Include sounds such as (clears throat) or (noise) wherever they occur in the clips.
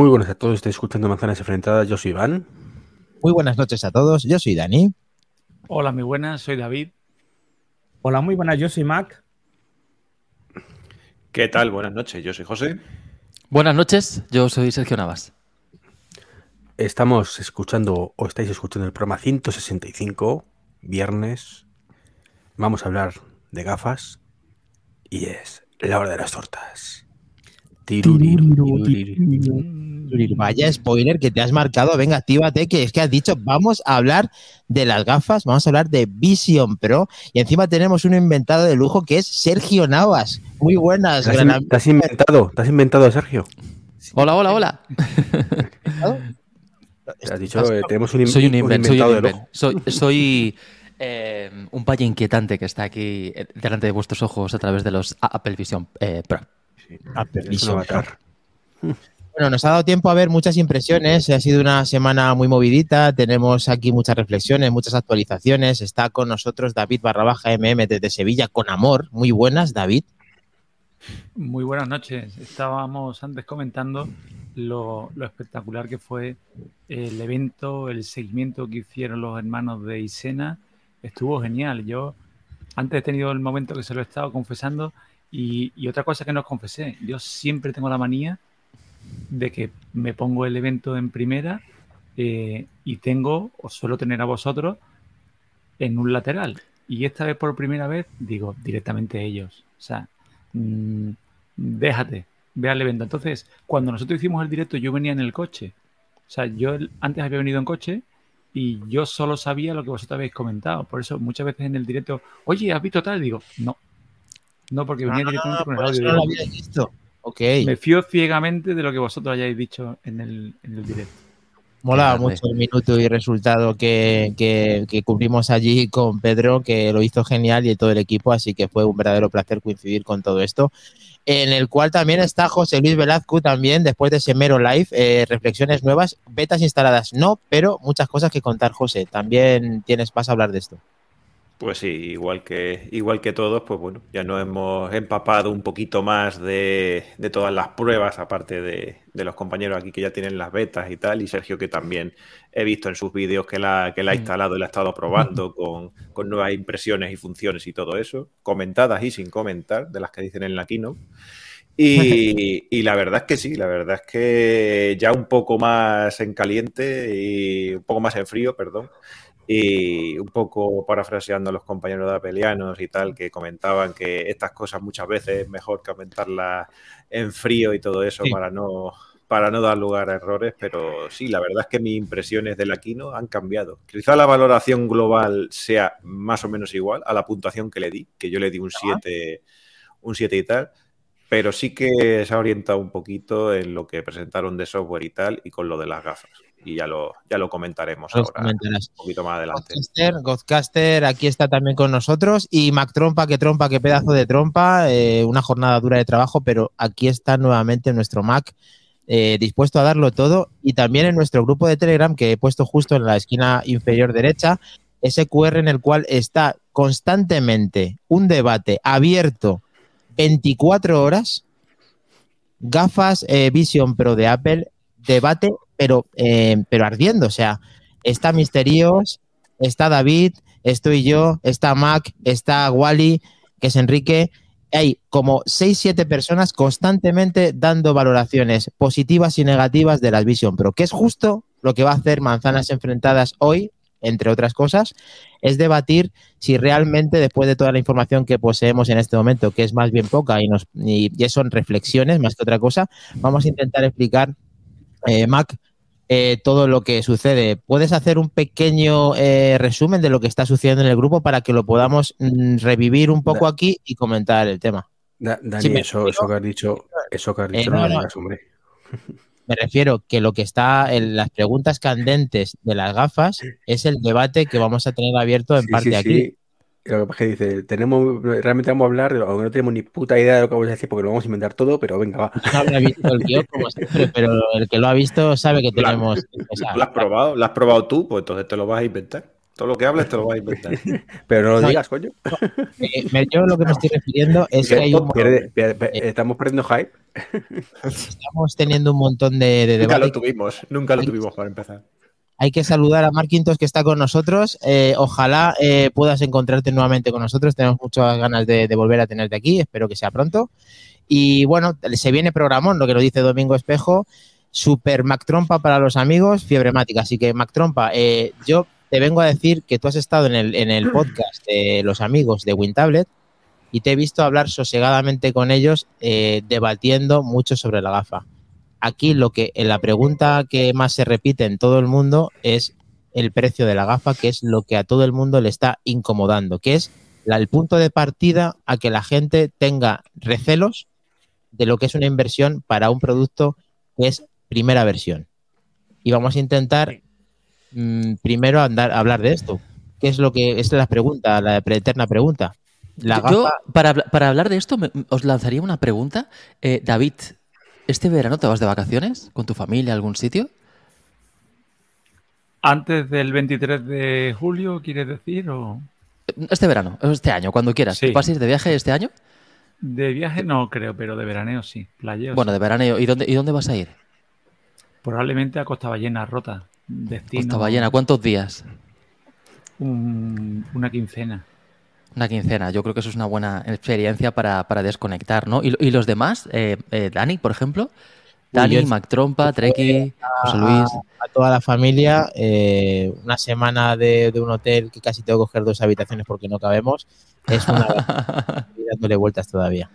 Muy buenas a todos, estoy escuchando Manzanas Enfrentadas, yo soy Iván. Muy buenas noches a todos, yo soy Dani. Hola, muy buenas, soy David. Hola, muy buenas, yo soy Mac. ¿Qué tal? Buenas noches, yo soy José. Buenas noches, yo soy Sergio Navas. Estamos escuchando, o estáis escuchando el programa 165, viernes. Vamos a hablar de gafas y es la hora de las tortas. Vaya spoiler que te has marcado. Venga, actívate, que es que has dicho, vamos a hablar de las gafas, vamos a hablar de Vision Pro. Y encima tenemos un inventado de lujo que es Sergio Navas. Muy buenas, ¿Te has, in- te has inventado? ¿Te has inventado, Sergio? Hola, hola, hola. Te has dicho, eh, tenemos un, soy un un invent, soy inventado un de invent. lujo. Soy, soy eh, un valle inquietante que está aquí eh, delante de vuestros ojos a través de los Apple Vision eh, Pro. Apple Es un Vision Pro. Bueno, nos ha dado tiempo a ver muchas impresiones. Ha sido una semana muy movidita. Tenemos aquí muchas reflexiones, muchas actualizaciones. Está con nosotros David Barrabaja MM desde Sevilla con amor. Muy buenas, David. Muy buenas noches. Estábamos antes comentando lo, espectacular que fue el evento, el seguimiento que hicieron los hermanos de Isena. Estuvo genial. Yo antes he tenido el momento que se lo he estado confesando y, y otra cosa que no confesé. Yo siempre tengo la manía de que me pongo el evento en primera eh, y tengo, os suelo tener a vosotros en un lateral. Y esta vez por primera vez digo directamente ellos. O sea, mm, déjate, ve al evento. Entonces, cuando nosotros hicimos el directo, yo venía en el coche. O sea, yo el- antes había venido en coche y yo solo sabía lo que vosotros habéis comentado. Por eso muchas veces en el directo, oye, ¿has visto tal? Digo, no. No, porque venía directamente con el eso audio. no lo había visto. Me fío ciegamente de lo que vosotros hayáis dicho en el, en el directo. Mola Qué mucho el minuto y resultado que, que, que cubrimos allí con Pedro, que lo hizo genial y todo el equipo, así que fue un verdadero placer coincidir con todo esto. En el cual también está José Luis Velazco, también después de ese mero live, eh, reflexiones nuevas, betas instaladas no, pero muchas cosas que contar, José. También tienes, vas a hablar de esto. Pues sí, igual que, igual que todos, pues bueno, ya nos hemos empapado un poquito más de, de todas las pruebas, aparte de, de los compañeros aquí que ya tienen las betas y tal, y Sergio que también he visto en sus vídeos que la, que la ha Mm. instalado y la ha estado probando con, con nuevas impresiones y funciones y todo eso, comentadas y sin comentar, de las que dicen en la keynote. Y, y la verdad es que sí, la verdad es que ya un poco más en caliente y un poco más en frío, perdón, y un poco parafraseando a los compañeros de apelianos y tal, que comentaban que estas cosas muchas veces es mejor que aumentarlas en frío y todo eso Sí. para no para no dar lugar a errores, pero sí, la verdad es que mis impresiones del Aquino han cambiado. Quizá la valoración global sea más o menos igual a la puntuación que le di, que yo le di un 7, un 7 y tal, pero sí que se ha orientado un poquito en lo que presentaron de software y tal, y con lo de las gafas. Y ya lo, ya lo comentaremos Los ahora, comentarás. un poquito más adelante. Godcaster, Godcaster, aquí está también con nosotros. Y Mac Trompa, que trompa, qué pedazo de trompa. eh, una jornada dura de trabajo, pero aquí está nuevamente nuestro Mac eh, dispuesto a darlo todo. Y también en nuestro grupo de Telegram, que he puesto justo en la esquina inferior derecha, ese QR en el cual está constantemente un debate abierto 24 horas. Gafas eh, Vision Pro de Apple, debate, pero, eh, pero ardiendo. O sea, está Misterios, está David, estoy yo, está Mac, está Wally, que es Enrique. Hay como 6-7 personas constantemente dando valoraciones positivas y negativas de las Vision Pro, que es justo lo que va a hacer Manzanas Enfrentadas hoy, entre otras cosas, es debatir si realmente después de toda la información que poseemos en este momento, que es más bien poca y, nos, son reflexiones más que otra cosa, vamos a intentar explicar, eh, Mac, eh, todo lo que sucede. ¿Puedes hacer un pequeño eh, resumen de lo que está sucediendo en el grupo para que lo podamos mm, revivir un poco aquí y comentar el tema? Da- Dani, Sí, eso, eso que has dicho, eso que has Eh, dicho no, no, no. digas, hombre. (laughs) Me refiero que lo que está en las preguntas candentes de las gafas es el debate que vamos a tener abierto en Sí, parte sí, aquí. Lo que pasa es que dice, tenemos, realmente vamos a hablar, aunque no tenemos ni puta idea de lo que vamos a decir porque lo vamos a inventar todo, pero venga, va. No habrá visto el guion como siempre, pero el que lo ha visto sabe que (laughs) tenemos empezar. (laughs) ¿Lo has probado? ¿Lo has probado tú? Pues entonces te lo vas a inventar. Todo lo que hables te lo vas a inventar. (laughs) Pero no lo No, digas, coño. Eh, yo lo que me estoy refiriendo es que hay un- Pierde- pierde- pierde- estamos perdiendo hype. estamos teniendo un montón de, de nunca lo tuvimos, nunca lo tuvimos para empezar. Hay que saludar a Mark Quintos que está con nosotros. Eh, ojalá eh, puedas encontrarte nuevamente con nosotros. Tenemos muchas ganas de, volver a tenerte aquí. Espero que sea pronto. Y bueno, se viene programón, lo que lo dice Domingo Espejo. Super Mac Trompa para los amigos, fiebre mática. Así que, Mac Trompa, eh, yo te vengo a decir que tú has estado en el, en el podcast de los amigos de WinTablet y te he visto hablar sosegadamente con ellos, debatiendo mucho sobre la gafa. Aquí lo que la pregunta que más se repite en todo el mundo es el precio de la gafa, que es lo que a todo el mundo le está incomodando, que es la- el punto de partida a que la gente tenga recelos de lo que es una inversión para un producto que es primera versión. Y vamos a intentar mm, primero andar, hablar de esto. ¿Qué es lo que es la pregunta, la eterna pregunta? La Yo, gafa, para, habla- para hablar de esto, me- os lanzaría una pregunta. Eh, David, ¿este verano te vas de vacaciones con tu familia a algún sitio? Antes del 23 de julio, ¿quieres decir? O Este verano, este año, cuando quieras. Sí. ¿Vas a ir de viaje este año? de viaje no creo, pero de veraneo sí. Playeo Bueno, sí. de veraneo. ¿Y dónde, ¿Y dónde vas a ir? Probablemente a Costa Ballena, Rota. Destino. Costa Ballena. ¿Cuántos días? un- una quincena. Una quincena. Yo creo que eso es una buena experiencia para, para desconectar, ¿no? ¿Y, y los demás? Eh, eh, Dani, por ejemplo. Dani, yo- Mac Trompa, Treki, José Luis. a toda la familia, eh, una semana de, de un hotel que casi tengo que coger dos habitaciones porque no cabemos, es una (laughs) dándole vueltas todavía.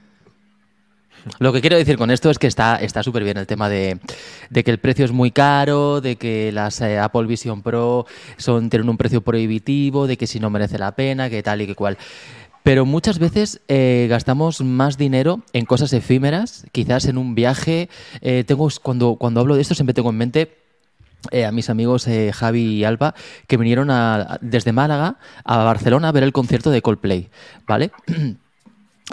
Lo que quiero decir con esto es que está está súper bien el tema de, de que el precio es muy caro, de que las eh, Apple Vision Pro son, tienen un precio prohibitivo, de que si no merece la pena, que tal y que cual. Pero muchas veces eh, gastamos más dinero en cosas efímeras, quizás en un viaje. Eh, tengo, cuando, cuando hablo de esto siempre tengo en mente a mis amigos Javi y Alba que vinieron a- desde Málaga a Barcelona a ver el concierto de Coldplay, ¿vale? (clears throat)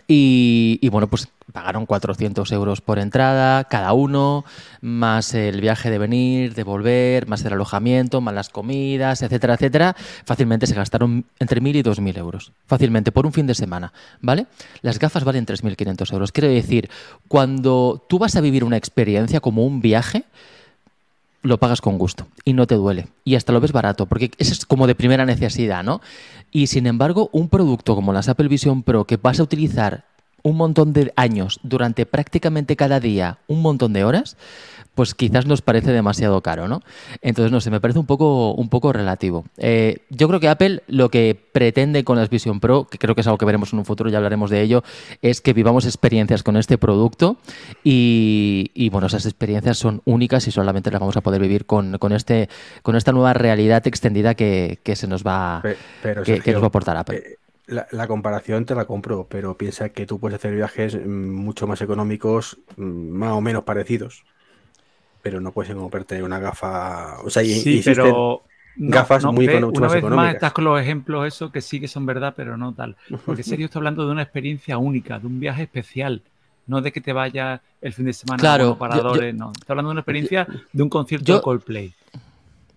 Y, bueno, pues pagaron 400 euros por entrada cada uno, más el viaje de venir, de volver, más el alojamiento, más las comidas, etcétera, etcétera. Fácilmente se gastaron entre 1.000 y 2.000 euros. Fácilmente, por un fin de semana, ¿vale? Las gafas valen 3.500 euros. Quiero decir, cuando tú vas a vivir una experiencia como un viaje, lo pagas con gusto y no te duele. Y hasta lo ves barato, porque eso es como de primera necesidad, ¿no? Y sin embargo, un producto como las Apple Vision Pro que vas a utilizar un montón de años durante prácticamente cada día, un montón de horas, pues quizás nos parece demasiado caro, ¿no? Entonces, no sé, me parece un poco, un poco relativo. Eh, yo creo que Apple lo que pretende con las Vision Pro, que creo que es algo que veremos en un futuro, ya hablaremos de ello, es que vivamos experiencias con este producto y, y, bueno, esas experiencias son únicas y solamente las vamos a poder vivir con, con este, con esta nueva realidad extendida que, que se nos va, Pero, que, nos va a aportar Apple. eh, la, la comparación te la compro, pero piensa que tú puedes hacer viajes mm, mucho más económicos, mm, más o menos parecidos, pero no puedes comprarte una gafa. O sea, y- Sí, existen- pero. no, gafas no, muy ve, econo- mucho Una más vez más económicas. estás con los ejemplos, eso que sí que son verdad, pero no tal. Porque serio, estoy hablando de una experiencia única, de un viaje especial. No de que te vayas el fin de semana Claro, a yo- paradores, no. Estoy hablando de una experiencia de un concierto yo- de Coldplay.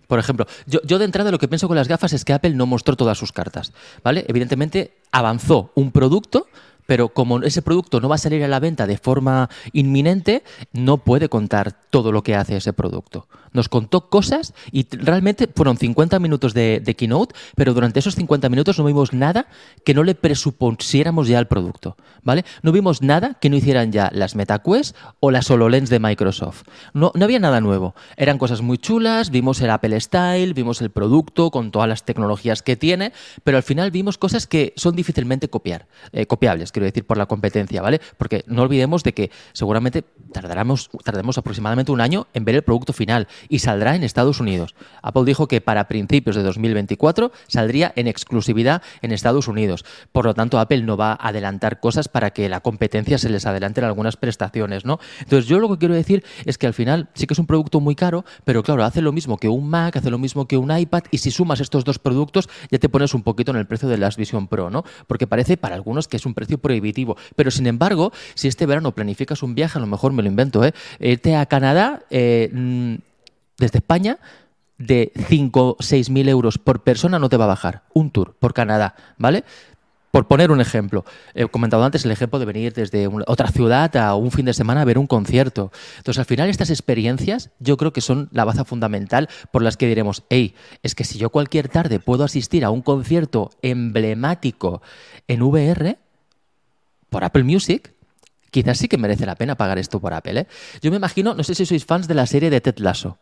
Por ejemplo, yo, yo de entrada lo que pienso con las gafas es que Apple no mostró todas sus cartas, ¿vale? Evidentemente avanzó un producto, pero como ese producto no va a salir a la venta de forma inminente, no puede contar todo lo que hace ese producto. Nos contó cosas y realmente fueron 50 minutos de, keynote, pero durante esos 50 minutos no vimos nada que no le presupusiéramos ya al producto, ¿vale? No vimos nada que no hicieran ya las MetaQuest o las HoloLens de Microsoft. No, no había nada nuevo. Eran cosas muy chulas, vimos el Apple Style, vimos el producto con todas las tecnologías que tiene, pero al final vimos cosas que son difícilmente copiar, eh, copiables, quiero decir, por la competencia, ¿vale? Porque no olvidemos de que seguramente tardaremos, tardaremos aproximadamente un año en ver el producto final y saldrá en Estados Unidos. Apple dijo que para principios de 2024 saldría en exclusividad en Estados Unidos. Por lo tanto, Apple no va a adelantar cosas para que la competencia se les adelante en algunas prestaciones, ¿no? Entonces, yo lo que quiero decir es que al final sí que es un producto muy caro, pero claro, hace lo mismo que un Mac, hace lo mismo que un iPad, y si sumas estos dos productos, ya te pones un poquito en el precio de las Vision Pro, ¿no? Porque parece para algunos que es un precio prohibitivo. Pero sin embargo, si este verano planificas un viaje, a lo mejor me lo invento, ¿eh? Irte a Canadá, eh, mm, desde España, de 5 o 6 mil euros por persona no te va a bajar. Un tour por Canadá, ¿vale? Por poner un ejemplo, he comentado antes el ejemplo de venir desde otra ciudad a un fin de semana a ver un concierto. Entonces, al final, estas experiencias yo creo que son la baza fundamental por las que diremos, hey, es que si yo cualquier tarde puedo asistir a un concierto emblemático en VR, por Apple Music, quizás sí que merece la pena pagar esto por Apple. ¿eh? Yo me imagino, no sé si sois fans de la serie de Ted Lasso,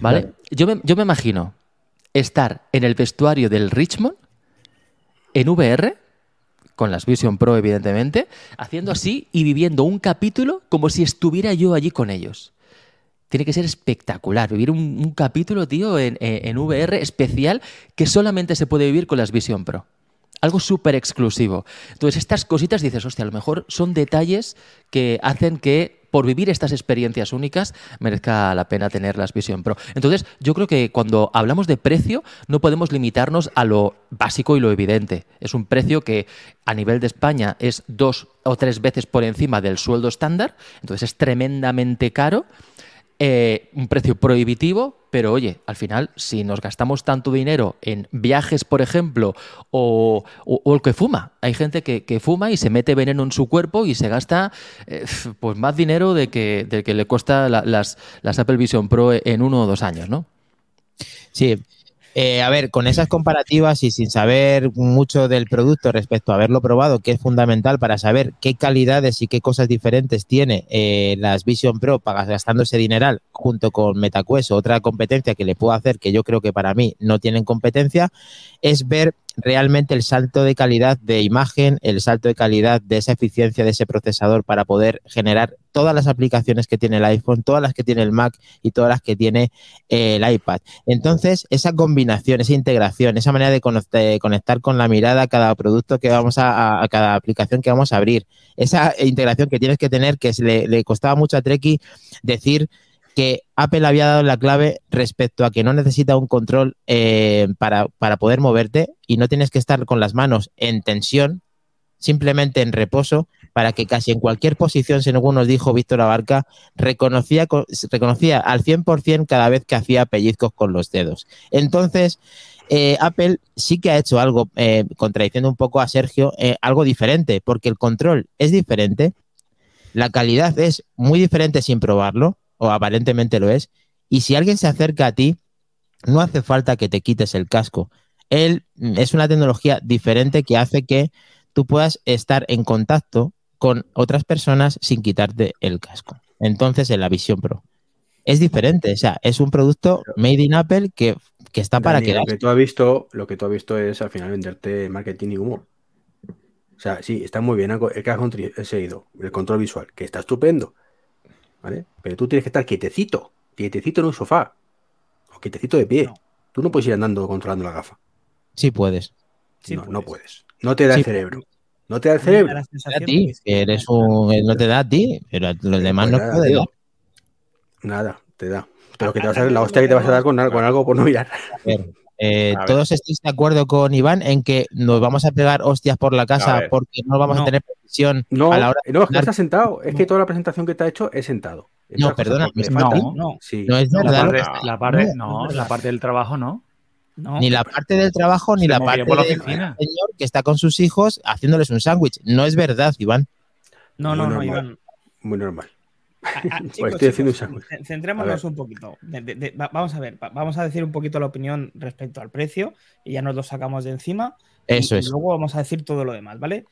¿vale? Yo me, yo me imagino estar en el vestuario del Richmond en VR, con las Vision Pro evidentemente, haciendo así y viviendo un capítulo como si estuviera yo allí con ellos. Tiene que ser espectacular vivir un, un capítulo, tío, en, en- en VR especial que solamente se puede vivir con las Vision Pro. Algo súper exclusivo. Entonces, estas cositas dices, hostia, a lo mejor son detalles que hacen que por vivir estas experiencias únicas merezca la pena tener las Vision Pro. Entonces, yo creo que cuando hablamos de precio, no podemos limitarnos a lo básico y lo evidente. Es un precio que a nivel de España es dos o tres veces por encima del sueldo estándar, entonces es tremendamente caro. Eh, un precio prohibitivo, pero oye, al final, si nos gastamos tanto dinero en viajes, por ejemplo, o, o- el que fuma, hay gente que, que fuma y se mete veneno en su cuerpo y se gasta eh, pues más dinero de que, que le cuesta la- las, las Apple Vision Pro en uno o dos años, ¿no? Sí. Eh, a ver, con esas comparativas y sin saber mucho del producto respecto a haberlo probado, que es fundamental para saber qué calidades y qué cosas diferentes tiene eh, las Vision Pro pagas gastando ese dineral junto con MetaQuest, otra competencia que le puedo hacer que yo creo que para mí no tienen competencia, es ver realmente el salto de calidad de imagen, el salto de calidad de esa eficiencia de ese procesador para poder generar todas las aplicaciones que tiene el iPhone, todas las que tiene el Mac y todas las que tiene eh, el iPad. Entonces, esa combinación, esa integración, esa manera de de conectar con la mirada a cada producto que vamos a, cada aplicación que vamos a abrir, esa integración que tienes que tener, que le, le costaba mucho a Treki decir que Apple había dado la clave respecto a que no necesita un control eh, para, para poder moverte y no tienes que estar con las manos en tensión, simplemente en reposo, para que casi en cualquier posición, según nos dijo Víctor Abarca, reconocía, co- reconocía al 100% cada vez que hacía pellizcos con los dedos. Entonces, eh, Apple sí que ha hecho algo, eh, contradiciendo un poco a Sergio, algo diferente, porque el control es diferente, la calidad es muy diferente sin probarlo, o aparentemente lo es, y si alguien se acerca a ti, no hace falta que te quites el casco. Él mm, es una tecnología diferente que hace que tú puedas estar en contacto con otras personas sin quitarte el casco. Entonces, en la Visión Pro. Es diferente, o sea, es un producto made in Apple que, que está para Dani, quedar. Lo que tú has visto, lo que tú has visto es al final venderte marketing y humo. O sea, sí, está muy bien el has conseguido, el control visual, que está estupendo. ¿Vale? Pero tú tienes que estar quietecito, quietecito en un sofá. O quietecito de pie. No. Tú no puedes ir andando controlando la gafa. Sí puedes. Sí no, no puedes. puedes. No te da Sí, el cerebro. No te da el A mí me da cerebro. A ti, que eres un. No te da a ti, pero a los demás Pues no nada, puede dar. Nada, te da. Pero que te vas a dar la hostia que te vas a dar con, al- con algo por no mirar. A ver, eh, todos estáis de acuerdo con Iván en que nos vamos a pegar hostias por la casa porque no vamos No. a tener precisión No, a la hora. no, es que está sentado. Es No. que toda la presentación que te ha hecho es sentado. No, Otra cosa, perdona, me falta- No. No, Sí. No es La verdad. parte, no. la parte- No, no, no es la parte del trabajo no. no. Ni la parte del trabajo ni Se la parte la del señor que está con sus hijos haciéndoles un sándwich. No es verdad, Iván. No, no, no, normal. Iván. Muy normal. (laughs) Pues chicos, estoy haciendo un Centrémonos un poquito. De- de- de- va- vamos a ver, va- vamos a decir un poquito la opinión respecto al precio y ya nos lo sacamos de encima. y- Eso y es. luego vamos a decir todo lo demás, ¿vale?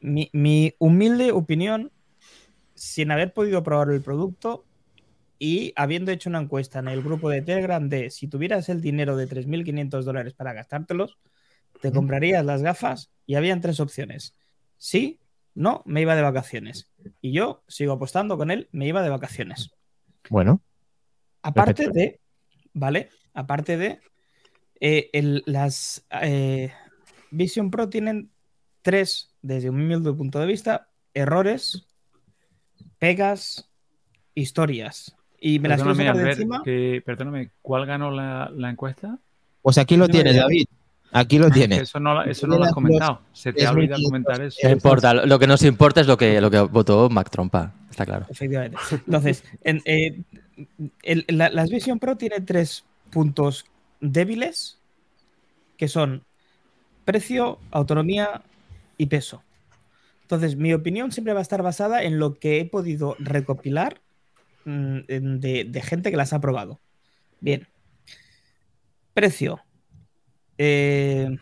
Mi, mi humilde opinión, sin haber podido probar el producto y habiendo hecho una encuesta en el grupo de Telegram de si tuvieras el dinero de 3.500 dólares para gastártelos, te comprarías las gafas y habían tres opciones. Sí, no, me iba de vacaciones. Y yo sigo apostando con él, me iba de vacaciones. Bueno, Aparte Perfecto. de, ¿vale? Aparte de, eh, el- las eh, Vision Pro tienen tres, desde un humilde punto de vista, errores, pegas, historias. Y me las quiero Perdóname, sacar de Albert, encima. que- perdóname, ¿cuál ganó la, la encuesta? pues aquí lo No, tienes. David. Aquí lo Que tienes. Eso no, la- eso no lo has comentado. Se te ha olvidado comentar eso. No importa, lo que nos importa es lo que, lo que votó Mac Trompa, está claro. Efectivamente. Entonces, en, eh, el- la- las Vision Pro tienen tres puntos débiles, que son precio, autonomía y peso. Entonces, mi opinión siempre va a estar basada en lo que he podido recopilar mm, de gente que las ha probado. Bien. Precio. Eh,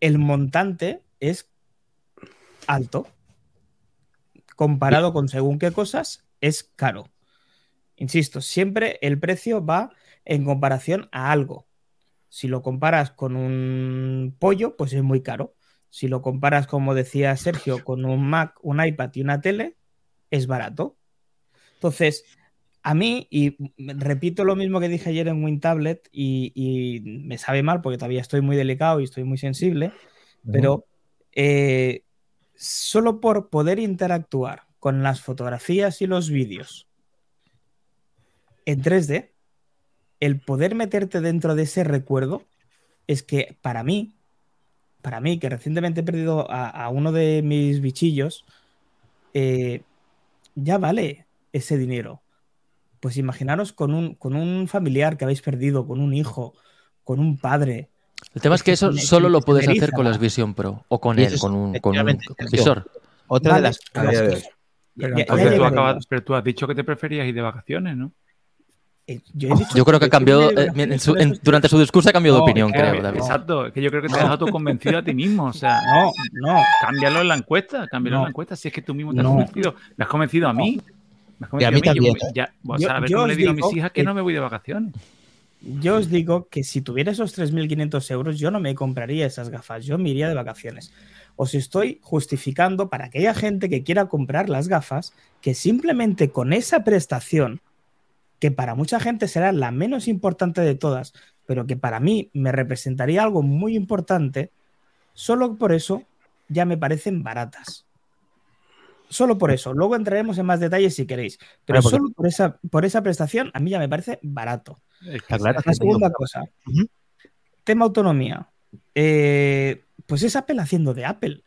el montante es alto. Comparado con según qué cosas, es caro. Insisto, siempre el precio va en comparación a algo. Si lo comparas con un pollo, pues es muy caro. Si lo comparas, como decía Sergio, con un Mac, un iPad y una tele, es barato. Entonces, a mí, y repito lo mismo que dije ayer en WinTablet, y, y me sabe mal porque todavía estoy muy delicado y estoy muy sensible, pero eh, solo por poder interactuar con las fotografías y los vídeos en 3D, el poder meterte dentro de ese recuerdo es que para mí, para mí, que recientemente he perdido a, a uno de mis bichillos, eh, ya vale ese dinero. Pues imaginaros con un, con un familiar que habéis perdido, con un hijo, con un padre. El tema es que Es que eso solo lo puedes hacer con la- las Vision Pro o con él, con un, con un visor. Otra Vale, de las. Pero, tú llegaremos. acabas- pero tú has dicho que te preferías ir de vacaciones, ¿no? Eh, yo, he dicho Yo creo que estoy de eh, en su- en- durante su discurso ha cambiado de No, opinión, creo, David. Exacto, es que yo creo que te has dejado tú convencido a ti mismo. O sea, (laughs) No, no. cámbialo en la encuesta, cámbialo en No. la encuesta. Si es que tú mismo te has No. convencido. Me has convencido a mí. Y a mí Yo, también, o Yo- le digo a mis hijas que que- no me voy de vacaciones. Yo os digo que si tuviera esos 3.500 euros, yo no me compraría esas gafas, yo me iría de vacaciones. Os estoy justificando para aquella gente que quiera comprar las gafas, que simplemente con esa prestación, que para mucha gente será la menos importante de todas, pero que para mí me representaría algo muy importante, solo por eso ya me parecen baratas. Solo por eso. Luego entraremos en más detalles si queréis. Pero solo por esa, por esa prestación, a mí ya me parece barato. Está claro. La segunda cosa, tema autonomía. Eh, pues es Apple haciendo de Apple.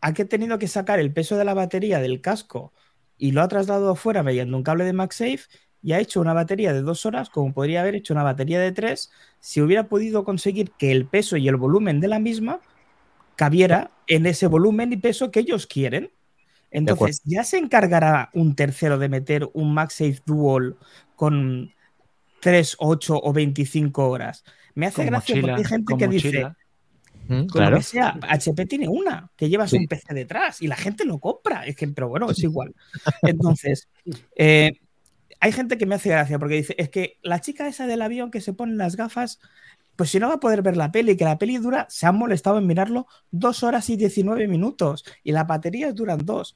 Ha que tenido que sacar el peso de la batería del casco y lo ha trasladado afuera mediante un cable de MagSafe y ha hecho una batería de dos horas, como podría haber hecho una batería de tres, si hubiera podido conseguir que el peso y el volumen de la misma cabiera en ese volumen y peso que ellos quieren. Entonces, ya se encargará un tercero de meter un MagSafe Dual con 3, 8 o 25 horas. Me hace con gracia mochila, porque hay gente que dice, mochila. Mm, con lo Claro. que sea, HP tiene una, que llevas Sí. un PC detrás y la gente lo compra. Es que, pero bueno, es igual. Entonces, (laughs) eh, hay gente que me hace gracia porque dice, es que la chica esa del avión que se pone las gafas, pues si no va a poder ver la peli, que la peli dura, se han molestado en mirarlo dos horas y 19 minutos y las baterías duran dos.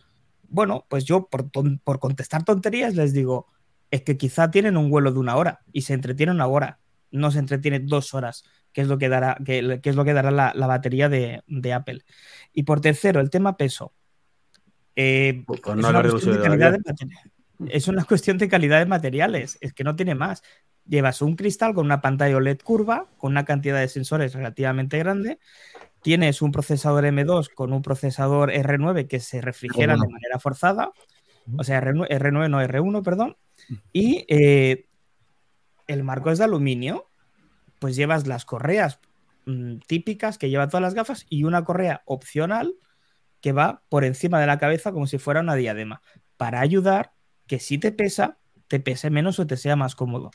Bueno, pues yo por, ton- por contestar tonterías les digo, es que quizá tienen un vuelo de una hora y se entretiene una hora, no se entretiene dos horas, que es lo que dará, que, que es lo que dará la, la batería de, de Apple. Y por tercero, el tema peso. Eh, Por es una de de es una cuestión de calidad de materiales, es que no tiene más. Llevas un cristal con una pantalla OLED curva, con una cantidad de sensores relativamente grande. Tienes un procesador M2 con un procesador R9 que se refrigera de R1. manera forzada. O sea, R9, R9 no R1, perdón. Y eh, el marco es de aluminio. Pues llevas las correas mm, típicas que lleva todas las gafas y una correa opcional que va por encima de la cabeza como si fuera una diadema, para ayudar que si te pesa, te pese menos o te sea más cómodo.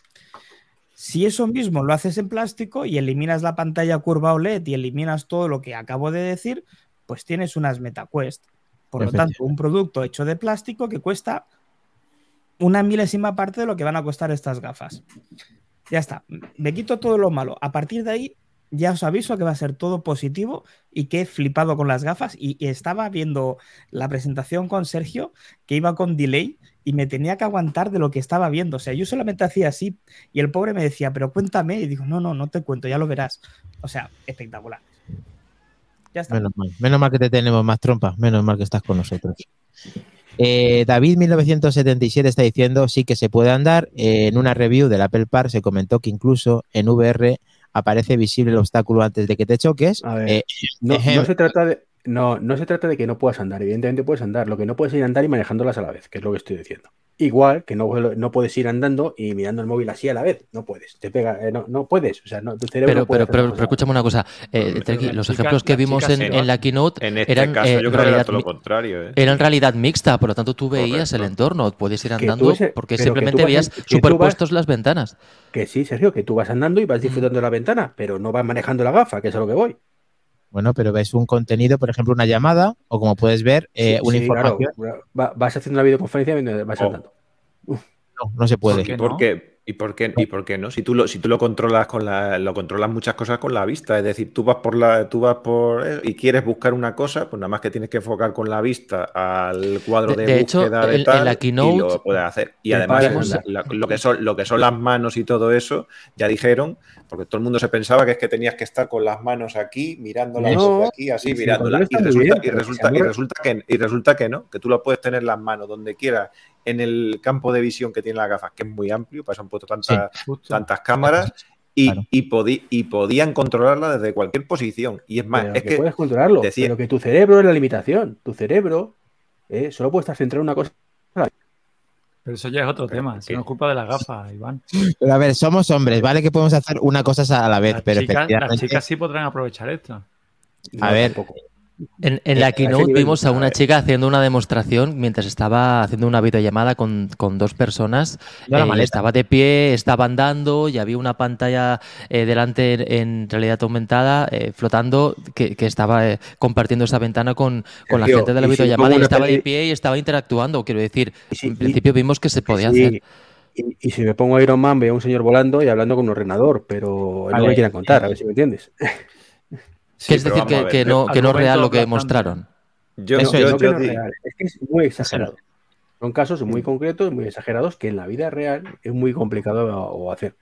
Si eso mismo lo haces en plástico y eliminas la pantalla curva OLED y eliminas todo lo que acabo de decir, pues tienes unas MetaQuest. Por lo tanto, un producto hecho de plástico que cuesta una milésima parte de lo que van a costar estas gafas. Ya está, me quito todo lo malo. A partir de ahí, ya os aviso que va a ser todo positivo y que he flipado con las gafas y, estaba viendo la presentación con Sergio que iba con delay y me tenía que aguantar de lo que estaba viendo. O sea, yo solamente hacía así y el pobre me decía, pero cuéntame. Y digo, no, no, no te cuento, ya lo verás. O sea, espectacular. Ya está. Menos mal. Menos mal que te tenemos más trompa. Menos mal que estás con nosotros. Eh, David 1977 está diciendo sí que se puede andar. Eh, en una review del Apple Park se comentó que incluso en VR aparece visible el obstáculo antes de que te choques. A ver, Eh, no, se trata de. No, no se trata de que no puedas andar, evidentemente puedes andar, lo que no puedes es ir a andar y manejándolas a la vez, que es lo que estoy diciendo. Igual que no, no puedes ir andando y mirando el móvil así a la vez. No puedes. Te pega, eh, no, no puedes. O sea, no, tu cerebro Pero, no puede pero, pero, pero escúchame una cosa. eh, los chicas- ejemplos que vimos en, en la keynote En este eran, caso, eh, yo creo que era realidad todo lo contrario. ¿eh? eran realidad mixta, por lo tanto tú veías el entorno, puedes ir andando ese- porque simplemente veías en- vas- superpuestos las ventanas. Que sí, Sergio, que tú vas andando y vas disfrutando de la ventana, pero no vas manejando la gafa, que es a lo que voy. Bueno, pero ves un contenido, por ejemplo, una llamada, o como puedes ver, eh, Sí, una sí, claro. información. Vas haciendo una videoconferencia mientras vas Oh. andando. No, no se puede. ¿Por qué ¿Y no? por qué? ¿Y por qué, y por qué no? Si tú lo, si tú lo controlas con la, lo controlas muchas cosas con la vista, es decir, tú vas por la, tú vas por eh, y quieres buscar una cosa, pues nada más que tienes que enfocar con la vista al cuadro De- de, de hecho, búsqueda de en tal la keynote- y lo puedes hacer. Y además la- lo que son lo que son las manos y todo eso, ya dijeron, porque todo el mundo se pensaba que es que tenías que estar con las manos aquí, mirándolas No, desde aquí, así sí, mirándolas. Y resulta, bien, y, resulta, ahora- resulta que, y resulta que no, que tú lo puedes tener las manos donde quieras en el campo de visión que tiene las gafas, que es muy amplio, para eso han puesto tantas, tantas cámaras y, Claro. y, podí- y podían controlarla desde cualquier posición. Y es más, Pero es que, que puedes controlarlo, decía- pero que tu cerebro es la limitación. Tu cerebro eh, solo puede estar centrado en una cosa. Pero eso ya es otro tema. Eso no es culpa de las gafas, Iván. Pero a ver, somos hombres, ¿vale? Que podemos hacer una cosa a la vez, Las pero chicas, las efectivamente. chicas sí podrán aprovechar esto. No, ver, tampoco. En, en Eh, la keynote vimos a una chica haciendo una demostración mientras estaba haciendo una videollamada con, con dos personas. No, eh, y estaba de pie, estaba andando y había una pantalla eh, delante en, en realidad aumentada eh, flotando que, que estaba eh, compartiendo esa ventana con, con la gente de la y videollamada y estaba de peli- pie y estaba interactuando. Quiero decir, Y si- en y- principio vimos que se podía hacer. Y, y si me pongo Iron Man, veo a un señor volando y hablando con un ordenador, pero no Vale. me quieran contar, a ver si me entiendes. (laughs) que es decir que, que no, que no es real lo que mostraron. yo, Eso No, yo- que no es real, es que es muy exagerado. Son casos muy concretos, muy exagerados, que en la vida real es muy complicado o hacer.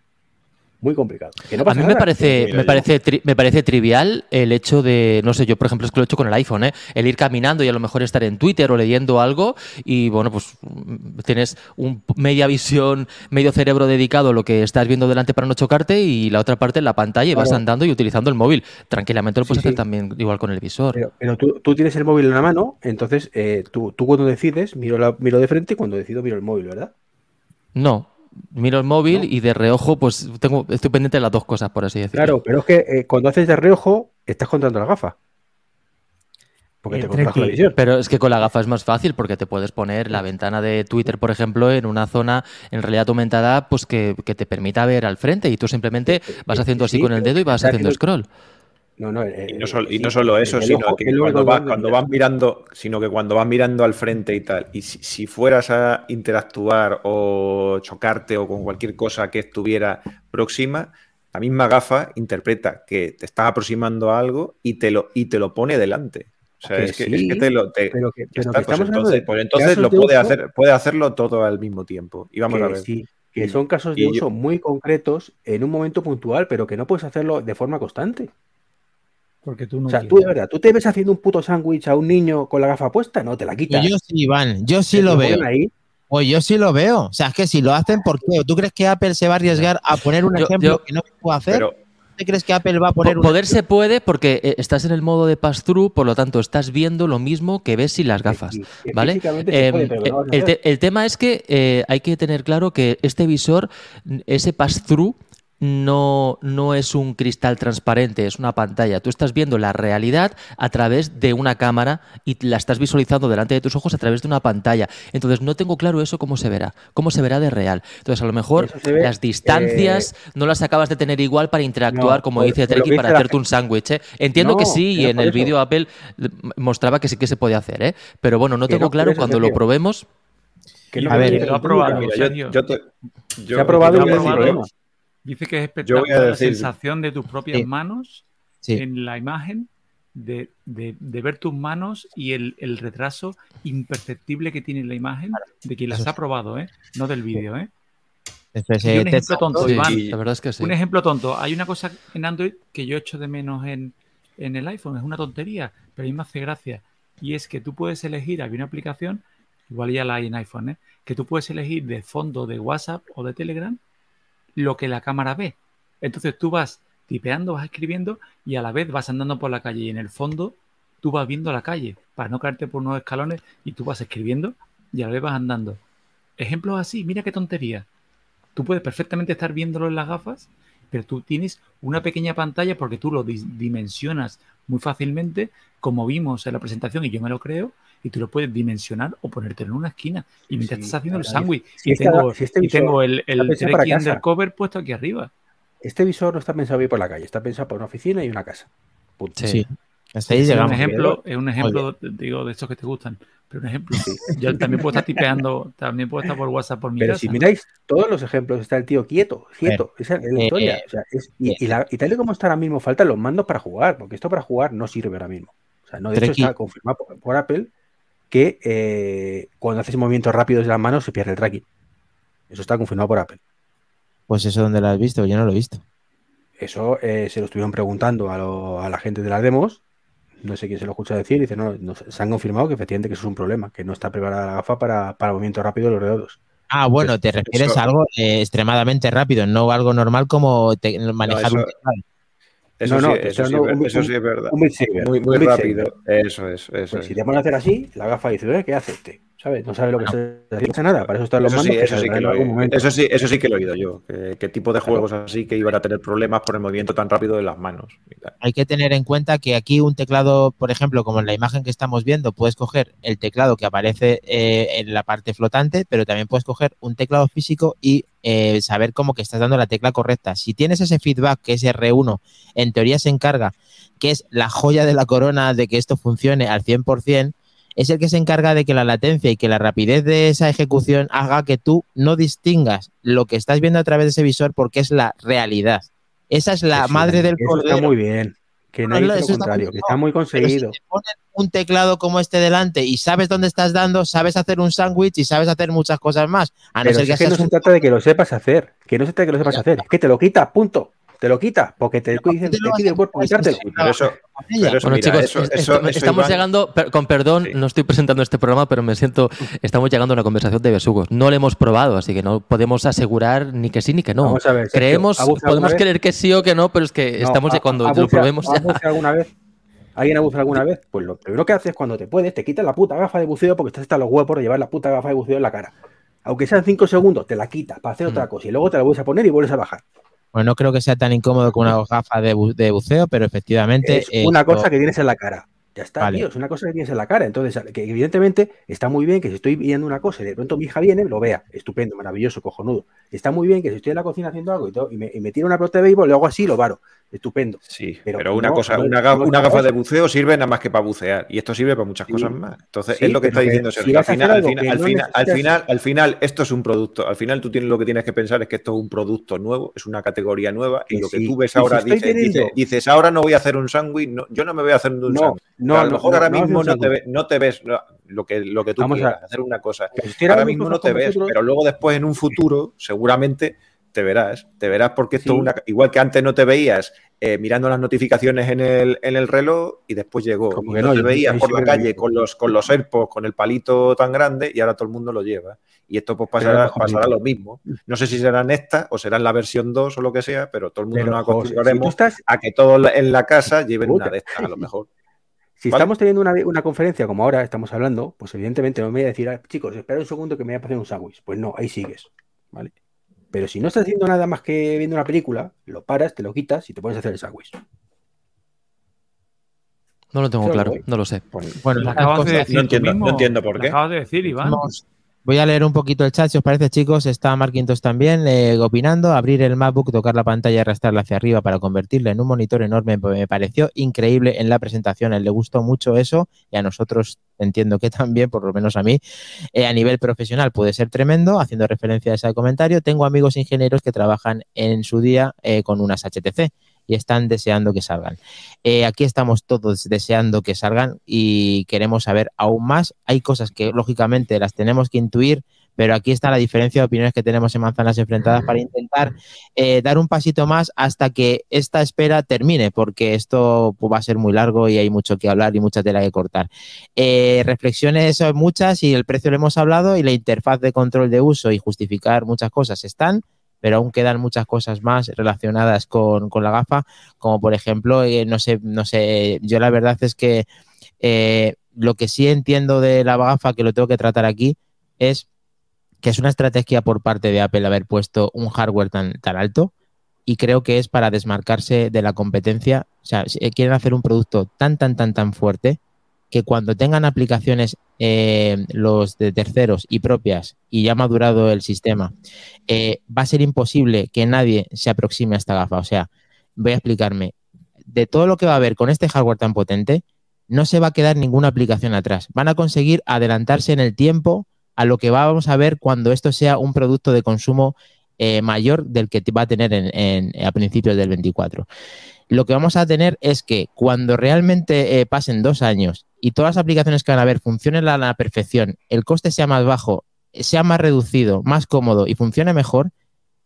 Muy complicado. Que no A mí me nada, parece, me parece, tri- me parece trivial el hecho de, no sé, yo por ejemplo es que lo he hecho con el iPhone, ¿eh? el ir caminando y a lo mejor estar en Twitter o leyendo algo y bueno, pues mm, tienes un media visión, medio cerebro dedicado a lo que estás viendo delante para no chocarte y la otra parte en la pantalla y vas andando y utilizando el móvil. Tranquilamente lo puedes Sí, hacer sí. también igual con el visor. Pero, pero tú, tú tienes el móvil en la mano, entonces eh, tú, tú cuando decides, miro, la, miro de frente y cuando decido miro el móvil, ¿verdad? No, miro el móvil No. y de reojo pues tengo, estoy pendiente de las dos cosas, por así decirlo. Claro, pero es que eh, cuando haces de reojo, estás controlando la gafa. Porque Eh, te la Treki, visión. Pero es que con la gafa es más fácil porque te puedes poner la ventana de Twitter, por ejemplo, en una zona en realidad aumentada pues que, que te permita ver al frente y tú simplemente vas haciendo así Sí, con el dedo y vas haciendo- scroll. No, no, eh, Y no, y solo eso, sino ojo- que cuando vas, cuando- vas mirando, sino que cuando vas mirando al frente y tal, y si, si fueras a interactuar o chocarte o con cualquier cosa que estuviera próxima, la misma gafa interpreta que te estás aproximando a algo y te lo, y te lo pone delante. O sea, Que es que, sí, es que te lo. te- Pero que, pero está, pues hablando entonces, pues entonces lo de puede uso hacer, puede hacerlo todo al mismo tiempo. Y vamos a ver. sí, que son casos de y yo- uso muy concretos en un momento puntual, pero que no puedes hacerlo de forma constante. Porque tú no O sea, quieres. tú de verdad, ¿tú te ves haciendo un puto sándwich a un niño con la gafa puesta? No, te la quitas. Yo sí, Iván, yo sí lo veo. ahí. Pues yo sí lo veo. O sea, es que si lo hacen, ¿por qué? ¿O ¿Tú crees que Apple se va a arriesgar a poner un Yo- ejemplo yo- que no puede hacer? Pero, ¿Tú crees que Apple va a poner Po- un Poder se puede porque eh, estás en el modo de pass-through, por lo tanto estás viendo lo mismo que ves sin las gafas. Sí, ¿Vale? puede, no eh, a el, te- el tema es que eh, hay que tener claro que este visor, ese pass-through, no, no es un cristal transparente, es una pantalla. Tú estás viendo la realidad a través de una cámara y la estás visualizando delante de tus ojos a través de una pantalla. Entonces no tengo claro eso cómo se verá, cómo se verá de real. Entonces a lo mejor ve, las distancias no las acabas de tener igual para interactuar, No, como por- dice Treki, para la hacerte un sándwich. ¿eh? Entiendo que sí, y en el vídeo Apple eh, mostraba que sí que se podía hacer, ¿eh? pero bueno, no Que tengo no, claro cuando lo probemos. Que Y no A ver, lo ha probado, nunca. mira, Sergio. yo, yo te- yo- Se ha probado y ha no probado. Dice que es espectacular la sensación de tus propias Sí. manos Sí. en la imagen, de, de- de ver tus manos y el, el retraso imperceptible que tiene la imagen de quien las Eso ha probado, ¿eh? no del vídeo. ¿eh? Y eh, un ejemplo tonto, Sí, Iván. la verdad es que sí. Un ejemplo tonto. Hay una cosa en Android que yo echo de menos en, en el iPhone. Es una tontería, pero a mí me hace gracia. Y es que tú puedes elegir, había una aplicación, igual ya la hay en iPhone, ¿eh? que tú puedes elegir de fondo de WhatsApp o de Telegram lo que la cámara ve. Entonces tú vas tipeando, vas escribiendo y a la vez vas andando por la calle y en el fondo tú vas viendo la calle para no caerte por unos escalones y tú vas escribiendo y a la vez vas andando. ejemplos así, mira qué tontería. Tú puedes perfectamente estar viéndolo en las gafas, pero tú tienes una pequeña pantalla porque tú lo di- dimensionas muy fácilmente, como vimos en la presentación, y yo me lo creo, y tú lo puedes dimensionar o ponértelo en una esquina. Y mientras Sí, estás haciendo el sándwich, si y, este- tengo, si este y tengo visor el, el casa. undercover puesto aquí arriba. Este visor no está pensado ir por la calle, está pensado para una oficina y una casa. Punto. Sí. Sí. Hasta ahí Es un ejemplo, es un ejemplo, digo, de estos que te gustan. Pero un ejemplo. Yo también puedo estar tipeando, también puedo estar por WhatsApp por mi Pero casa. si miráis todos los ejemplos, está el tío quieto, quieto. Esa es la eh, historia. O sea, es- y, y la- y tal y como está ahora mismo, faltan los mandos para jugar, porque esto para jugar no sirve ahora mismo. O sea, no, de hecho está confirmado por, por Apple que eh, cuando haces movimientos rápidos de las manos se pierde el tracking. Eso está confirmado por Apple. Pues eso, ¿dónde lo has visto? Yo no lo he visto. Eso eh, se lo estuvieron preguntando a, lo- a la gente de las demos. No sé quién se lo escucha decir. Y dice, no, no, se han confirmado que efectivamente que eso es un problema, que no está preparada la gafa para, para movimiento rápido de los dedos. Ah, bueno, Eso- te refieres eso- a algo eh, extremadamente rápido, no algo normal como te- manejar eso- un teclado. Eso, No, no, sí, eso, sí, un- eso sí es verdad. Un Muy, muy Beat rápido. Saber. Eso es, eso Pues si es. te pones a hacer así, la gafa dice, "Eh, ¿qué hace este? ¿Sabes? No sabe lo que. No pasa nada, para eso están los Eso mandos. sí, que eso sí que lo he, momento. eso sí, eso sí que lo he oído yo. ¿Qué tipo de Claro. juegos así que iban a tener problemas por el movimiento tan rápido de las manos? Hay que tener en cuenta que aquí un teclado, por ejemplo, como en la imagen que estamos viendo, puedes coger el teclado que aparece eh, en la parte flotante, pero también puedes coger un teclado físico y eh, saber cómo que estás dando la tecla correcta. Si tienes ese feedback que es R1, en teoría se encarga, que es la joya de la corona de que esto funcione al 100%, es el que se encarga de que la latencia y que la rapidez de esa ejecución haga que tú no distingas lo que estás viendo a través de ese visor porque es la realidad. Esa es la sí, madre del Eso cordero. está muy bien. Que No, no, dice eso lo está contrario, muy que está muy Pero si conseguido. te ponen un teclado como este delante y sabes dónde estás dando, sabes hacer un sándwich y sabes hacer muchas cosas más. A no Pero ser si que es que no se trata de que lo sepas hacer, que no se trata de que lo sepas hacer, es que te lo quitas, punto. Te lo quitas, porque te, dicen, ¿por te pide a el cuerpo quitártelo. Pero eso, con ella? pero eso, Bueno, mira, chicos, eso- est- eso- est- eso, estamos Iván, llegando, con perdón, Sí. no estoy presentando este programa, pero me siento, estamos llegando a una conversación de besugos. No lo hemos probado, así que no podemos asegurar ni que sí ni que no. Vamos a ver, Sergio, Creemos, ¿ha buceado podemos creer que sí o que no, pero es que No, estamos ¿ha- ya cuando lo probemos ¿ha ya. alguna vez? ¿Alguien ha buceado alguna vez? Pues lo primero que haces cuando te puedes, te quitas la puta gafa de buceo porque estás hasta los huevos de llevar la puta gafa de buceo en la cara. Aunque sean cinco segundos, te la quitas para hacer otra Mm. cosa y luego te la vuelves a poner y vuelves a bajar. Bueno, no creo que sea tan incómodo como una gafa de, bu- de buceo, pero efectivamente. Es una esto- cosa que tienes en la cara. Ya está, Vale. tío, es una cosa que tienes en la cara. Entonces, que evidentemente está muy bien que si estoy viendo una cosa y de pronto mi hija viene, lo vea. Estupendo, maravilloso, cojonudo. Está muy bien que si estoy en la cocina haciendo algo y, todo, y, me, y me tiro una pelota de béisbol, lo hago así y lo varo. Estupendo. Sí, Pero pero, una no, cosa, una, ga- no es una gafa de buceo sirve nada más que para bucear. Y esto sirve para muchas Sí. cosas más. Entonces, Sí, es lo que está diciendo Sergio. Al a final, al final, al no final, al necesitas- final, al final, esto es un producto. Al final, tú tienes lo que tienes que pensar es que esto es un producto nuevo, es una categoría nueva. Y lo que tú ves si ahora, dices, teniendo- dices, dices, ahora no voy a hacer un sándwich. No, yo no me voy a hacer un No, sándwich. no, a lo mejor ahora mismo no, te ve- no te ves lo que, lo que tú Vamos a- quieras, hacer una cosa. Ahora mismo no te ves, pero luego después en un futuro seguramente te verás, te verás porque esto Sí. es una, igual que antes no te veías eh, mirando las notificaciones en el, en el reloj y después llegó. Como Y que no, te veías por la calle con los, con los AirPods, con el palito tan grande y ahora todo el mundo lo lleva. Y esto pues pasará, lo mismo. No sé si serán estas o serán la versión 2 o lo que sea, pero todo el mundo Pero, nos si acostumbraremos tú estás, a que todos en la casa lleven Puta. una de estas, a lo mejor. (laughs) Si ¿Vale? estamos teniendo una, una conferencia como ahora estamos hablando, pues evidentemente no me voy a decir, "Ah, chicos, espera un segundo que me voy a hacer un sándwich. Pues no, ahí sigues. ¿Vale? Pero si no estás haciendo nada más que viendo una película, lo paras, te lo quitas y te pones a hacer el sándwich. No lo tengo claro, no lo sé. Bueno, Lo las acabas de cosas- decir no entiendo- mismo. no entiendo por Lo qué. acabas de decir, Iván. Voy a leer un poquito el chat, si os parece, chicos. Está Marquintos también eh, opinando. Abrir el MacBook, tocar la pantalla y arrastrarla hacia arriba para convertirla en un monitor enorme. Me pareció increíble en la presentación. A él le gustó mucho eso y a nosotros entiendo que también, por lo menos a mí, eh, a nivel profesional puede ser tremendo. Haciendo referencia a ese comentario, tengo amigos ingenieros que trabajan en su día eh, con unas HTC y están deseando que salgan. Eh, aquí estamos todos deseando que salgan y queremos saber aún más. Hay cosas que lógicamente las tenemos que intuir, pero aquí está la diferencia de opiniones que tenemos en Manzanas Enfrentadas para intentar eh, dar un pasito más hasta que esta espera termine, porque esto pues, va a ser muy largo y hay mucho que hablar y mucha tela que cortar. Eh, reflexiones son muchas y el precio lo hemos hablado y la interfaz de control de uso y justificar muchas cosas están, pero aún quedan muchas cosas más relacionadas con, con la gafa, como por ejemplo, eh, no sé, no sé, yo la verdad es que eh, lo que sí entiendo de la gafa, que lo tengo que tratar aquí, es que es una estrategia por parte de Apple haber puesto un hardware tan, tan alto y creo que es para desmarcarse de la competencia. O sea, eh, quieren hacer un producto tan, tan, tan, tan fuerte que cuando tengan aplicaciones eh, los de terceros y propias y ya madurado el sistema, eh, va a ser imposible que nadie se aproxime a esta gafa. O sea, voy a explicarme. De todo lo que va a haber con este hardware tan potente, no se va a quedar ninguna aplicación atrás. Van a conseguir adelantarse en el tiempo a lo que vamos a ver cuando esto sea un producto de consumo eh, mayor del que va a tener a principios del 24. Lo que vamos a tener es que cuando realmente eh, pasen dos años y todas las aplicaciones que van a ver funcionen a la perfección, el coste sea más bajo, sea más reducido, más cómodo y funcione mejor,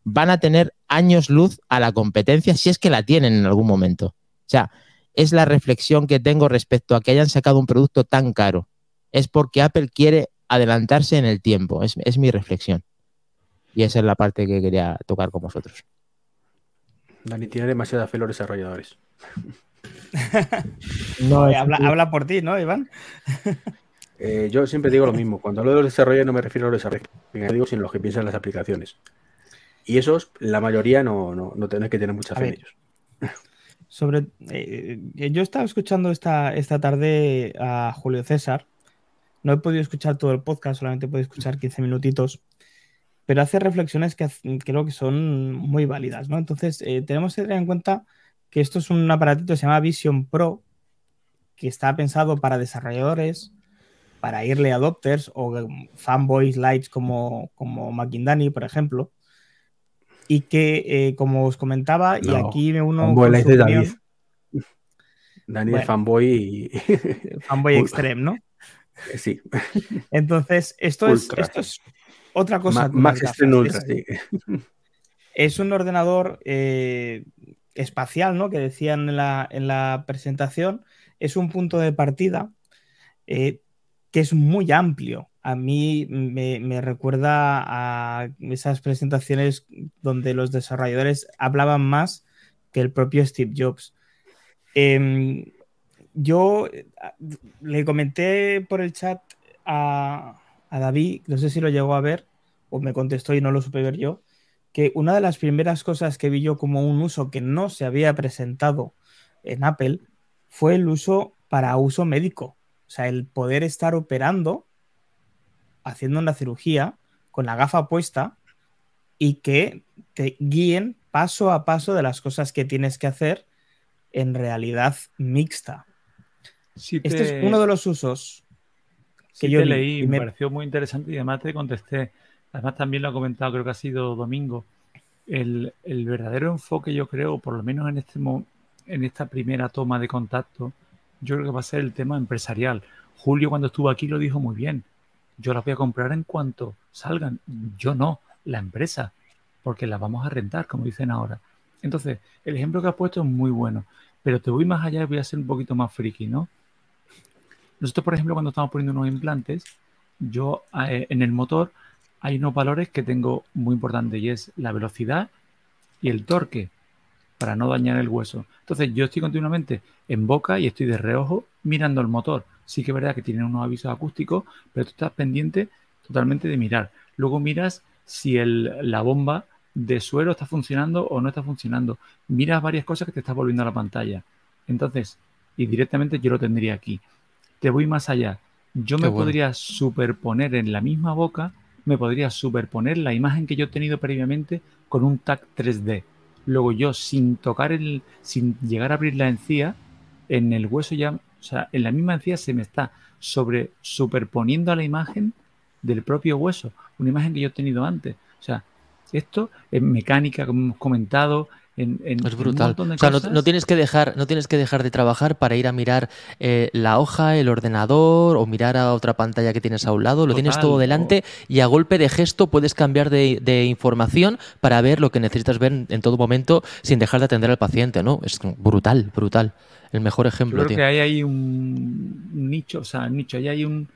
van a tener años luz a la competencia si es que la tienen en algún momento. O sea, es la reflexión que tengo respecto a que hayan sacado un producto tan caro. Es porque Apple quiere adelantarse en el tiempo. Es, mi reflexión. Y esa es la parte que quería tocar con vosotros. Dani tiene demasiada fe los desarrolladores. (laughs) no, habla, por ti, ¿no, Iván? (laughs) Eh, yo siempre digo lo mismo. Cuando hablo de los desarrolladores no me refiero a los desarrolladores, digo sino los que piensan en las aplicaciones. Y esos, la mayoría no, no, no que tener mucha fe en ellos. (laughs) Sobre, eh, yo estaba escuchando esta, esta tarde a Julio César. No he podido escuchar todo el podcast, solamente he podido escuchar 15 minutitos, pero hace reflexiones que creo que son muy válidas, ¿no? Entonces, eh, tenemos que tener en cuenta que esto es un aparatito que se llama Vision Pro, que está pensado para desarrolladores, para early adopters o fanboys lights como, como McIndani, por ejemplo y que, eh, como os comentaba, y aquí me uno. Fanboy con su David. Daniel fanboy y. fanboy (laughs) extreme, ¿no? Eh, sí. Entonces, esto, es, esto es otra cosa. Max Extreme Ultra, sí. Es un ordenador eh, espacial, ¿no? Que decían en la, en la, presentación. Es un punto de partida que es muy amplio a mí me, recuerda a esas presentaciones donde los desarrolladores hablaban más que el propio Steve Jobs. Em, yo eh, le comenté por el chat a, a, David, no sé si lo llegó a ver o me contestó y no lo supe ver yo, que una de las primeras cosas que vi yo como un uso que no se había presentado en Apple fue el uso para uso médico. O sea, el poder estar operando haciendo una cirugía con la gafa puesta y que te guíen paso a paso de las cosas que tienes que hacer en realidad mixta. Este es uno de los usos que yo leí, me... pareció muy interesante y además te contesté. Además también lo ha comentado, creo que ha sido domingo. El, verdadero enfoque, yo creo, por lo menos en, este, en esta primera toma de contacto, yo creo que va a ser el tema empresarial. Julio cuando estuvo aquí lo dijo muy bien yo las voy a comprar en cuanto salgan. Yo no, la empresa, porque las vamos a rentar, como dicen ahora. Entonces, el ejemplo que has puesto es muy bueno, pero te voy más allá y voy a ser un poquito más friki, ¿no? Nosotros, por ejemplo, cuando estamos poniendo unos implantes, yo eh, en el motor hay unos valores que tengo muy importantes y es la velocidad y el torque para no dañar el hueso. Entonces yo estoy continuamente en boca y estoy de reojo mirando el motor sí que es verdad que tienen unos avisos acústicos, pero tú estás pendiente totalmente de mirar. Luego miras si la bomba de suero está funcionando o no está funcionando. Miras varias cosas que te estás volviendo a la pantalla. Entonces, y directamente yo lo tendría aquí. Te voy más allá. Yo me podría superponer en la misma boca, me podría superponer la imagen que yo he tenido previamente con un tag 3D. Luego yo, sin tocar el, sin llegar a abrir la encía, en el hueso ya o sea, en la misma encía se me está sobre, superponiendo a la imagen del propio hueso, una imagen que yo he tenido antes. O sea, esto en mecánica, como hemos comentado, en, es brutal. o sea, no, tienes que dejar, no tienes que dejar de trabajar para ir a mirar eh, la hoja, el ordenador o mirar a otra pantalla que tienes a un lado. Lo tienes todo delante y a golpe de gesto puedes cambiar de, de, información para ver lo que necesitas ver en todo momento sin dejar de atender al paciente, ¿no? Es brutal, brutal el mejor ejemplo. Creo que ahí hay un nicho, o sea, nicho, ahí hay un,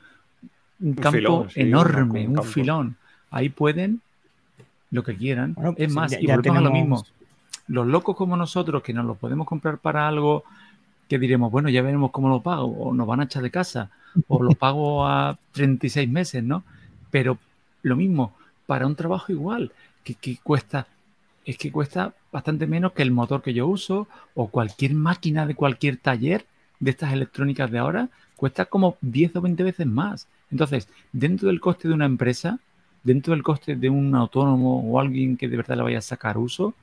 campo enorme, un, filón. Ahí pueden lo que quieran. es pues más, y volvemos a lo mismo. Los locos como nosotros, que nos lo podemos comprar para algo que diremos, bueno, ya veremos cómo lo pago, o nos van a echar de casa, o lo (laughs) pago a 36 meses, ¿no? Pero lo mismo, para un trabajo igual, que, que cuesta, es que cuesta bastante menos que el motor que yo uso o cualquier máquina de cualquier taller de estas electrónicas de ahora, cuesta como 10 o 20 veces más. Entonces, dentro del coste de una empresa, dentro del coste de un autónomo o alguien que de verdad le vaya a sacar uso,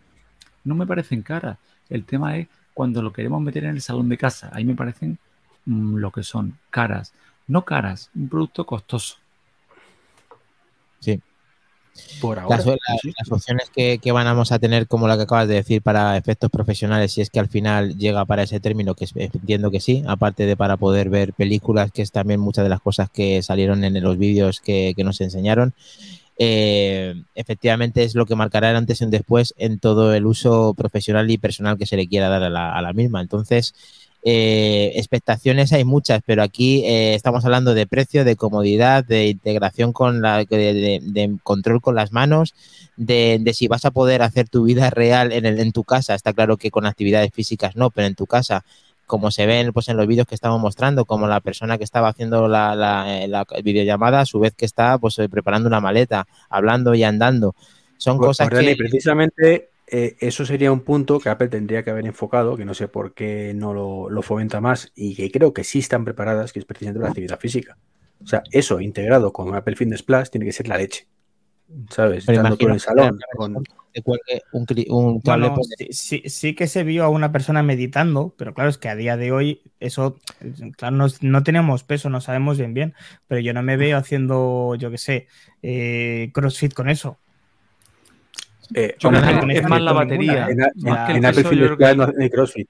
no me parecen caras. El tema es cuando lo queremos meter en el salón de casa. Ahí me parecen mm, lo que son caras. No caras, un producto costoso. Sí. Por ahora. Las, la- las opciones que, que vamos a tener, como la que acabas de decir, para efectos profesionales, si es que al final llega para ese término, que es- entiendo que sí, aparte de para poder ver películas, que es también muchas de las cosas que salieron en los vídeos que, que nos enseñaron. Eh, efectivamente es lo que marcará el antes y un después en todo el uso profesional y personal que se le quiera dar a la, misma. Entonces, eh, expectaciones hay muchas, pero aquí eh, estamos hablando de precio, de comodidad, de integración con la de, de- de control con las manos, de, de si vas a poder hacer tu vida real en, el, en tu casa. Está claro que con actividades físicas no, pero en tu casa, como se ven pues, en los vídeos que estamos mostrando, como la persona que estaba haciendo la, la- eh, la videollamada, a su vez que está pues, eh, preparando una maleta, hablando y andando. Son Pues, cosas pues, que... precisamente eh, eso sería un punto que Apple tendría que haber enfocado, que no sé por qué no lo, lo fomenta más y que creo que sí están preparadas, que es precisamente la actividad física. O sea, eso integrado con Apple Fitness Plus tiene que ser la leche. ¿Sabes? Pero Estando tú en el salón. con- un, un cable Bueno, por- sí, sí- sí que se vio a una persona meditando, pero claro, es que a día de hoy eso, claro, no, no tenemos peso, no sabemos bien bien, pero yo no me veo haciendo, yo qué sé, eh, CrossFit con eso. eh, Yo es más la batería. en, el Apple Fitness que- no hay CrossFit.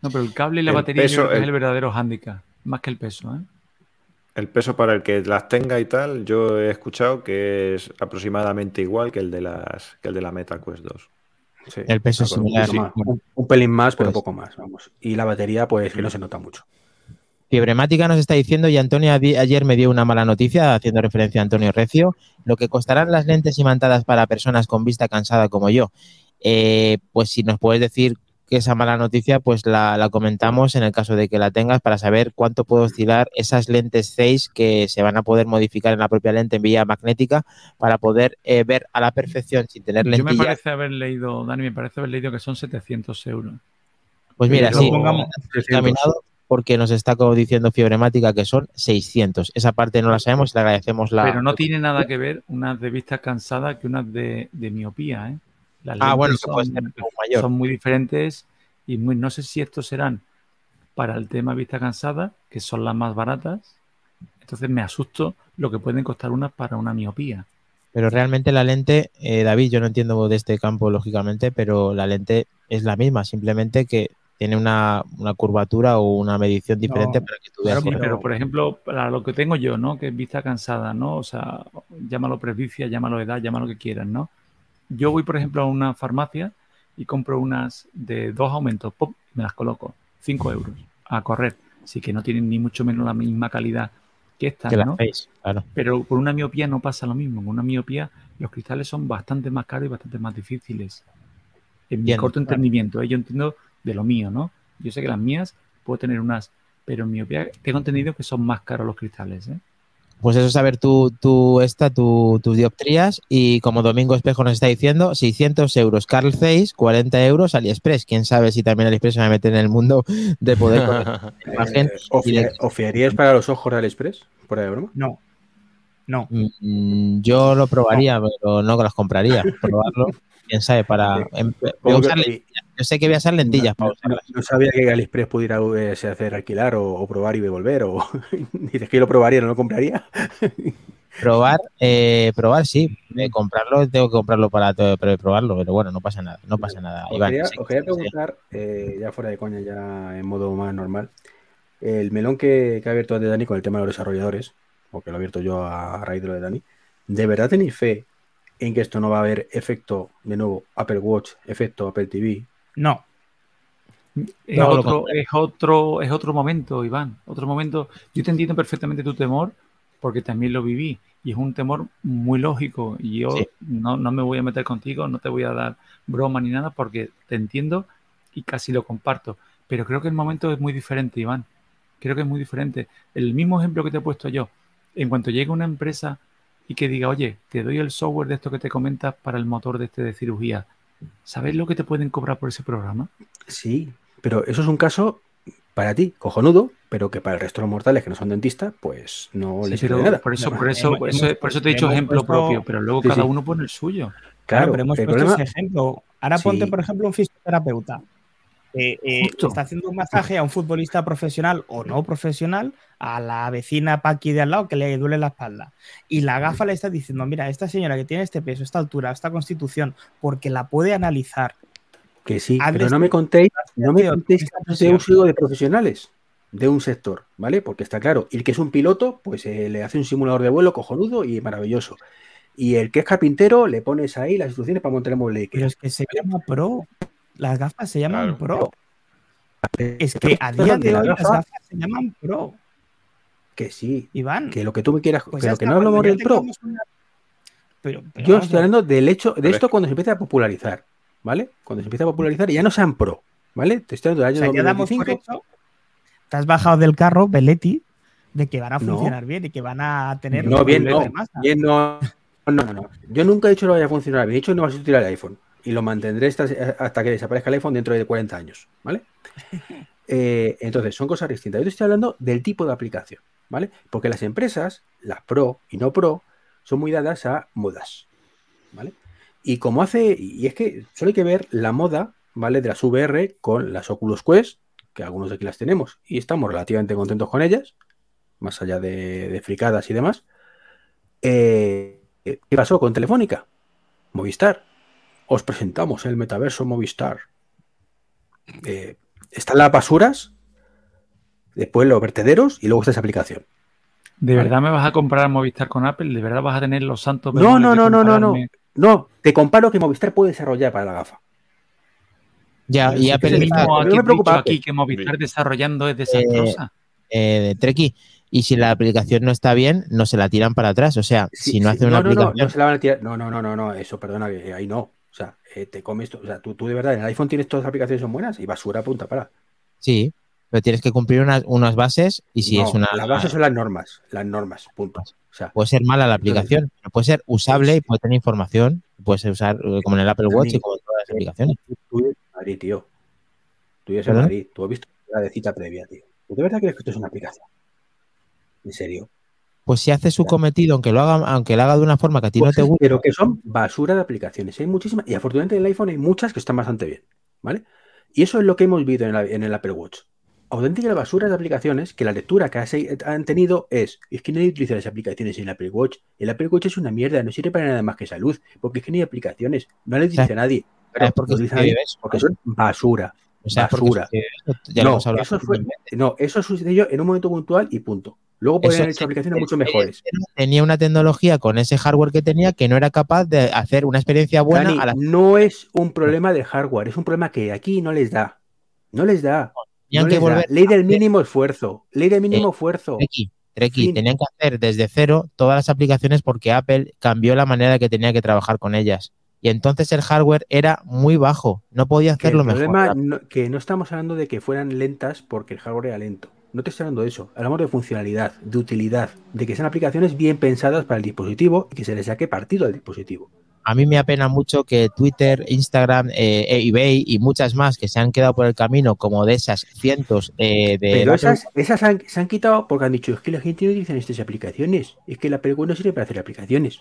No, pero el cable y la El batería yo peso, creo que es el- el verdadero hándicap, más que el peso, ¿eh? El peso para el que las tenga y tal, yo he escuchado que es aproximadamente igual que el de las que el de la Meta Quest 2. Sí, El peso es similar, sí. un, un pelín más, pero Pues- poco más, vamos. Y la batería, pues que no se nota mucho. Fiebremática nos está diciendo, y Antonio ayer me dio una mala noticia, haciendo referencia a Antonio Recio, lo que costarán las lentes imantadas para personas con vista cansada como yo. Eh, pues si nos puedes decir esa mala noticia, pues la, la comentamos en el caso de que la tengas para saber cuánto puede oscilar esas lentes Zeiss que se van a poder modificar en la propia lente en vía magnética para poder eh, ver a la perfección sin tener Yo me parece haber leído, Dani, me parece haber leído que son 700 euros. Pues mira, sí, pongamos- examinado porque nos está como diciendo Fiebremática que son 600. Esa parte no la sabemos y le agradecemos la... Pero no tiene nada que ver unas de vista cansada que unas de, de miopía, ¿eh? Las Ah, bueno, son- ser un mayor. son muy diferentes y muy, no sé si estos serán para el tema vista cansada, que son las más baratas. Entonces me asusto lo que pueden costar unas para una miopía. Pero realmente la lente, eh, David, yo no entiendo de este campo lógicamente, pero la lente es la misma, simplemente que tiene una, una curvatura o una medición diferente No, para que tú veas. claro, Sí, correcto. pero por ejemplo, para lo que tengo yo, ¿no? Que es vista cansada, ¿no? O sea, llámalo presbicia, llámalo edad, llámalo lo que quieras, ¿no? Yo voy, por ejemplo, a una farmacia y compro unas de dos aumentos, me las coloco, 5 euros, a correr. Así que no tienen ni mucho menos la misma calidad que estas, que ¿no? claro. Pero con una miopía no pasa lo mismo. Con una miopía los cristales son bastante más caros y bastante más difíciles. En mi corto claro. entendimiento, ¿eh? yo entiendo de lo mío, ¿no? Yo sé que las mías puedo tener unas, pero en miopía tengo entendido que son más caros los cristales, ¿eh? Pues eso es saber tú, tú esta, tu- tus dioptrías y como Domingo Espejo nos está diciendo, 600 euros Carl Zeiss, 40 euros AliExpress. Quién sabe si también AliExpress se va a meter en el mundo de poder (laughs) imagen. Eh, ¿o, y de- fia- o fiarías para los ojos de AliExpress? ¿Por ahí de broma? No. No. Mm, Yo lo probaría, pero no las compraría. Probarlo, quién sabe, para... (laughs) em- que-. Yo sé que voy a usar lentillas para no, usarlas. no sabía que AliExpress pudiera eh, hacer alquilar o, o probar y devolver. O... (laughs) Dices que lo probaría, no lo compraría. (laughs) Probar, eh, probar sí. Eh, comprarlo, tengo que comprarlo para para probarlo, pero bueno, no pasa nada, no pasa nada. Os Iván, quería, sí, os quería sí. preguntar, ya fuera de coña, ya en modo más normal, el melón que, que ha abierto antes Dani con el tema de los desarrolladores, o que lo he abierto yo a, a raíz de lo de Dani, ¿de verdad tenéis fe en que esto no va a haber efecto, de nuevo, Apple Watch, efecto Apple TV? No. Es, No, otro, es, otro, es otro momento, Iván. Otro momento. Yo te entiendo perfectamente tu temor porque también lo viví. Y es un temor muy lógico. Y yo Sí. no, no me voy a meter contigo, no te voy a dar broma ni nada porque te entiendo y casi lo comparto. Pero creo que el momento es muy diferente, Iván. Creo que es muy diferente. El mismo ejemplo que te he puesto yo. En cuanto llega una empresa y que diga, oye, te doy el software de esto que te comentas para el motor de este de cirugía. ¿Sabes lo que te pueden cobrar por ese programa? Sí, pero eso es un caso para ti, cojonudo, pero que para el resto de los mortales que no son dentistas, pues no Sí, les sirve nada. por eso, por eso, hemos- eso- por eso te he dicho ejemplo puesto- propio, pero luego Sí, cada sí. uno pone el suyo. Claro, pero hemos el puesto problema- ese ejemplo. Ahora ponte, por ejemplo, un fisioterapeuta. Eh, Justo. está haciendo un masaje a un futbolista profesional o no profesional, a la vecina Paqui de al lado que le duele la espalda. Y la gafa le está diciendo, mira, esta señora que tiene este peso, esta altura, esta constitución, porque la puede analizar. Que sí, pero no me contéis, no me contéis de presión. uso de profesionales de un sector, ¿vale? Porque está claro, y el que es un piloto, pues eh, le hace un simulador de vuelo cojonudo y maravilloso. Y el que es carpintero, le pones ahí las instrucciones para montar el mueble Pero es que se llama pro. Las gafas se llaman Claro. pro. Es que a día de hoy las gafa, gafas se llaman pro. Que sí, Iván. que lo que tú me quieras, Pues pero que no hablamos cuando ya del pro. tengamos una- Pero, pero Yo estoy hablando del hecho, de esto es- cuando se empieza a popularizar, ¿vale? Cuando se empieza a popularizar y ya no sean pro, ¿vale? Te estoy hablando del O año sea, ya damos por 2025. hecho, te has bajado del carro, Belletti, de que van a No. funcionar bien y que van a tener No, bien, no. de masa. Bien, no. No, no, no. Yo nunca he dicho que no vaya a funcionar bien. He dicho que no vas a utilizar el iPhone. Y lo mantendré hasta, hasta que desaparezca el iPhone dentro de 40 años, ¿vale? (laughs) Eh, entonces, son cosas distintas. Yo te estoy hablando del tipo de aplicación, ¿vale? Porque las empresas, las pro y no pro, son muy dadas a modas, ¿vale? Y como hace, y es que solo hay que ver la moda, ¿vale? De las VR con las Oculus Quest, que algunos de aquí las tenemos y estamos relativamente contentos con ellas, más allá de, de fricadas y demás. Eh, ¿Qué pasó con Telefónica? Movistar. Os presentamos el metaverso Movistar. Eh, están las basuras, después los vertederos y luego está esa aplicación. ¿De Vale. verdad me vas a comprar Movistar con Apple? ¿De verdad vas a tener los santos No, no, no, no, no, no. No, te comparo que Movistar puede desarrollar para la gafa. Ya, y sí Apple mismo no aquí, me preocupa dicho aquí que Movistar desarrollando es desastrosa. eh, Treki, y si la aplicación no está bien, no se la tiran para atrás. O sea, Sí, si no sí, hace una no, no, no, aplicación. no se la van a tirar. No, no, no, no, no, eso, perdona, ahí no. O sea, eh, te comes, o sea, tú, tú de verdad en el iPhone tienes todas las aplicaciones son buenas y basura punta para. Sí, pero tienes que cumplir unas, unas bases y si No, es una. Las bases son las normas, las normas, punto. O sea, Puede ser mala la aplicación, pero puede ser usable y puede tener información. Puede ser usar eh, como en el Apple Watch y como en todas las aplicaciones. tú, vives en Madrid, tío. Tú vives en. Madrid, tú has visto la de cita previa, tío. ¿Tú de verdad crees que esto es una aplicación? ¿En serio? Pues si hace su cometido, aunque lo haga, aunque lo haga de una forma que a ti no Pues te guste, Pero que son basura de aplicaciones. Hay muchísimas. Y afortunadamente en el iPhone hay muchas que están bastante bien. ¿Vale? Y eso es lo que hemos visto en, la- en el Apple Watch. Auténtica basura de aplicaciones que la lectura que han tenido es: es que nadie utiliza las aplicaciones en el Apple Watch. El Apple Watch es una mierda, no sirve para nada más que salud. Porque es que no hay aplicaciones. No le dice a nadie. Pero ¿sabes por qué no utiliza sucede nadie porque son basura. O sea, basura. sucede eso, ya lo no, eso fue, no, eso sucedió en un momento puntual y punto. Luego podrían haber hecho aplicaciones el- mucho mejores. Tenía una tecnología con ese hardware que tenía que no era capaz de hacer una experiencia buena Dani, a la no es un problema de hardware, es un problema que aquí no les da. No les da. tenían no que les da. volver Ley del mínimo esfuerzo. Ley del mínimo esfuerzo. Treki, Treki, tenían que hacer desde cero todas las aplicaciones porque Apple cambió la manera que tenía que trabajar con ellas. Y entonces el hardware era muy bajo, no podía el hacerlo mejor. problema no- que no estamos hablando de que fueran lentas porque el hardware era lento. No te estoy hablando de eso. Hablamos de funcionalidad, de utilidad, de que sean aplicaciones bien pensadas para el dispositivo y que se le saque partido al dispositivo. A mí me apena mucho que Twitter, Instagram, eh, eh, eBay y muchas más que se han quedado por el camino, como de esas cientos eh, de... Pero esas, esas han- se han quitado porque han dicho es que la gente no utiliza estas aplicaciones. Es que la Watch no sirve para hacer aplicaciones.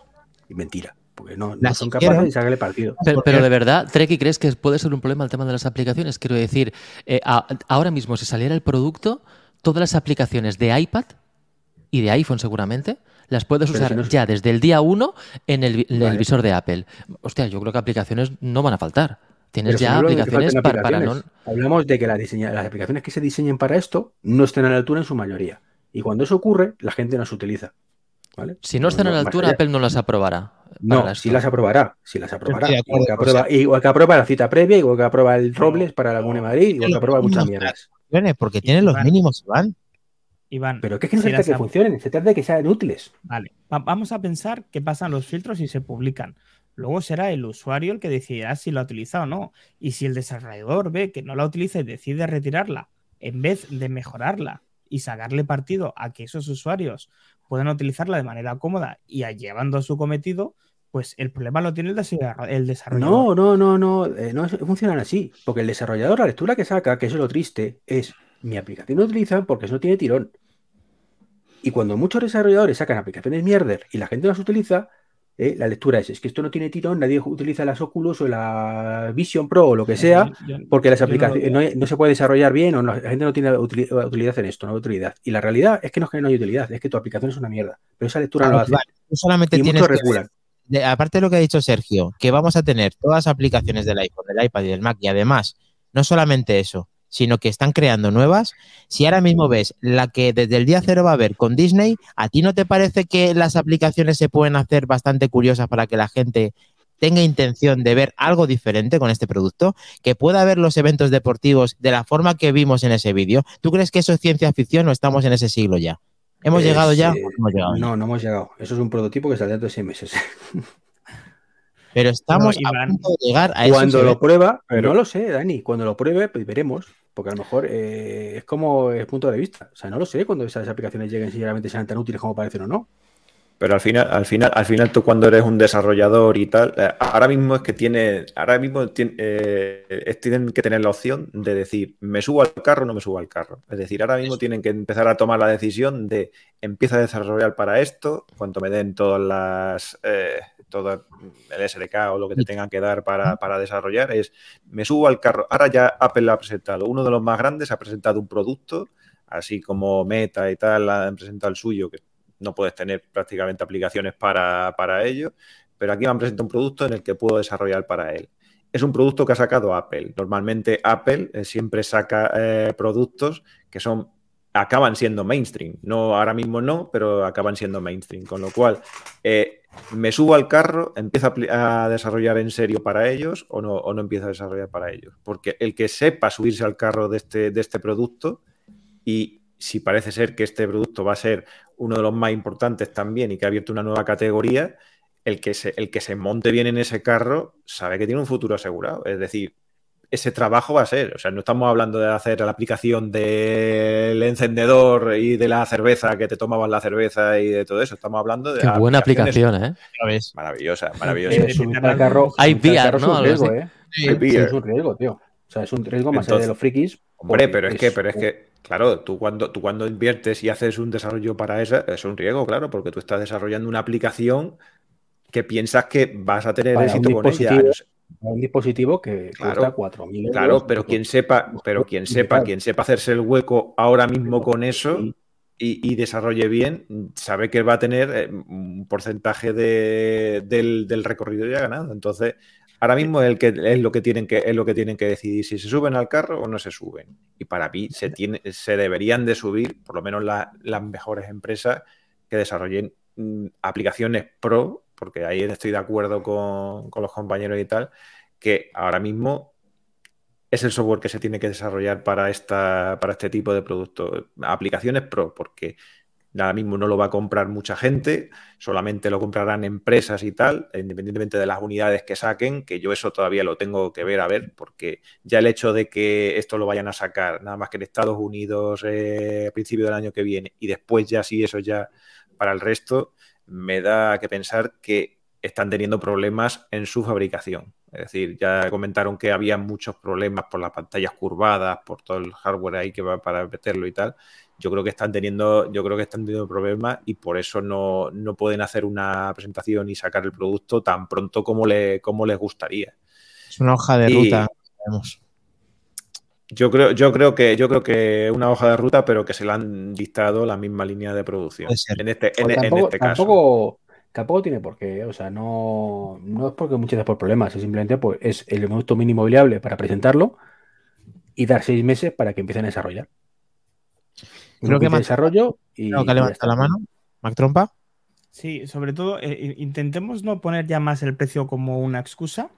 Y mentira, porque no, no son capaces de sacarle partido. Pero, de verdad, Treki, ¿crees que puede ser un problema el tema de las aplicaciones? Quiero decir, eh, a- ahora mismo si saliera el producto, todas las aplicaciones de iPad y de iPhone seguramente, las puedes usar si no es- ya desde el día 1 en el, vi- en el Vale. visor de Apple. Hostia, yo creo que aplicaciones no van a faltar. Tienes Pero si ya no aplicaciones para, para no... aplicaciones. Hablamos de que la diseña- las aplicaciones que se diseñen para esto no estén a la altura en su mayoría. Y cuando eso ocurre, la gente no las utiliza. ¿vale? Si no están a la altura. Apple no las aprobará. No, si esto. las aprobará, si las aprobará. Igual que, aprueba, igual que aprueba la cita previa, igual que aprueba el Robles para la Comuna de Madrid, igual que aprueba muchas mierdas. Porque tienen los Iván. mínimos, Iván. Iván, Pero que es que no si se trata las de que funcionen, se trata de que sean útiles. Vale, va- vamos a pensar que pasan los filtros y se publican. Luego será el usuario el que decidirá si la utiliza o no. Y si el desarrollador ve que no la utiliza y decide retirarla, en vez de mejorarla y sacarle partido a que esos usuarios puedan utilizarla de manera cómoda y llevando a su cometido, pues el problema lo tiene el, desarrollador-. No, no, no, no, eh, no funcionan así. Porque el desarrollador, la lectura que saca, que eso es lo triste, es mi aplicación no utiliza porque eso no tiene tirón. Y cuando muchos desarrolladores sacan aplicaciones mierder y la gente las utiliza, eh, la lectura es, es que esto no tiene tirón, nadie utiliza las Oculus o la Vision Pro o lo que sea, Yo- porque las no aplicaciones no, no se puede desarrollar bien o no- la gente no tiene utili- utilidad en esto, no hay utilidad. Y la realidad es que no es que no hay utilidad, es que tu aplicación es una mierda. Pero esa lectura no lo hace. Solamente Y tienes muchos que ver- regulan. de- aparte de lo que ha dicho Sergio, que vamos a tener todas las aplicaciones del iPhone, del iPad y del Mac, y además, no solamente eso, sino que están creando nuevas. Si ahora mismo ves la que desde el día cero va a haber con Disney, ¿a ti no te parece que las aplicaciones se pueden hacer bastante curiosas para que la gente tenga intención de ver algo diferente con este producto? Que pueda ver los eventos deportivos de la forma que vimos en ese vídeo. ¿Tú crees que eso es ciencia ficción o estamos en ese siglo ya? ¿Hemos Es, llegado ya? eh, hemos llegado? No, no hemos llegado. Eso es un prototipo que saldrá dentro de seis meses. (laughs) Pero estamos No, a Iván, punto de llegar a Cuando lo prueba, Pero- no lo sé, Dani. Cuando lo pruebe, pues veremos. Porque a lo mejor eh, es como el punto de vista. O sea, no lo sé cuando esas aplicaciones lleguen si realmente sean tan útiles como parecen o no. Pero al final, al final, al final tú cuando eres un desarrollador y tal, eh, ahora mismo es que tiene, ahora mismo tiene, eh, es- tienen que tener la opción de decir, me subo al carro o no me subo al carro. Es decir, ahora mismo tienen que empezar a tomar la decisión de empieza a desarrollar para esto, cuanto me den todas las eh, todo el SDK o lo que te tengan que dar para, para desarrollar, es me subo al carro. Ahora ya Apple ha presentado, uno de los más grandes ha presentado un producto, así como Meta y tal han presentado el suyo, que no puedes tener prácticamente aplicaciones para, para ello, pero aquí me han presentado un producto en el que puedo desarrollar para él. Es un producto que ha sacado Apple. Normalmente Apple eh, siempre saca eh, productos que son acaban siendo mainstream. No, ahora mismo no, pero acaban siendo mainstream. Con lo cual, eh, me subo al carro, empiezo a, desarrollar en serio para ellos o no, o no empiezo a desarrollar para ellos. Porque el que sepa subirse al carro de este, de este producto y si parece ser que este producto va a ser uno de los más importantes también y que ha abierto una nueva categoría, el que se, el que se monte bien en ese carro sabe que tiene un futuro asegurado. Es decir, ese trabajo va a ser, o sea, no estamos hablando de hacer la aplicación del encendedor y de la cerveza que te tomaban la cerveza y de todo eso. Estamos hablando de Qué buena aplicación, ¿eh? Ves. Maravillosa, maravillosa. Eh, al carro, Hay VR, carro es ¿no? un riesgo. ¿eh? Sí, es un riesgo, tío. O sea, es un riesgo más allá de los frikis. Hombre, porque pero es que, pero es que, claro, tú cuando, tú cuando inviertes y haces un desarrollo para esa, es un riesgo, claro, porque tú estás desarrollando una aplicación que piensas que vas a tener Para un éxito con ella. Un dispositivo que Claro, cuesta 4.000 euros. Claro, pero quien sepa, pero quien sepa, quien sepa hacerse el hueco ahora mismo con eso y, y desarrolle bien, sabe que va a tener eh, un porcentaje de- del, del recorrido ya ganado. Entonces, ahora mismo es, el que, es lo que tienen que es lo que tienen que decidir si se suben al carro o no se suben. Y para mí se tiene, se deberían de subir, por lo menos la- las mejores empresas que desarrollen mm, aplicaciones pro, porque ahí estoy de acuerdo con, los compañeros y tal, que ahora mismo es el software que se tiene que desarrollar para, esta, para este tipo de productos. Aplicaciones pro, porque ahora mismo no lo va a comprar mucha gente, solamente lo comprarán empresas y tal, independientemente de las unidades que saquen, que yo eso todavía lo tengo que ver a ver, porque ya el hecho de que esto lo vayan a sacar nada más que en Estados Unidos eh, a principio del año que viene y después ya sí, eso ya para el resto, me da que pensar que están teniendo problemas en su fabricación. Es decir, ya comentaron que había muchos problemas por las pantallas curvadas, por todo el hardware ahí que va para meterlo y tal. Yo creo que están teniendo, yo creo que están teniendo problemas y por eso no, no pueden hacer una presentación y sacar el producto tan pronto como, le, como les gustaría. Es una hoja de Y- ruta. sabemos. Yo creo, yo creo que, yo creo que una hoja de ruta, pero que se le han dictado la misma línea de producción. En este, en, Pues en tampoco, este caso. tampoco, tampoco tiene por qué, o sea, no, no es porque muchas veces por problemas, es simplemente pues, es el producto mínimo viable para presentarlo y dar seis meses para que empiecen a desarrollar. Creo que más- desarrollo y, Creo que levanta la mano. Mac Trompa. Sí, sobre todo, eh, eh, intentemos no poner ya más el precio como una excusa.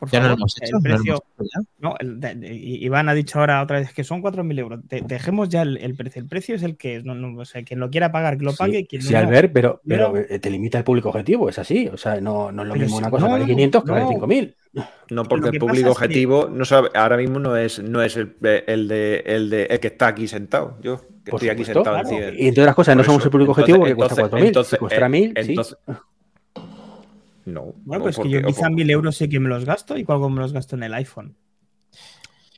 Por Ya no lo favor. hemos hecho. El no lo precio, hemos hecho ya. no, el de- de- Iván ha dicho ahora otra vez que son 4.000 euros. De- dejemos ya el, el precio. El precio es el que es. No, no, o sea, quien lo quiera pagar, que lo pague. Sí, quien sí, no, no. Albert, pero, pero Pero- te limita el público objetivo, es así. O sea, no, no es lo mismo una cosa no, vale 500 que no. vale 5000. No, porque el que público es que- objetivo no sabe, ahora mismo no es, no es el, el de, el de el que está aquí sentado. Yo. que estoy aquí supuesto, sentado claro. encima. Y entre otras cosas, no somos el público Entonces- objetivo porque cuesta entonces- 4.000. entonces- Si costara eh, 1.000, sí. No. Bueno, no, pues que porque- yo quizá mil euros sé que me los gasto y cuál me los gasto en el iPhone.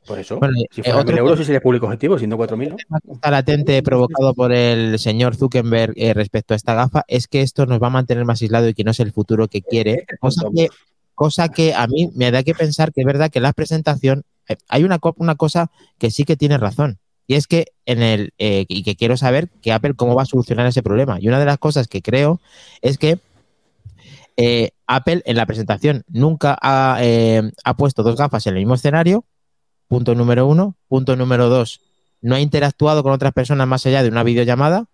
Por eso. Bueno, si eh, fuera 1.000 euros, sí sería público objetivo, siendo 4.000, ¿no? tema que está latente provocado por el señor Zuckerberg eh, respecto a esta gafa es que esto nos va a mantener más aislado y que no es el futuro que quiere. Cosa que, cosa que a mí me da que pensar que es verdad que en la presentación eh, hay una, una cosa que sí que tiene razón. Y es que en el eh, y que quiero saber que Apple cómo va a solucionar ese problema. Y una de las cosas que creo es que eh, Apple en la presentación nunca ha, eh, ha puesto dos gafas en el mismo escenario. Punto número uno. Punto número dos. No ha interactuado con otras personas más allá de una videollamada.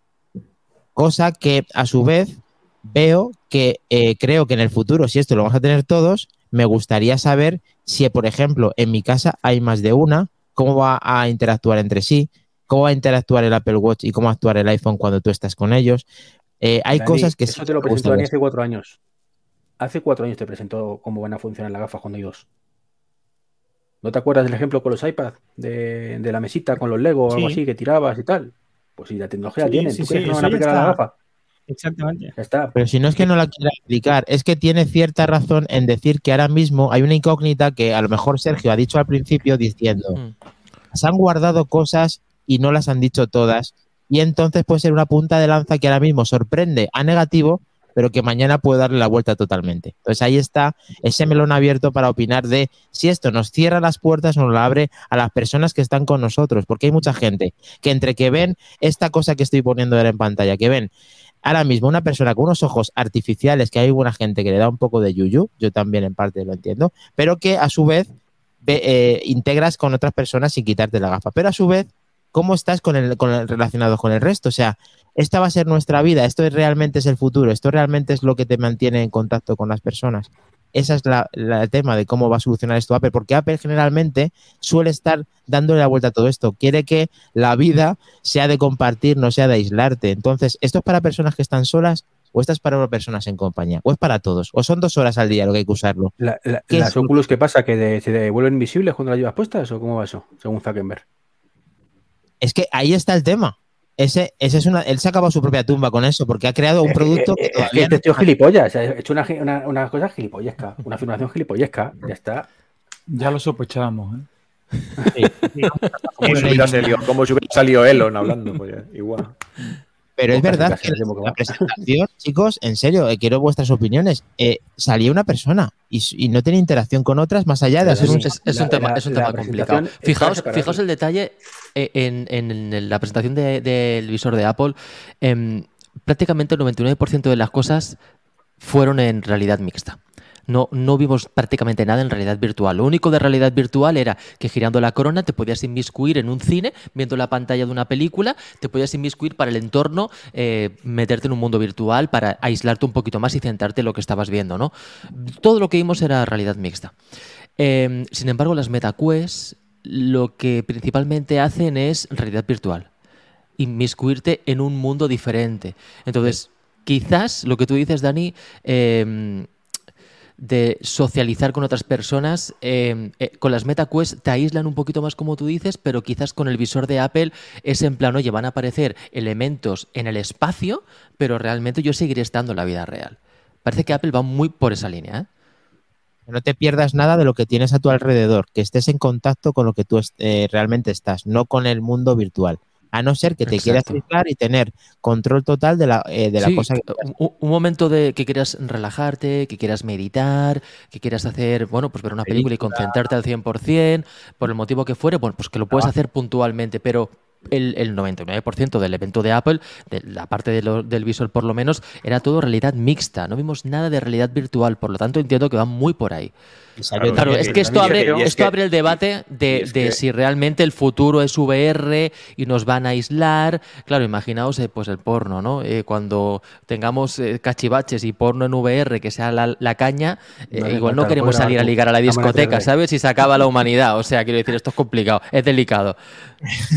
Cosa que a su vez veo que eh, creo que en el futuro, si esto lo vamos a tener todos, me gustaría saber si, por ejemplo, en mi casa hay más de una, cómo va a interactuar entre sí, cómo va a interactuar el Apple Watch y cómo va a actuar el iPhone cuando tú estás con ellos. Eh, hay Dani, cosas que Eso sí te lo gusta Dani hace cuatro años. Hace cuatro años te presentó cómo van a funcionar las gafas cuando hay dos. ¿No te acuerdas del ejemplo con los iPads? De, de la mesita con los Lego o algo Sí. así que tirabas y tal. Pues si la tecnología Sí, tienen, sí, ¿tú sí, crees que no van a aplicar la gafa? Exactamente. Ya está. Pero si no es que no la quiera explicar, es que tiene cierta razón en decir que ahora mismo hay una incógnita que a lo mejor Sergio ha dicho al principio diciendo, Mm. se han guardado cosas y no las han dicho todas. Y entonces puede ser una punta de lanza que ahora mismo sorprende a negativo, pero que mañana puede darle la vuelta totalmente. Entonces ahí está ese melón abierto para opinar de si esto nos cierra las puertas o nos lo abre a las personas que están con nosotros, porque hay mucha gente que entre que ven esta cosa que estoy poniendo ahora en pantalla, que ven ahora mismo una persona con unos ojos artificiales, que hay buena gente que le da un poco de yuyu, yo también en parte lo entiendo, pero que a su vez ve- eh, integras con otras personas sin quitarte la gafa. Pero a su vez, ¿cómo estás con el, con el- relacionado con el resto? O sea, esta va a ser nuestra vida, esto es- realmente es el futuro, esto realmente es lo que te mantiene en contacto con las personas. Ese es la, la- el tema de cómo va a solucionar esto Apple, porque Apple generalmente suele estar dándole la vuelta a todo esto. Quiere que la vida sea de compartir, no sea de aislarte. Entonces, ¿esto es para personas que están solas o esto es para personas en compañía? ¿O es para todos? ¿O son dos horas al día lo que hay que usarlo? La- la- ¿Qué ¿Las es? Oculus qué pasa? ¿Que de- se devuelven invisibles cuando las llevas puestas o cómo va eso? Según Zuckerberg. Es que ahí está el tema. Ese, ese es una, él se ha acabado su propia tumba con eso, porque ha creado un producto que Eh, eh, es que todavía este no tío es gilipollas. Ha hecho una, una, una cosa gilipollesca. Una afirmación gilipollesca. Ya está. Ya lo sospechábamos. ¿eh? Como si hubiera salido, como si hubiera salido Elon hablando, pues igual. Pero es verdad que la presentación, (laughs) chicos, en serio, eh, quiero vuestras opiniones. Eh, salía una persona y, y no tenía interacción con otras más allá de hacer un... Es, es un tema, la- es un la tema complicado. Fijaos, fijaos el detalle eh, en, en- en la presentación de- del visor de Apple. em, prácticamente el 99% de las cosas fueron en realidad mixta. No, no vimos prácticamente nada en realidad virtual. Lo único de realidad virtual era que girando la corona te podías inmiscuir en un cine, viendo la pantalla de una película, te podías inmiscuir para el entorno, eh, meterte en un mundo virtual para aislarte un poquito más y centrarte en lo que estabas viendo. ¿no? Todo lo que vimos era realidad mixta. Eh, sin embargo, las MetaQuest lo que principalmente hacen es realidad virtual. Inmiscuirte en un mundo diferente. Entonces, quizás lo que tú dices, Dani, eh, de socializar con otras personas, eh, eh, con las MetaQuest te aíslan un poquito más como tú dices, pero quizás con el visor de Apple es en plan, oye, van a aparecer elementos en el espacio, pero realmente yo seguiré estando en la vida real. Parece que Apple va muy por esa línea. ¿eh? No te pierdas nada de lo que tienes a tu alrededor, que estés en contacto con lo que tú eh, realmente estás, no con el mundo virtual. A no ser que te quieras aislar y tener control total de la, eh, de la Sí, cosa que un, un momento de que quieras relajarte, que quieras meditar, que quieras hacer, bueno, pues ver una película y concentrarte al 100%, por el motivo que fuere, bueno, pues que lo puedes hacer puntualmente, pero el, el 99% del evento de Apple, de la parte de lo- del visor por lo menos, era todo realidad mixta, no vimos nada de realidad virtual, por lo tanto entiendo que va muy por ahí. Claro, es que esto abre, es esto que- abre el debate de, de que- si realmente el futuro es VR y nos van a aislar. Claro, imaginaos eh, pues el porno, ¿no? Eh, cuando tengamos eh, cachivaches y porno en VR, que sea la, la caña, eh, No igual no queremos salir a ligar a la discoteca, 3D. ¿sabes? Si se acaba la humanidad. O sea, quiero decir, esto es complicado, es delicado.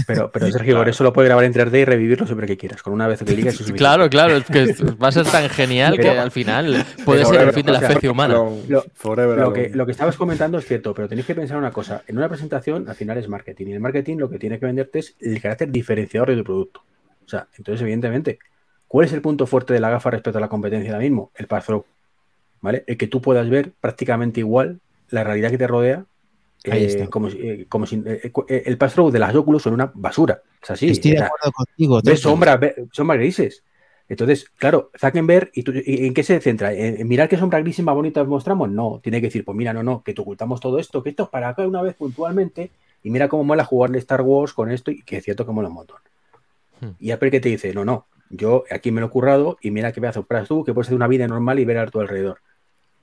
Pero, pero Sergio, por eso lo puedes grabar en 3D y revivirlo siempre que quieras. Con una vez que ligas. Claro, claro, es que va a ser tan genial (laughs) que al final puede ser el fin de la especie humana. Lo, Forever lo alone. que, lo que estabas comentando es cierto, pero tenéis que pensar una cosa. En una presentación, al final es marketing. Y en el marketing lo que tiene que venderte es el carácter diferenciador de tu producto. O sea, entonces, evidentemente, ¿cuál es el punto fuerte de la gafa respecto a la competencia ahora mismo? El pass-through. ¿Vale? El que tú puedas ver prácticamente igual la realidad que te rodea. Ahí eh, está. como, eh, como si eh, eh, el pass-through de las Oculus son una basura. Es así. Estoy de acuerdo contigo. ves sombras, ves sombras grises. Entonces, claro, Zuckerberg, ¿y, tú- y en qué se centra? ¿En, en mirar qué grises más bonitas mostramos? No, tiene que decir, pues mira, no, no, que te ocultamos todo esto, que esto es para acá una vez puntualmente, y mira cómo mola jugarle Star Wars con esto, y que es cierto que mola un montón. Hmm. Y Apple que te dice, no, no, yo aquí me lo he currado, y mira qué pedazo para tú, que puedes hacer una vida normal y ver a tu alrededor.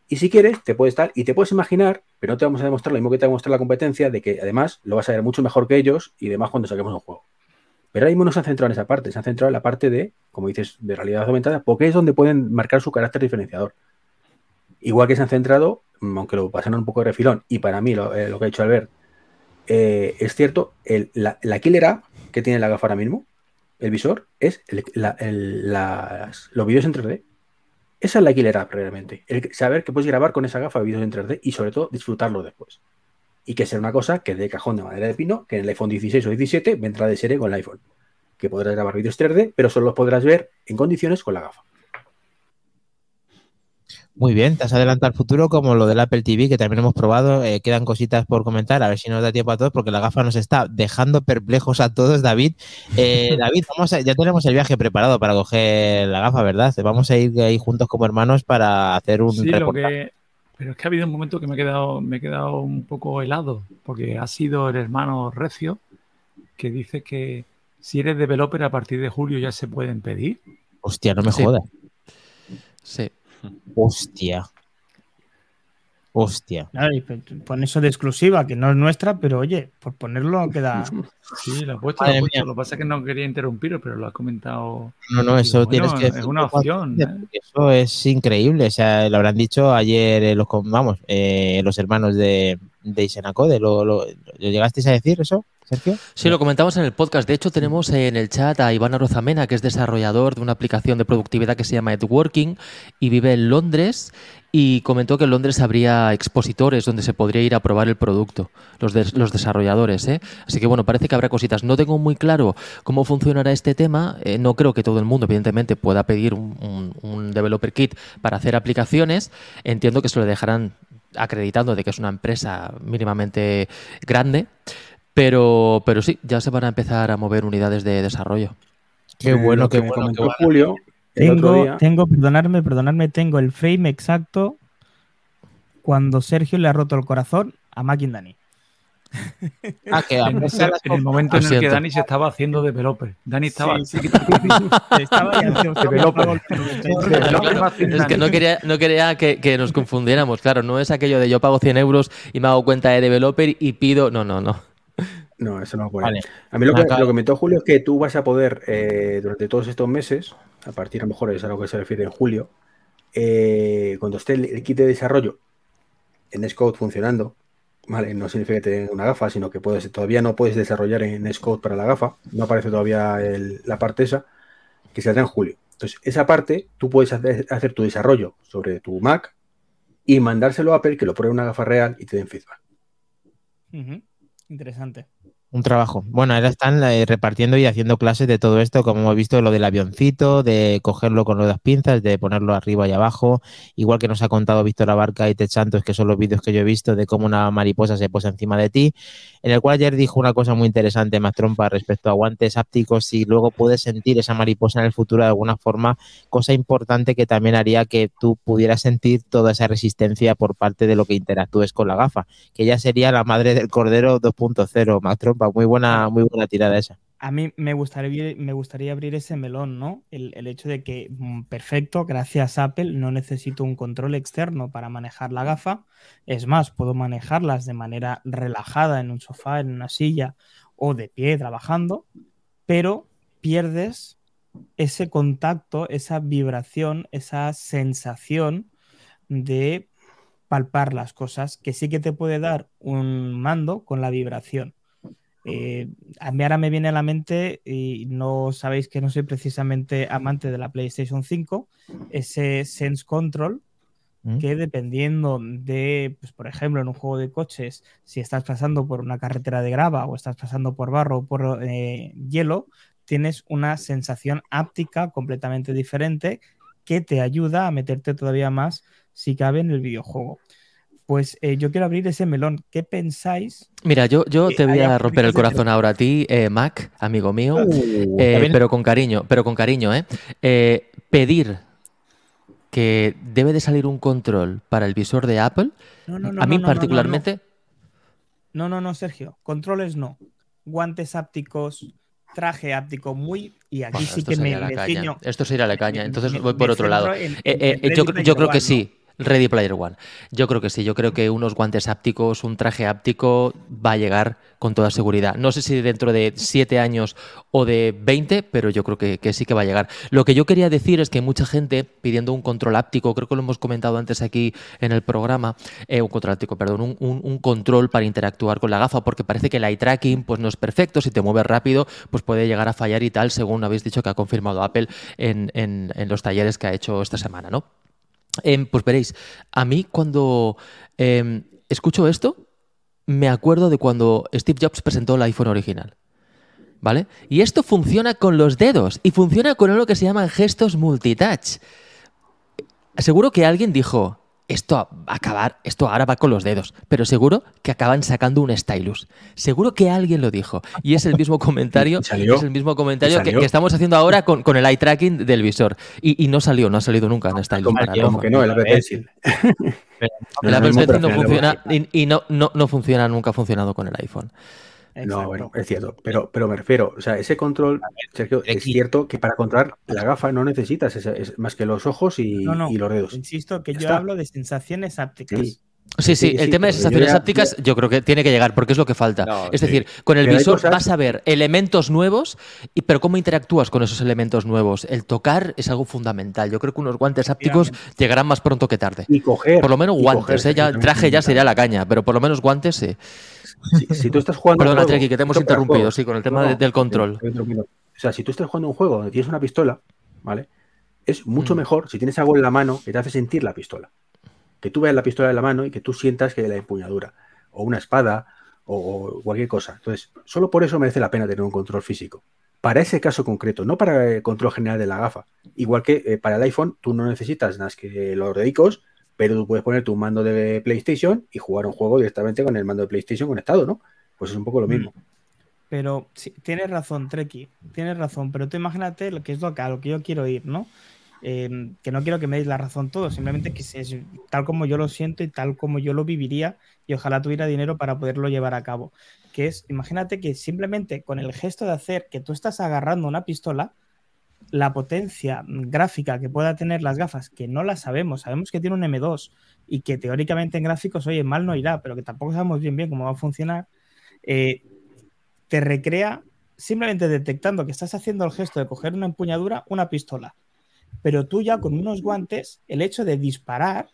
Y si quieres, te puedes estar, y te puedes imaginar, pero no te vamos a demostrar lo mismo que te va a mostrar la competencia, de que además lo vas a ver mucho mejor que ellos, y demás cuando saquemos un juego. Pero ahora mismo no se han centrado en esa parte, se han centrado en la parte de, como dices, de realidad aumentada, porque es donde pueden marcar su carácter diferenciador. Igual que se han centrado, mm, aunque lo pasaron un poco de refilón, y para mí lo, eh, que ha dicho Albert, eh, es cierto, la, la killer app que tiene la gafa ahora mismo, el visor, es la- los vídeos en 3D. Esa es la killer app realmente. El saber que puedes grabar con esa gafa vídeos en 3D y sobre todo disfrutarlo después. Y que sea una cosa que de cajón de madera de pino, que en el iPhone 16 o 17 vendrá de serie con el iPhone. Que podrás grabar vídeos 3D, pero solo los podrás ver en condiciones con la gafa. Muy bien, te has adelantado al futuro como lo del Apple TV, que también hemos probado. Eh, quedan cositas por comentar, a ver si nos da tiempo a todos, porque la gafa nos está dejando perplejos a todos, David. Eh, (laughs) David, vamos a- ya tenemos el viaje preparado para coger la gafa, ¿verdad? Vamos a ir ahí juntos como hermanos para hacer un Sí, lo que. Pero es que ha habido un momento que me he quedado, me he quedado un poco helado, porque ha sido el hermano Recio que dice que si eres developer a partir de julio ya se pueden pedir. Hostia, no me Sí. jodas. Sí. Hostia. Hostia. Claro, y pues, pon eso de exclusiva, que no es nuestra, pero oye, por ponerlo queda. (laughs) Sí, lo he puesto, lo he puesto. mía. Lo que pasa es que no quería interrumpiros, pero lo ha comentado. No, no, eso Bueno, tienes que es una opción, ¿eh? Eso es increíble. O sea, lo habrán dicho ayer eh, los, vamos, eh, los hermanos de, de Isenacode. ¿Lo, lo, lo llegasteis a decir eso, Sergio? Sí, lo comentamos en el podcast. De hecho, tenemos en el chat a Iván Arozamena, que es desarrollador de una aplicación de productividad que se llama Edworking y vive en Londres. Y comentó que en Londres habría expositores donde se podría ir a probar el producto, los, los desarrolladores. ¿eh? Así que bueno, parece que habrá cositas. No tengo muy claro cómo funcionará este tema. Eh, no creo que todo el mundo, evidentemente, pueda pedir un, un- un developer kit para hacer aplicaciones. Entiendo que se lo dejarán acreditando de que es una empresa mínimamente grande. Pero, pero sí, ya se van a empezar a mover unidades de desarrollo. Qué bueno, que me bueno. Julio Tengo, tengo, perdonadme, perdonadme, tengo el frame exacto cuando Sergio le ha roto el corazón a Makin Dani. (laughs) Ah, que En, ese- el momento en el que. Dani se estaba haciendo developer. Dani estaba. Sí, sí. (laughs) Estaba Developer. Claro, es que no quería, no quería que, que nos confundiéramos. Claro, no es aquello de yo pago 100 euros y me hago cuenta de developer y pido. No, no, no. No, eso no va ahí. Vale. A mí lo que, Acá- lo que comentó Julio es que tú vas a poder, eh, durante todos estos meses, a partir a lo mejor es a lo que se refiere en julio, eh, cuando esté el, el kit de desarrollo en Xcode funcionando, ¿vale? No significa que tenga una gafa, sino que puedes, todavía no puedes desarrollar en Xcode para la gafa, no aparece todavía el- la parte esa, que saldrá en julio. Entonces, esa parte, tú puedes hacer, hacer tu desarrollo sobre tu Mac y mandárselo a Apple, que lo pruebe una gafa real y te den feedback. Ujú. Interesante. Un trabajo. Bueno, ahora están eh, repartiendo y haciendo clases de todo esto, como hemos visto, lo del avioncito, de cogerlo con las pinzas, de ponerlo arriba y abajo, igual que nos ha contado Víctor Abarca y Ted Santos, que son los vídeos que yo he visto de cómo una mariposa se posa encima de ti, en el cual ayer dijo una cosa muy interesante, más trompa, respecto a guantes ápticos, y luego puedes sentir esa mariposa en el futuro de alguna forma, cosa importante que también haría que tú pudieras sentir toda esa resistencia por parte de lo que interactúes con la gafa, que ya sería la madre del cordero 2.0, más trompa, muy buena, muy buena tirada esa. A mí me gustaría, me gustaría abrir ese melón, ¿no? El, el hecho de que, mm, perfecto, gracias a Apple, no necesito un control externo para manejar la gafa. Es más, puedo manejarlas de manera relajada en un sofá, en una silla o de pie trabajando, pero pierdes ese contacto, esa vibración, esa sensación de palpar las cosas que sí que te puede dar un mando con la vibración. Eh, a mí ahora me viene a la mente, y no sabéis que no soy precisamente amante de la PlayStation 5, ese Sense Control ¿Mm? que dependiendo de, pues, por ejemplo, en un juego de coches, si estás pasando por una carretera de grava o estás pasando por barro o por eh, hielo, tienes una sensación áptica completamente diferente que te ayuda a meterte todavía más si cabe en el videojuego. Pues eh, yo quiero abrir ese melón. ¿Qué pensáis? Mira, yo, yo te voy a romper el de corazón ahora a ti, eh, Mac, amigo mío, Uh, eh, pero con cariño, pero con cariño, ¿eh? Eh, Pedir que debe de salir un control para el visor de Apple, No, no, no, a mí no, no, no, no, particularmente, No, no, no, Sergio. Controles no. Guantes ápticos, traje áptico muy. Y aquí Bueno, sí esto que me, sería la me caña. ciño- Esto sería la caña. Entonces me- voy por otro lado. en- Eh, en- eh, yo, yo creo que sí. Ready Player One. Yo creo que sí. Yo creo que unos guantes ápticos, un traje áptico va a llegar con toda seguridad. No sé si dentro de 7 años o de 20, pero yo creo que, sí que va a llegar. Lo que yo quería decir es que mucha gente pidiendo un control áptico, creo que lo hemos comentado antes aquí en el programa, eh, un control áptico, perdón, un control para interactuar con la gafa, porque parece que el eye tracking pues, no es perfecto. Si te mueves rápido, pues puede llegar a fallar y tal, según habéis dicho que ha confirmado Apple en, en- en los talleres que ha hecho esta semana, ¿no? Em, pues veréis, a mí cuando em, escucho esto, me acuerdo de cuando Steve Jobs presentó el iPhone original. ¿Vale? Y esto funciona con los dedos y funciona con lo que se llaman gestos multitouch. Seguro que alguien dijo, esto va a acabar, esto ahora va con los dedos, pero seguro que acaban sacando un stylus. Seguro que alguien lo dijo. Y es el mismo (laughs) comentario, salió. es el mismo comentario que, estamos haciendo ahora con, con el eye tracking del visor. Y, y no salió, no ha salido nunca en stylus. como, para como que no, el Apple Pencil. (laughs) El No, Apple no, Pencil no funciona y, y no, no, no funciona, nunca ha funcionado con el iPhone. No, bueno, es cierto, pero, pero me refiero, o sea, ese control, Sergio, es cierto que para controlar la gafa no necesitas ese- es más que los ojos y, No, no. y los dedos. Insisto que yo está. hablo de sensaciones ápticas. Sí. Sí, sí, Sí, el sí, tema de sensaciones ya- ápticas yo creo que tiene que llegar porque es lo que falta. No, es sí. decir, con el Pero visor cosas- vas a ver elementos nuevos, y, pero ¿cómo interactúas con esos elementos nuevos? El tocar es algo fundamental. Yo creo que unos guantes ápticos llegarán más pronto que tarde. Y coger. Por lo menos guantes, coger, ¿eh? ya, traje ya sería la caña, pero por lo menos guantes sí. Si, si tú estás jugando. Perdona, juego, Treki, que te hemos interrumpido, sí, con el tema No, de- no, del control. O sea, si tú estás jugando un juego donde tienes una pistola, ¿vale? Es mucho Mm. mejor si tienes algo en la mano que te hace sentir la pistola. Que tú veas la pistola en la mano y que tú sientas que la empuñadura. O una espada o, o cualquier cosa. Entonces, solo por eso merece la pena tener un control físico. Para ese caso concreto, no para el control general de la gafa. Igual que eh, para el iPhone, tú no necesitas más que los dedicos, pero tú puedes poner tu mando de PlayStation y jugar un juego directamente con el mando de PlayStation conectado, ¿no? Pues es un poco lo mismo. Pero sí, tienes razón, Treki, tienes razón, pero tú imagínate lo que es lo lo que yo quiero ir, ¿no? Eh, que no quiero que me deis la razón todo, simplemente que es tal como yo lo siento y tal como yo lo viviría y ojalá tuviera dinero para poderlo llevar a cabo. Que es, imagínate que simplemente con el gesto de hacer que tú estás agarrando una pistola, la potencia gráfica que pueda tener las gafas, que no la sabemos, sabemos que tiene un M2 y que teóricamente en gráficos, oye, mal no irá, pero que tampoco sabemos bien bien cómo va a funcionar, eh, te recrea simplemente detectando que estás haciendo el gesto de coger una empuñadura, una pistola. Pero tú ya con unos guantes, el hecho de disparar,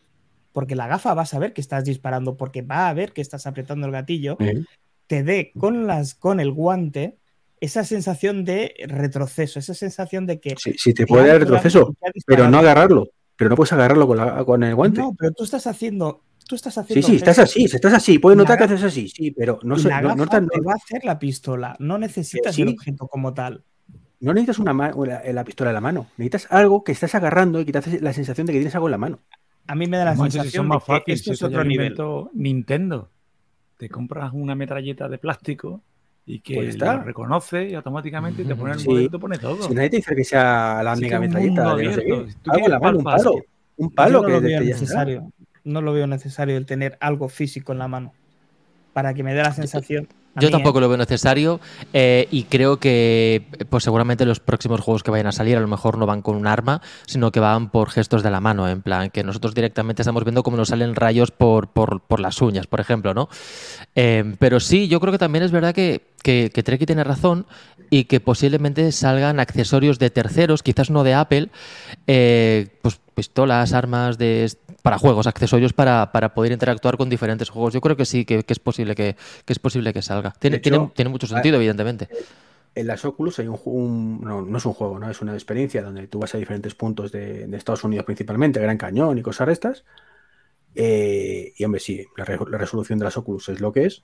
porque la gafa va a saber que estás disparando, porque va a ver que estás apretando el gatillo, ¿Eh? te dé con, las, con el guante esa sensación de retroceso, esa sensación de que... Sí, sí, te puede dar retroceso, pero no agarrarlo. Pero no puedes agarrarlo con, la- con el guante. No, pero tú estás haciendo... Tú estás sí, haciendo sí, estás gestos así, estás así. Puedes notar que haces así, sí, pero no, sé, la no, gafa no tan- te va a hacer la pistola, no necesitas Sí. el objeto como tal. No necesitas una la, la pistola en la mano. Necesitas algo que estás agarrando y que te hace la sensación de que tienes algo en la mano. A mí me da la sensación de más que fáciles, esto si es otro lo nivel. Nintendo. Te compras una metralleta de plástico y que Pues está. lo reconoce y automáticamente te pone el Sí. modelo y te pone todo. Si nadie te dice que sea la Sí que mega metralleta, mundo de no sé qué. abierto. Si tú Algo en la mano, un palo. Un palo no que lo veo que necesario. No lo veo necesario el tener algo físico en la mano para que me dé la sensación. Yo tampoco ¿eh? lo veo necesario eh, y creo que pues seguramente los próximos juegos que vayan a salir a lo mejor no van con un arma, sino que van por gestos de la mano, en plan que nosotros directamente estamos viendo cómo nos salen rayos por, por, por las uñas, por ejemplo, ¿no? Eh, pero sí, yo creo que también es verdad que, que, que Treki tiene razón y que posiblemente salgan accesorios de terceros, quizás no de Apple, eh, pues pistolas, armas de, para juegos, accesorios para, para poder interactuar con diferentes juegos. Yo creo que sí, que, que es posible que, que es posible que salga. Tiene, hecho, tiene, tiene mucho sentido, evidentemente. En las Oculus hay un, no, no es un juego, ¿no? Es una experiencia donde tú vas a diferentes puntos de, de Estados Unidos principalmente, Gran Cañón y cosas de estas, Eh, y hombre, sí, la, re- la resolución de las Oculus es lo que es.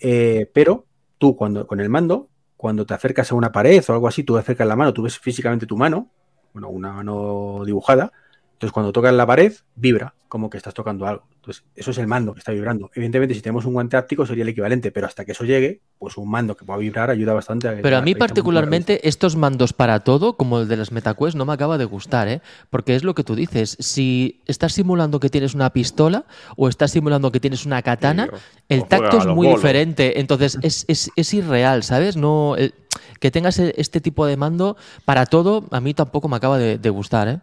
Eh, pero tú, cuando con el mando, cuando te acercas a una pared o algo así, tú acercas la mano, tú ves físicamente tu mano, bueno, una mano dibujada. Entonces, cuando tocas la pared, vibra, como que estás tocando algo. Entonces, eso es el mando que está vibrando. Evidentemente, si tenemos un guante áptico, sería el equivalente, pero hasta que eso llegue, pues un mando que pueda vibrar ayuda bastante a Pero a mí particularmente estos mandos para todo, como el de las MetaQuest, no me acaba de gustar, ¿eh? Porque es lo que tú dices, si estás simulando que tienes una pistola o estás simulando que tienes una katana, Sí, el tacto es muy bolos. diferente, entonces es, es- es irreal, ¿sabes? No, el- que tengas e- este tipo de mando para todo, a mí tampoco me acaba de, de gustar, ¿eh?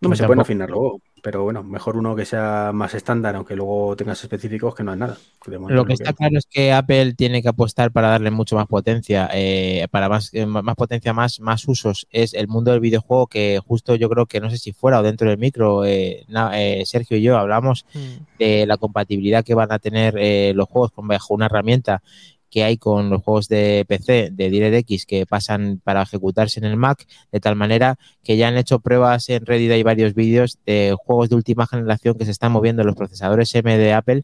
No me se pueden afinar luego, pero bueno, mejor uno que sea más estándar, aunque luego tengas específicos que no es nada. Lo que está claro es que Apple tiene que apostar para darle mucho más potencia, eh, para más, eh, más potencia, más, más usos. Es el mundo del videojuego que justo yo creo que no sé si fuera o dentro del micro, eh, na- eh, Sergio y yo hablamos de la compatibilidad que van a tener eh, los juegos con bajo una herramienta que hay con los juegos de PC de DirectX que pasan para ejecutarse en el Mac, de tal manera que ya han hecho pruebas en Reddit, hay varios vídeos de juegos de última generación que se están moviendo en los procesadores M de Apple,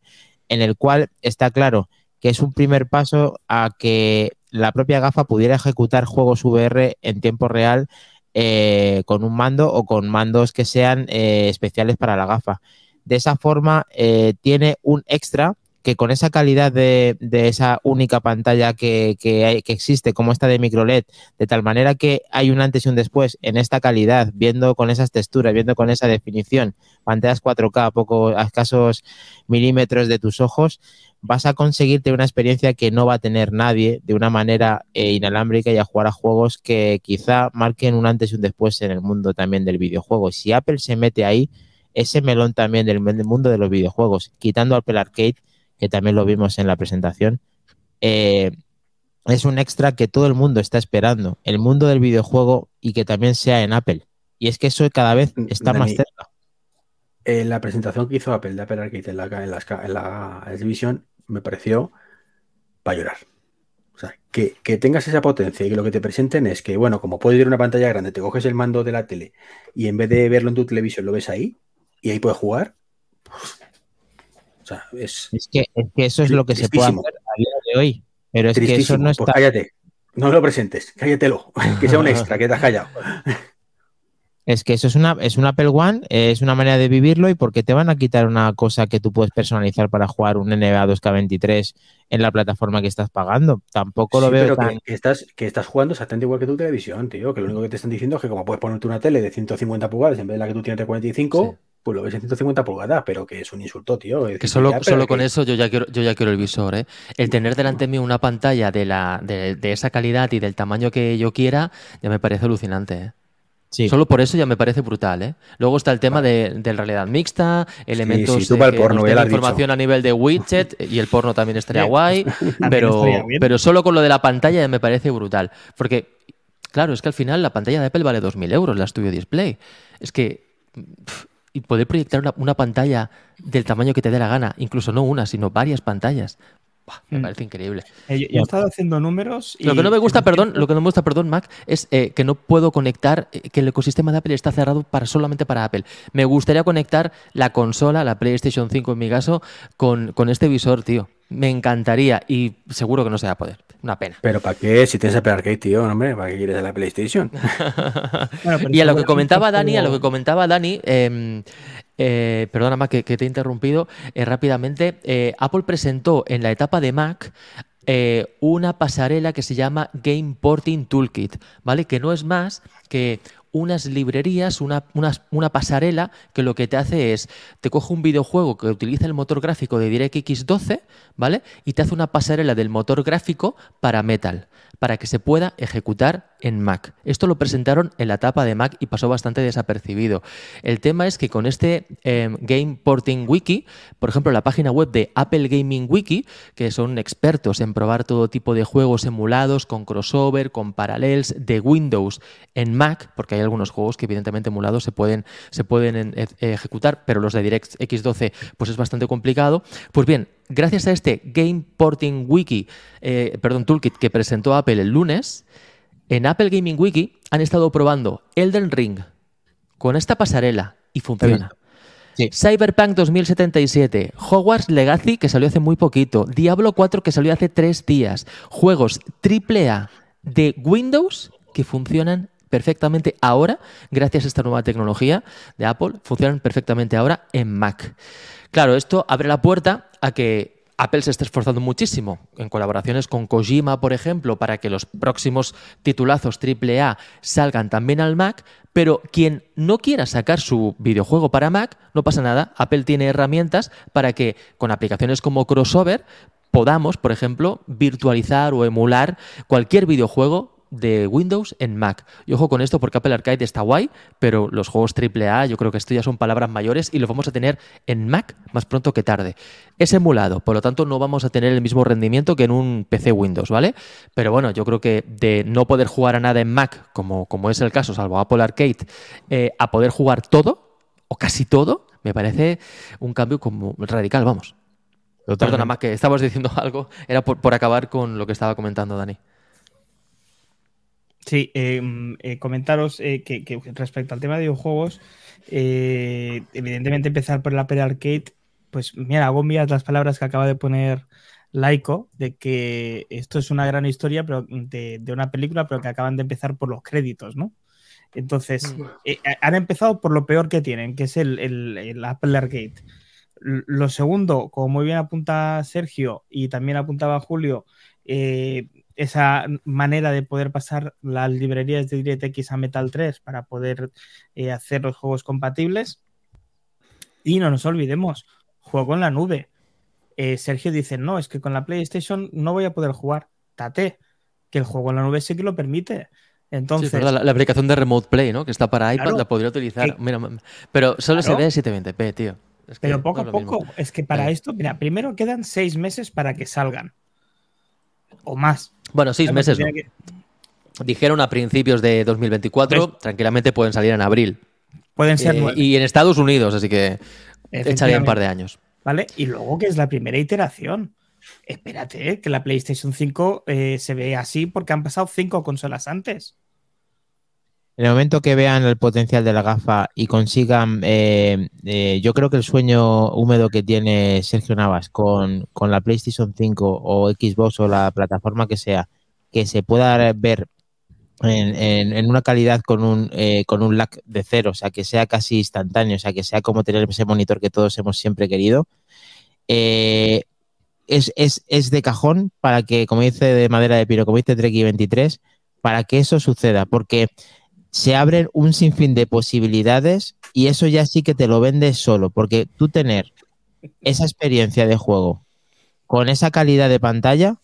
en el cual está claro que es un primer paso a que la propia gafa pudiera ejecutar juegos VR en tiempo real eh, con un mando o con mandos que sean eh, especiales para la gafa. De esa forma, eh, tiene un extra que con esa calidad de, esa única pantalla que, que, hay- que existe, como esta de micro LED, de tal manera que hay un antes y un después en esta calidad, viendo con esas texturas, viendo con esa definición, pantallas 4K a poco a escasos milímetros de tus ojos, vas a conseguirte una experiencia que no va a tener nadie de una manera eh, inalámbrica y a jugar a juegos que quizá marquen un antes y un después en el mundo también del videojuego. Si Apple se mete ahí, ese melón también del mundo de los videojuegos, quitando Apple Arcade, que también lo vimos en la presentación, eh, es un extra que todo el mundo está esperando, el mundo del videojuego y que también sea en Apple. Y es que eso cada vez está Dani, más cerca. En la presentación que hizo Apple de Apple Arcade en la, en la, en la exhibición, me pareció para llorar. O sea, que, que tengas esa potencia y que lo que te presenten es que, bueno, como puedes ver una pantalla grande, te coges el mando de la tele y en vez de verlo en tu televisión lo ves ahí y ahí puedes jugar. pues, o sea, es Es que, es que eso es lo que se puede hacer a día de hoy. Pero es que eso no está. Pues cállate. No lo presentes, cállatelo. (laughs) Que sea un extra, que te has callado. Es que eso es una, es un Apple One, es una manera de vivirlo y porque te van a quitar una cosa que tú puedes personalizar para jugar un NBA 2K23 en la plataforma que estás pagando. Tampoco lo Sí, veo pero tan... que, que estás, que estás jugando exactamente igual que tu televisión, tío. Que lo único que te están diciendo es que como puedes ponerte una tele de 150 pulgadas en vez de la que tú tienes de 45, Sí. Pues lo ves en 150 pulgadas, pero que es un insulto, tío. Es Que solo, ya, solo que- con eso yo ya quiero, yo ya quiero el visor, ¿eh? El tener delante mío una pantalla de, la, de, de esa calidad y del tamaño que yo quiera, ya me parece alucinante, ¿eh? Sí. Solo por eso ya me parece brutal, ¿eh? Luego está el tema de, de realidad mixta, elementos sí, de el porno, información a nivel de widget (laughs) y el porno también estaría guay, (laughs) pero, estaría pero solo con lo de la pantalla ya me parece brutal. Porque, claro, es que al final la pantalla de Apple vale 2.000 euros, la Studio Display. Es que... pff, y poder proyectar una, una pantalla del tamaño que te dé la gana, incluso no una, sino varias pantallas. Me Mm. parece increíble. Eh, yo, yo he estado haciendo números. Y Lo que no me gusta, perdón, lo que no me gusta, perdón, Mac, es eh, que no puedo conectar, eh, que el ecosistema de Apple está cerrado para solamente para Apple. Me gustaría conectar la consola, la PlayStation 5 en mi caso, con, con este visor, tío. Me encantaría y seguro que no se va a poder. Una pena. Pero ¿para qué? Si tienes Apple Arcade, tío, hombre, ¿para qué quieres la PlayStation? (laughs) Bueno, y a lo que comentaba Dani, a lo que comentaba Dani, eh, eh, perdona Mac que, que te he interrumpido eh, rápidamente, eh, Apple presentó en la etapa de Mac eh, una pasarela que se llama Game Porting Toolkit, ¿vale? Que no es más que unas librerías, una, una pasarela que lo que te hace es, te coge un videojuego que utiliza el motor gráfico de DirectX 12, ¿vale? Y te hace una pasarela del motor gráfico para Metal, para que se pueda ejecutar en Mac. Esto lo presentaron en la etapa de Mac y pasó bastante desapercibido. El tema es que con este eh, Game Porting Wiki, por ejemplo, la página web de Apple Gaming Wiki, que son expertos en probar todo tipo de juegos emulados con crossover, con parallels de Windows en Mac, porque hay algunos juegos que evidentemente emulados se pueden, se pueden en- e- ejecutar, pero los de DirectX 12 pues es bastante complicado. Pues bien, gracias a este Game Porting Wiki, eh, perdón, Toolkit que presentó Apple el lunes, en Apple Gaming Wiki han estado probando Elden Ring con esta pasarela y funciona. Sí. Cyberpunk 2077, Hogwarts Legacy, que salió hace muy poquito, Diablo 4, que salió hace tres días, juegos AAA de Windows que funcionan perfectamente ahora, gracias a esta nueva tecnología de Apple, funcionan perfectamente ahora en Mac. Claro, esto abre la puerta a que Apple se está esforzando muchísimo en colaboraciones con Kojima, por ejemplo, para que los próximos titulazos AAA salgan también al Mac, pero quien no quiera sacar su videojuego para Mac, no pasa nada. Apple tiene herramientas para que con aplicaciones como Crossover podamos, por ejemplo, virtualizar o emular cualquier videojuego de Windows en Mac. Y ojo con esto porque Apple Arcade está guay, pero los juegos AAA yo creo que esto ya son palabras mayores y los vamos a tener en Mac más pronto que tarde. Es emulado, por lo tanto no vamos a tener el mismo rendimiento que en un PC Windows, ¿vale? Pero bueno, yo creo que de no poder jugar a nada en Mac, como, como es el caso, salvo Apple Arcade, eh, a poder jugar todo, o casi todo, me parece un cambio como radical, vamos. Perdona, más que estabas diciendo (laughs) algo, era por, por acabar con lo que estaba comentando Dani. Sí, eh, eh, comentaros eh, que, que respecto al tema de videojuegos, evidentemente empezar por el Apple Arcade, pues mira, hago mías las palabras que acaba de poner Laico, de que esto es una gran historia pero de, de una película, pero que acaban de empezar por los créditos, ¿no? Entonces, eh, han empezado por lo peor que tienen, que es el, el- el Apple Arcade. Lo segundo, como muy bien apunta Sergio y también apuntaba Julio, eh, esa manera de poder pasar las librerías de DirectX a Metal 3 para poder eh, hacer los juegos compatibles. Y no nos olvidemos, juego en la nube. Eh, Sergio dice, no, es que con la PlayStation no voy a poder jugar. Tate, que el juego en la nube sí que lo permite. Entonces, es verdad, la, la aplicación de Remote Play, ¿no? Que está para iPad, Claro. la podría utilizar. Que- Mira, m- pero solo Claro. se ve 720p, tío. Es que pero poco a mismo. poco, es que para Eh. esto, mira, primero quedan seis meses para que salgan. O más. Bueno, seis meses no. Dijeron a principios de 2024, tranquilamente pueden salir en abril. Pueden ser Eh, nueve. y en Estados Unidos, así que echaría un par de años. ¿Vale? Y luego que es la primera iteración. Espérate, que la PlayStation 5 eh, se ve así porque han pasado cinco consolas antes. En el momento que vean el potencial de la gafa y consigan, eh, eh, yo creo que el sueño húmedo que tiene Sergio Navas con, con la PlayStation 5 o Xbox o la plataforma que sea, que se pueda ver en, en- una calidad con un, eh, con un lag de cero, o sea, que sea casi instantáneo, o sea, que sea como tener ese monitor que todos hemos siempre querido, es, es- es de cajón para que, como dice de madera de pino, como dice Treki 23, para que eso suceda, porque se abren un sinfín de posibilidades y eso ya sí que te lo vendes solo, porque tú tener esa experiencia de juego con esa calidad de pantalla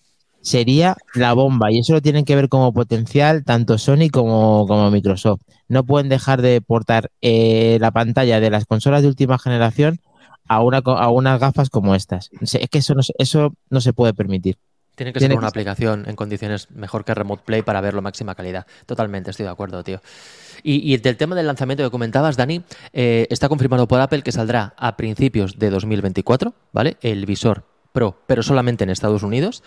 sería la bomba y eso lo tienen que ver como potencial tanto Sony como, como Microsoft. No pueden dejar de portar eh, la pantalla de las consolas de última generación a, una, a unas gafas como estas. Es que eso no, eso no se puede permitir. Tiene que Tiene ser una que aplicación en condiciones mejor que Remote Play para verlo máxima calidad. Totalmente, estoy de acuerdo, tío. Y, y del tema del lanzamiento que comentabas, Dani, eh, está confirmado por Apple que saldrá a principios de 2024, ¿vale? El visor Pro, pero solamente en Estados Unidos.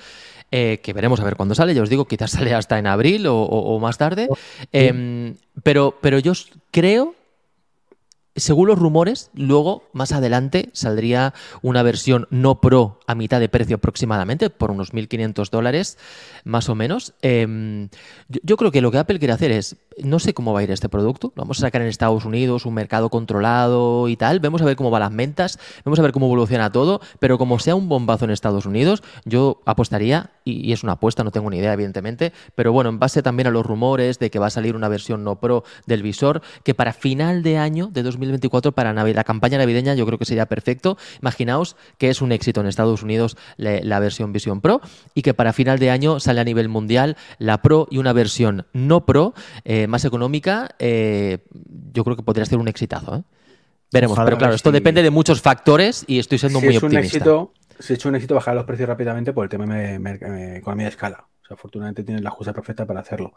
eh, que veremos a ver cuándo sale. Ya os digo, quizás (laughs) sale hasta en abril o, o- o más tarde. Em, pero, pero yo creo según los rumores, luego, más adelante, saldría una versión no pro a mitad de precio aproximadamente, por unos 1.500 dólares, más o menos. Em, yo, creo que lo que Apple quiere hacer es, no sé cómo va a ir este producto, lo vamos a sacar en Estados Unidos, un mercado controlado y tal, vemos a ver cómo van las ventas, vamos a ver cómo evoluciona todo, pero como sea un bombazo en Estados Unidos, yo apostaría, y, es una apuesta, no tengo ni idea, evidentemente, pero bueno, en base también a los rumores de que va a salir una versión no pro del visor, que para final de año de 2024, para la campaña navideña, yo creo que sería perfecto. Imaginaos que es un éxito en Estados Unidos la, la versión Vision Pro y que para final de año sale a nivel mundial la Pro y una versión no Pro eh, más económica. eh, yo creo que podría ser un exitazo. ¿eh? Veremos, Ojalá pero claro, esto depende de muchos factores y estoy siendo si muy es un optimista. éxito, si es un éxito bajar los precios rápidamente por el tema de economía de escala. O sea, afortunadamente tienen la excusa perfecta para hacerlo.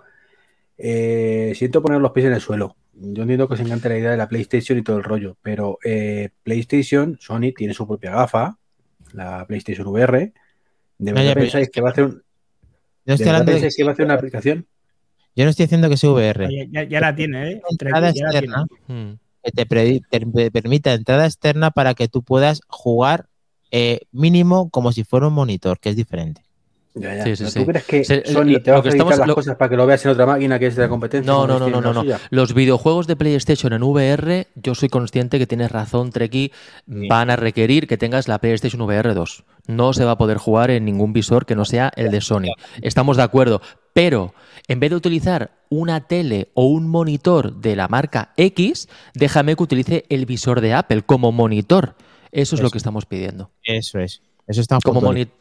Siento poner los pies en el suelo. Yo entiendo que os encanta la idea de la PlayStation y todo el rollo, pero eh, PlayStation, Sony tiene su propia gafa, la PlayStation VR. ¿De No, ya, verdad pero pensáis que va a hacer un, ¿de estoy, hablando de- que va a hacer una aplicación? yo no estoy diciendo que sea VR. Ya, ya- ya la tiene, ¿eh? Entrada Ya la tiene. externa. Mm. que te, pre- te permita entrada externa para que tú puedas jugar eh, mínimo como si fuera un monitor, que es diferente. Ya, ya. Sí, sí, ¿No sí. ¿Tú crees que Se- Sony lo- te va a que estamos- las lo- cosas para que lo veas en otra máquina que es de la competencia? No, no, no, no, no, no. Los videojuegos de PlayStation en VR, yo soy consciente que tienes razón, Treki, van a requerir que tengas la PlayStation VR 2. No se va a poder jugar en ningún visor que no sea el de Sony. Estamos de acuerdo. Pero en vez de utilizar una tele o un monitor de la marca X, déjame que utilice el visor de Apple como monitor. Eso es lo que estamos pidiendo. Eso es. Eso está Como monitor.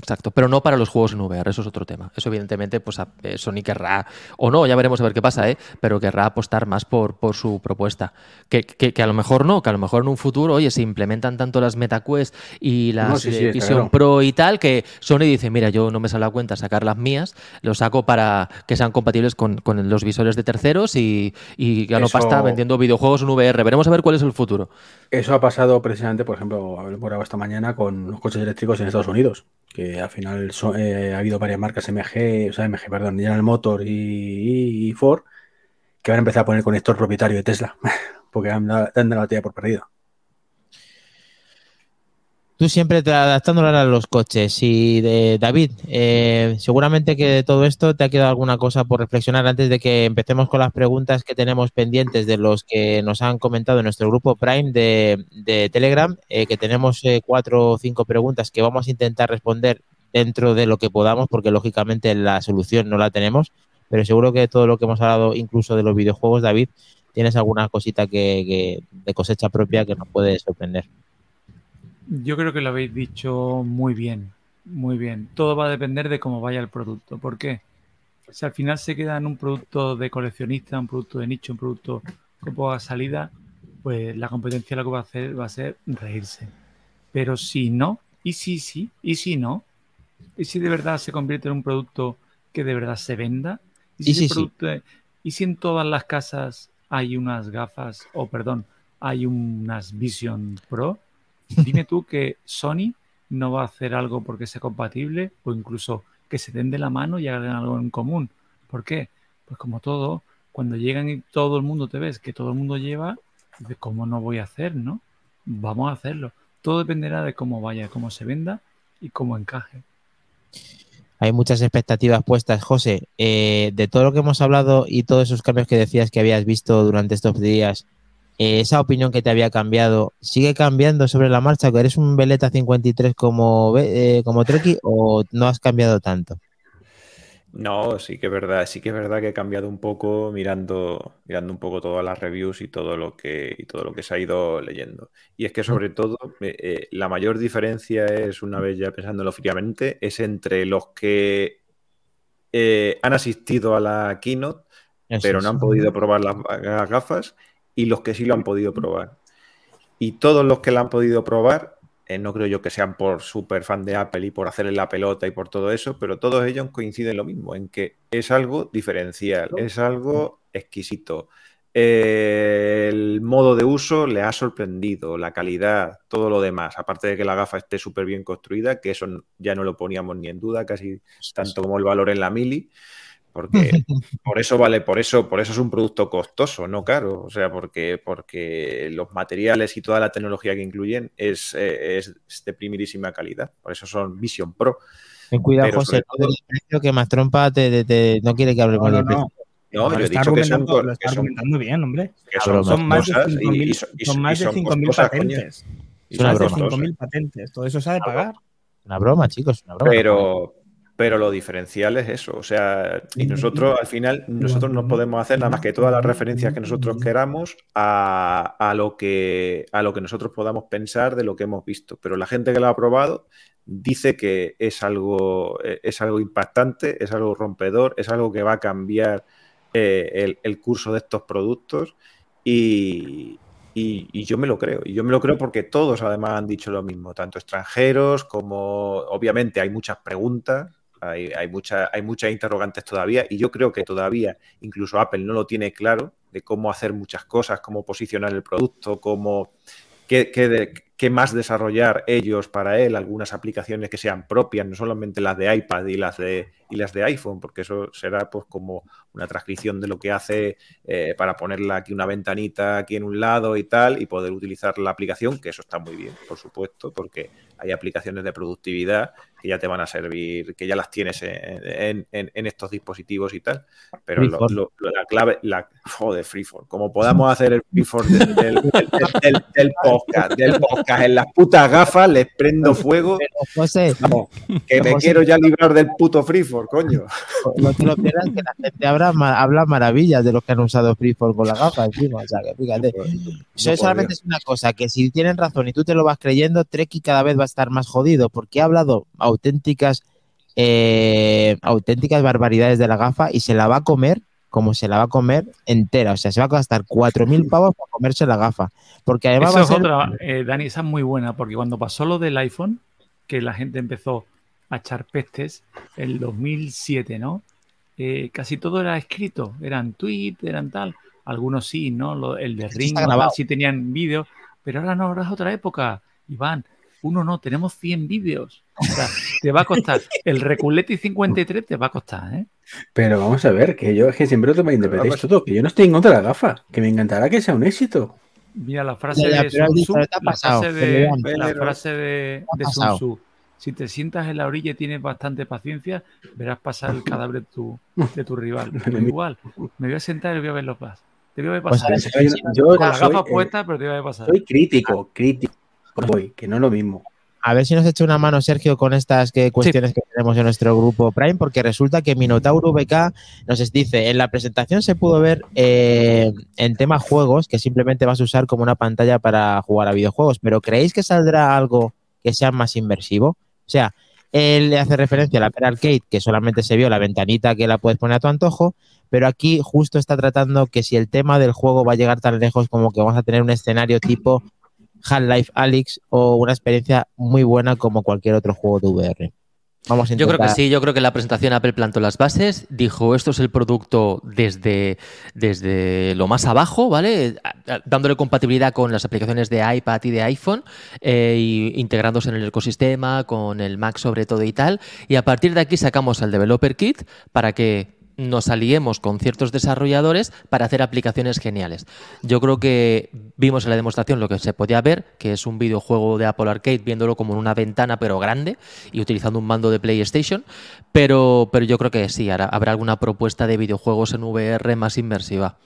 Exacto, pero no para los juegos en VR, eso es otro tema. Eso evidentemente, pues a- eh, Sony querrá, o no, ya veremos a ver qué pasa, ¿eh? pero querrá apostar más por, por su propuesta. Que, que- que a lo mejor no, que a lo mejor en un futuro, oye, se implementan tanto las MetaQuest y las No, sí, sí, eh, Vision claro. Pro y tal, que Sony dice, mira, yo no me sale a cuenta sacar las mías, lo saco para que sean compatibles con, con los visores de terceros y, y gano Eso- pasta vendiendo videojuegos en VR. Veremos a ver cuál es el futuro. Eso ha pasado precisamente, por ejemplo, hablamos esta mañana con los coches eléctricos en Estados Unidos, que al final eh, ha habido varias marcas MG, o sea, MG, perdón, General Motor y, Ford, que van a empezar a poner conector propietario de Tesla, (laughs) porque han dado, la tía por perdido. Tú siempre te adaptándolo a los coches. Y de David, eh, seguramente que de todo esto te ha quedado alguna cosa por reflexionar antes de que empecemos con las preguntas que tenemos pendientes de los que nos han comentado en nuestro grupo Prime de, de Telegram, eh, que tenemos eh, cuatro o cinco preguntas que vamos a intentar responder dentro de lo que podamos, porque lógicamente la solución no la tenemos, pero seguro que todo lo que hemos hablado, incluso de los videojuegos, David, tienes alguna cosita que, que- de cosecha propia que nos puede sorprender. Yo creo que lo habéis dicho muy bien, muy bien. Todo va a depender de cómo vaya el producto. ¿Por qué? Si al final se queda en un producto de coleccionista, un producto de nicho, un producto con poca salida, pues la competencia lo que va a hacer va a ser reírse. Pero si no, y si sí, y si no, y si de verdad se convierte en un producto que de verdad se venda, y si, Y sí, ese sí. producto- y si en todas las casas hay unas gafas, o perdón, hay unas Vision Pro, dime tú que Sony no va a hacer algo porque sea compatible o incluso que se den de la mano y hagan algo en común. ¿Por qué? Pues como todo, cuando llegan y todo el mundo te ves que todo el mundo lleva, dices, ¿cómo no voy a hacer, no? Vamos a hacerlo. Todo dependerá de cómo vaya, cómo se venda y cómo encaje. Hay muchas expectativas puestas, José. Eh, de todo lo que hemos hablado y todos esos cambios que decías que habías visto durante estos días, eh, esa opinión que te había cambiado, ¿sigue cambiando sobre la marcha? ¿Que eres un Veleta 53 como, eh, como Treki o no has cambiado tanto? No, sí que es verdad, sí que es verdad que he cambiado un poco mirando, mirando un poco todas las reviews y todo lo que, y todo lo que se ha ido leyendo. Y es que sobre todo eh, eh, la mayor diferencia es, una vez ya pensándolo fríamente, es entre los que eh, han asistido a la keynote, Eso pero no han podido probar las, las gafas, y los que sí lo han podido probar. Y todos los que la han podido probar, eh, no creo yo que sean por súper fan de Apple y por hacerle la pelota y por todo eso, pero todos ellos coinciden en lo mismo, en que es algo diferencial, es algo exquisito. Eh, el modo de uso le ha sorprendido, la calidad, todo lo demás, aparte de que la gafa esté súper bien construida, que eso ya no lo poníamos ni en duda, casi tanto como el valor en la mili, porque (laughs) por eso vale, por eso, por eso es un producto costoso, no caro. O sea, porque, porque los materiales y toda la tecnología que incluyen es, eh, es de primerísima calidad. Por eso son Vision Pro. Ten cuidado, pero José, del precio que más trompa te, te- te- no quiere que hablemos No, no, del precio. no. No, Ahora yo he está dicho que son, lo está argumentando bien, hombre. que son. Son más de costosas y- 5.000 y son- y son son- más y de son 5.000 costosas, coño. patentes. Son Más de broma. costosas. 5.000 patentes. Todo eso se ha de pagar. Una broma, chicos, una broma. Pero, pero lo diferencial es eso. O sea, y nosotros al final, nosotros no podemos hacer nada más que todas las referencias que nosotros queramos a, a lo que, a lo que nosotros podamos pensar de lo que hemos visto. Pero la gente que lo ha probado dice que es algo, eh, es algo impactante, es algo rompedor, es algo que va a cambiar eh, el, el curso de estos productos. Y, y- y yo me lo creo. Y yo me lo creo porque todos además han dicho lo mismo, tanto extranjeros como, obviamente, hay muchas preguntas, hay, hay, mucha- hay muchas interrogantes todavía. Y yo creo que todavía incluso Apple no lo tiene claro de cómo hacer muchas cosas, cómo posicionar el producto, cómo, qué, qué de- qué más desarrollar ellos para él, algunas aplicaciones que sean propias, no solamente las de iPad y las de, y las de iPhone, porque eso será pues como una transcripción de lo que hace eh, para ponerla aquí una ventanita aquí en un lado y tal, y poder utilizar la aplicación, que eso está muy bien, por supuesto, porque hay aplicaciones de productividad que ya te van a servir, que ya las tienes en, estos dispositivos y tal. Pero la clave, la, joder, Freeform, como podamos hacer el Freeform del, del, podcast, del podcast en las putas gafas, les prendo fuego. que me quiero ya librar del puto Freeform, coño. No te lo pierdas que la gente habla, habla maravillas de los que han usado Freeform con la gafa encima. O sea, que fíjate. Eso solamente es una cosa, que si tienen razón y tú te lo vas creyendo, Treki cada vez va a estar más jodido, porque ha hablado auténticas, eh, auténticas barbaridades de la gafa y se la va a comer como se la va a comer entera. O sea, se va a gastar 4.000 (laughs) pavos para comerse la gafa. Porque además va a ser... otra, eh, Dani, esa es muy buena, porque cuando pasó lo del iPhone, que la gente empezó a echar pestes, el 2007, ¿no? Eh, casi todo era escrito, eran tweets, eran tal. Algunos sí, ¿no? el de Ring, sí tenían vídeos, pero ahora no, ahora es otra época. Iván, uno no, tenemos 100 vídeos. Te va a costar. El Reculeti 53 te va a costar, ¿eh? Pero vamos a ver, que yo es que siempre lo me interpretéis todo, que yo no estoy en contra de la gafa, que me encantará que sea un éxito. Mira la frase de Sun Tzu, la frase de, la frase de, Sun Tzu. Si te sientas en la orilla y tienes bastante paciencia, verás pasar el cadáver de tu, de tu rival. (laughs) igual, me voy a sentar y voy a ver los pasos. Te voy a ver pues pasar. yo, Con la gafa puesta, pero te voy a ver pasar. Soy crítico, crítico que no es lo mismo. A ver si nos echa una mano, Sergio, con estas que, cuestiones que tenemos en nuestro grupo Prime, porque resulta que Minotauro VK nos dice, en la presentación se pudo ver eh, en tema juegos que simplemente vas a usar como una pantalla para jugar a videojuegos, pero ¿creéis que saldrá algo que sea más inversivo? O sea, él le hace referencia a la Apple Arcade, que solamente se vio la ventanita que la puedes poner a tu antojo, pero aquí justo está tratando que si el tema del juego va a llegar tan lejos como que vamos a tener un escenario tipo Half-Life Alyx o una experiencia muy buena como cualquier otro juego de VR. Vamos a Yo creo que sí, yo creo que en la presentación Apple plantó las bases, dijo esto es el producto desde, desde lo más abajo, ¿vale? Dándole compatibilidad con las aplicaciones de iPad y de iPhone, e integrándose en el ecosistema, con el Mac sobre todo y tal. Y a partir de aquí sacamos el Developer Kit para que nos aliemos con ciertos desarrolladores para hacer aplicaciones geniales. Yo creo que vimos en la demostración lo que se podía ver, que es un videojuego de Apple Arcade viéndolo como en una ventana pero grande y utilizando un mando de PlayStation, pero, pero yo creo que sí, habrá alguna propuesta de videojuegos en VR más inmersiva.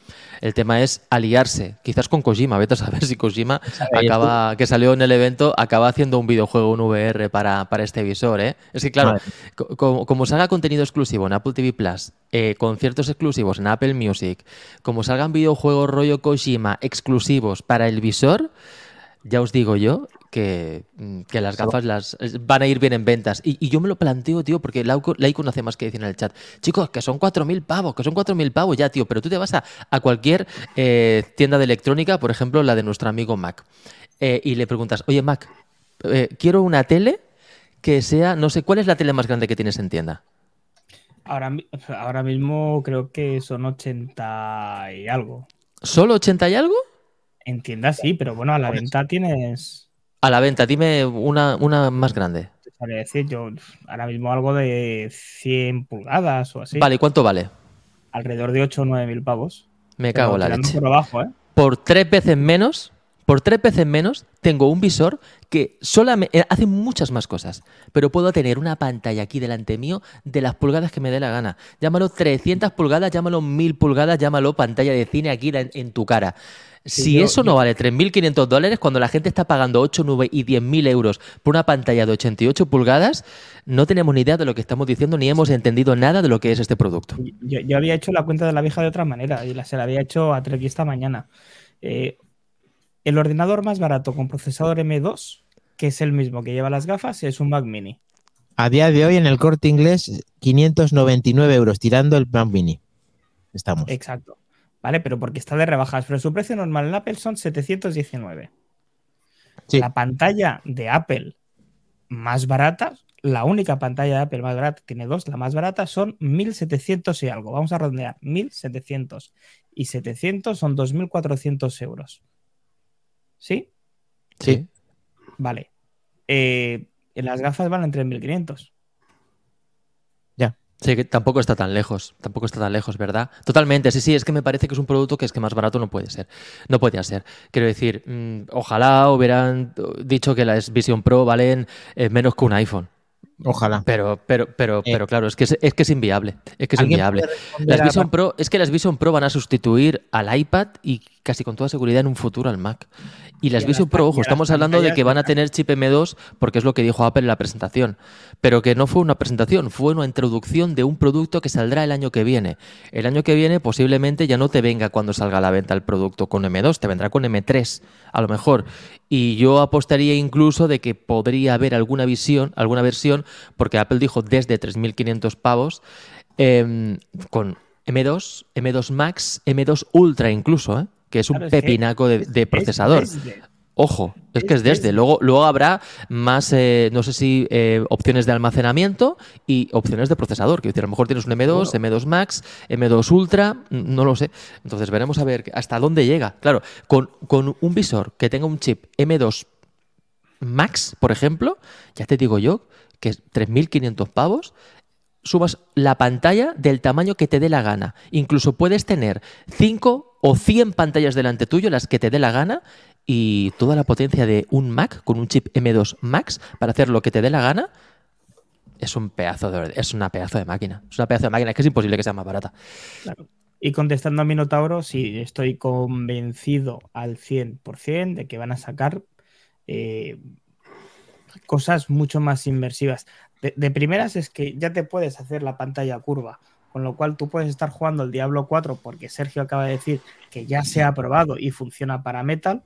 El tema es aliarse, quizás con Kojima, vete a saber si Kojima (laughs) acaba, que salió en el evento, acaba haciendo un videojuego en VR para, este visor. ¿eh? Es que claro, como, salga contenido exclusivo en Apple TV Plus, eh, conciertos exclusivos en Apple Music, como salgan videojuegos rollo Kojima exclusivos para el visor, ya os digo yo que, mm, las gafas las van a ir bien en ventas. Y, yo me lo planteo, tío, porque la no hace más que decir en el chat. Chicos, que son 4.000 pavos, que son 4.000 pavos ya, tío. Pero tú te vas a, cualquier eh, tienda de electrónica, por ejemplo, la de nuestro amigo Mac, eh, y le preguntas, oye, Mac, eh, quiero una tele que sea, no sé, ¿cuál es la tele más grande que tienes en tienda? Ahora, ahora mismo creo que son 80 y algo. ¿Solo 80 y algo? En tienda sí, pero bueno, a la venta tienes. A la venta, dime una, una más grande. Te decir yo ahora mismo algo de 100 pulgadas o así. Vale, ¿y cuánto vale? Alrededor de 8 o 9 mil pavos. Me cago en la leche. Por, abajo, ¿eh? por tres veces menos, por tres veces menos, tengo un visor que solamente eh, hace muchas más cosas, pero puedo tener una pantalla aquí delante mío de las pulgadas que me dé la gana. Llámalo 300 pulgadas, llámalo 1000 pulgadas, llámalo pantalla de cine aquí en tu cara si eso no vale 3.500 dólares, cuando la gente está pagando 8, 9 y 10.000 euros por una pantalla de 88 pulgadas, no tenemos ni idea de lo que estamos diciendo ni hemos entendido nada de lo que es este producto. Yo, había hecho la cuenta de la vieja de otra manera y la, se la había hecho a Trek esta mañana. Eh, el ordenador más barato con procesador M2, que es el mismo que lleva las gafas, es un Mac Mini. A día de hoy en el corte inglés, 599 euros, tirando el Mac Mini. Estamos. Exacto. ¿vale? Pero porque está de rebajas. Pero su precio normal en Apple son 719. La pantalla de Apple más barata, la única pantalla de Apple más barata, tiene dos, la más barata son 1700 y algo. Vamos a redondear, 1700. Y 700 son 2400 euros. ¿Sí? Sí. Vale. Eh, las gafas van en 3.500. Sí, que tampoco está tan lejos, tampoco está tan lejos, ¿verdad? Totalmente, sí, sí, es que me parece que es un producto que es que más barato no puede ser, no podía ser. Quiero decir, mm, ojalá hubieran dicho que las Vision Pro valen eh, menos que un iPhone. Ojalá. Pero, pero, pero, Eh. pero claro, es que es, es que es inviable. Es que es ¿Alguien inviable. Las Vision Pro, es que las Vision Pro van a sustituir al iPad y casi con toda seguridad en un futuro al Mac. Y las Y Vision Pro, ojo, estamos hablando de que van a tener chip M2 porque es lo que dijo Apple en la presentación. Pero que no fue una presentación, fue una introducción de un producto que saldrá el año que viene. El año que viene posiblemente ya no te venga cuando salga a la venta el producto con M2, te vendrá con M3 a lo mejor. Y yo apostaría incluso de que podría haber alguna visión, alguna versión, porque Apple dijo desde 3.500 pavos, em, con M2, M2 Max, M2 Ultra incluso, ¿eh? que es un Claro, es que pepinaco de, es- de es procesador. desde. Ojo, es que es desde. desde. Luego, luego habrá más, eh, no sé si eh, opciones de almacenamiento y opciones de procesador. Decir, a lo mejor tienes un M2, M2 Max, M2 Ultra, no lo sé. Entonces veremos a ver hasta dónde llega. Claro, con, con un visor que tenga un chip M2 Max, por ejemplo, ya te digo yo que es 3.500 pavos, sumas la pantalla del tamaño que te dé la gana. Incluso puedes tener 5 o 100 pantallas delante tuyo, las que te dé la gana, y toda la potencia de un Mac con un chip M2 Max para hacer lo que te dé la gana. Es un pedazo de es una pedazo de máquina. Es una pedazo de máquina. Es que es imposible que sea más barata. Y contestando a Minotauro, sí, estoy convencido al 100% de que van a sacar eh, cosas mucho más inmersivas. De, de primeras es que ya te puedes hacer la pantalla curva, con lo cual tú puedes estar jugando el Diablo 4 porque Sergio acaba de decir que ya se ha aprobado y funciona para Metal.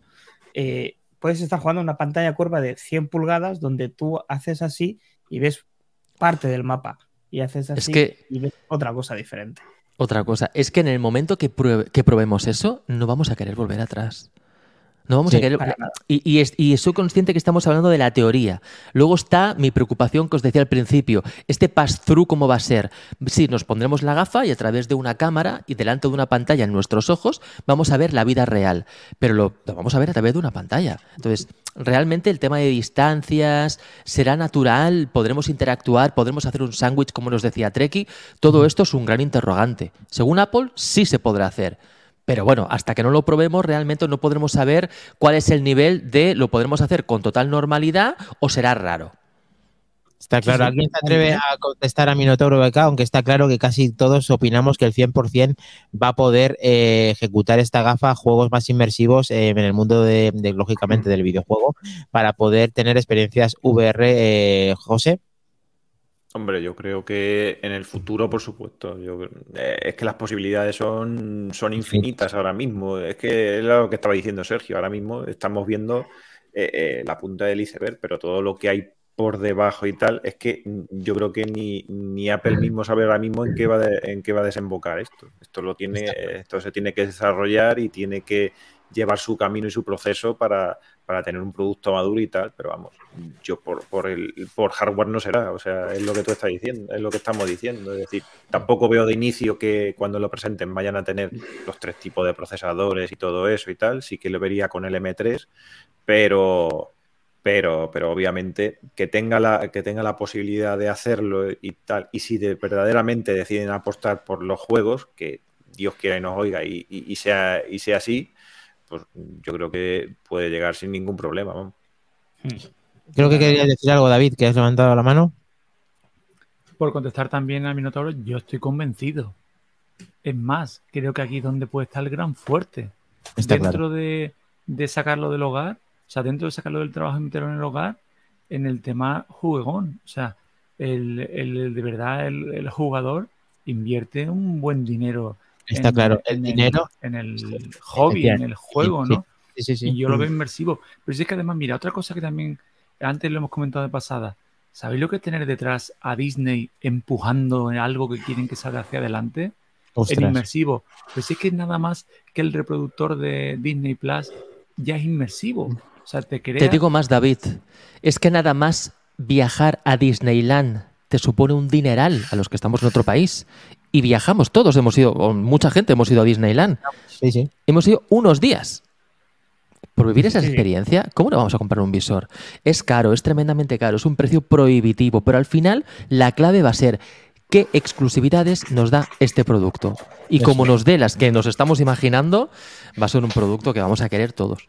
Eh, puedes estar jugando una pantalla curva de 100 pulgadas donde tú haces así y ves parte del mapa y haces así que- y ves otra cosa diferente. Otra cosa, es que en el momento que, prue- que probemos eso, no vamos a querer volver atrás. No vamos Sí, a querer. Y, y es- y soy consciente que estamos hablando de la teoría. Luego está mi preocupación que os decía al principio. Este pass-through, ¿cómo va a ser? Sí, nos pondremos la gafa y a través de una cámara y delante de una pantalla en nuestros ojos vamos a ver la vida real. Pero lo, lo vamos a ver a través de una pantalla. Entonces, realmente el tema de distancias será natural, podremos interactuar, podremos hacer un sándwich, como nos decía Treki. Todo esto es un gran interrogante. Según Apple, sí se podrá hacer. Pero bueno, hasta que no lo probemos, realmente no podremos saber cuál es el nivel de lo podremos hacer con total normalidad o será raro. Está claro. ¿Alguien se atreve a contestar a Minotauro BK? Aunque está claro que casi todos opinamos que el 100% va a poder eh, ejecutar esta gafa juegos más inmersivos eh, en el mundo, de, de, lógicamente, del videojuego para poder tener experiencias VR. Eh, José. Hombre, yo creo que en el futuro, por supuesto. Yo, eh, es que las posibilidades son, son infinitas ahora mismo. Es que es lo que estaba diciendo Sergio. Ahora mismo estamos viendo eh, eh, la punta del iceberg, pero todo lo que hay por debajo y tal, es que yo creo que ni, ni Apple mismo sabe ahora mismo en qué va de, en qué va a desembocar esto. Esto lo tiene, esto se tiene que desarrollar y tiene que llevar su camino y su proceso para, para tener un producto maduro y tal, pero vamos, yo por, por, el, por hardware no será, o sea, es lo que tú estás diciendo, es lo que estamos diciendo, es decir, tampoco veo de inicio que cuando lo presenten vayan a tener los tres tipos de procesadores y todo eso y tal, sí que lo vería con el M3, pero pero, pero obviamente que tenga, la, que tenga la posibilidad de hacerlo y tal, y si de, verdaderamente deciden apostar por los juegos, que Dios quiera y nos oiga y, y, y sea, y sea así, pues yo creo que puede llegar sin ningún problema. ¿no? Creo que querías decir algo, David, que has levantado la mano. Por contestar también a Minotauro, yo estoy convencido. Es más, creo que aquí es donde puede estar el gran fuerte. Está dentro claro. de, de sacarlo del hogar, o sea, dentro de sacarlo del trabajo y meterlo en el hogar, en el tema juegón. O sea, el, el de verdad el, el, jugador invierte un buen dinero. Está en, claro, el en dinero. en el hobby, en el juego, sí, ¿no? Sí, sí, sí. Y yo lo veo inmersivo. Pero sí es que además, mira, otra cosa que también antes lo hemos comentado de pasada. ¿Sabéis lo que es tener detrás a Disney empujando en algo que quieren que salga hacia adelante? Ostras. El inmersivo. Pues sí es que nada más que el reproductor de Disney Plus ya es inmersivo. O sea, te crea... Te digo más, David. Es que nada más viajar a Disneyland te supone un dineral a los que estamos en otro país. Y viajamos todos, hemos ido, o mucha gente hemos ido a Disneyland. Sí, sí. Hemos ido unos días. por vivir esa experiencia, ¿cómo no vamos a comprar un visor? Es caro, es tremendamente caro, es un precio prohibitivo, pero al final la clave va a ser qué exclusividades nos da este producto. Y como nos dé las que nos estamos imaginando, va a ser un producto que vamos a querer todos.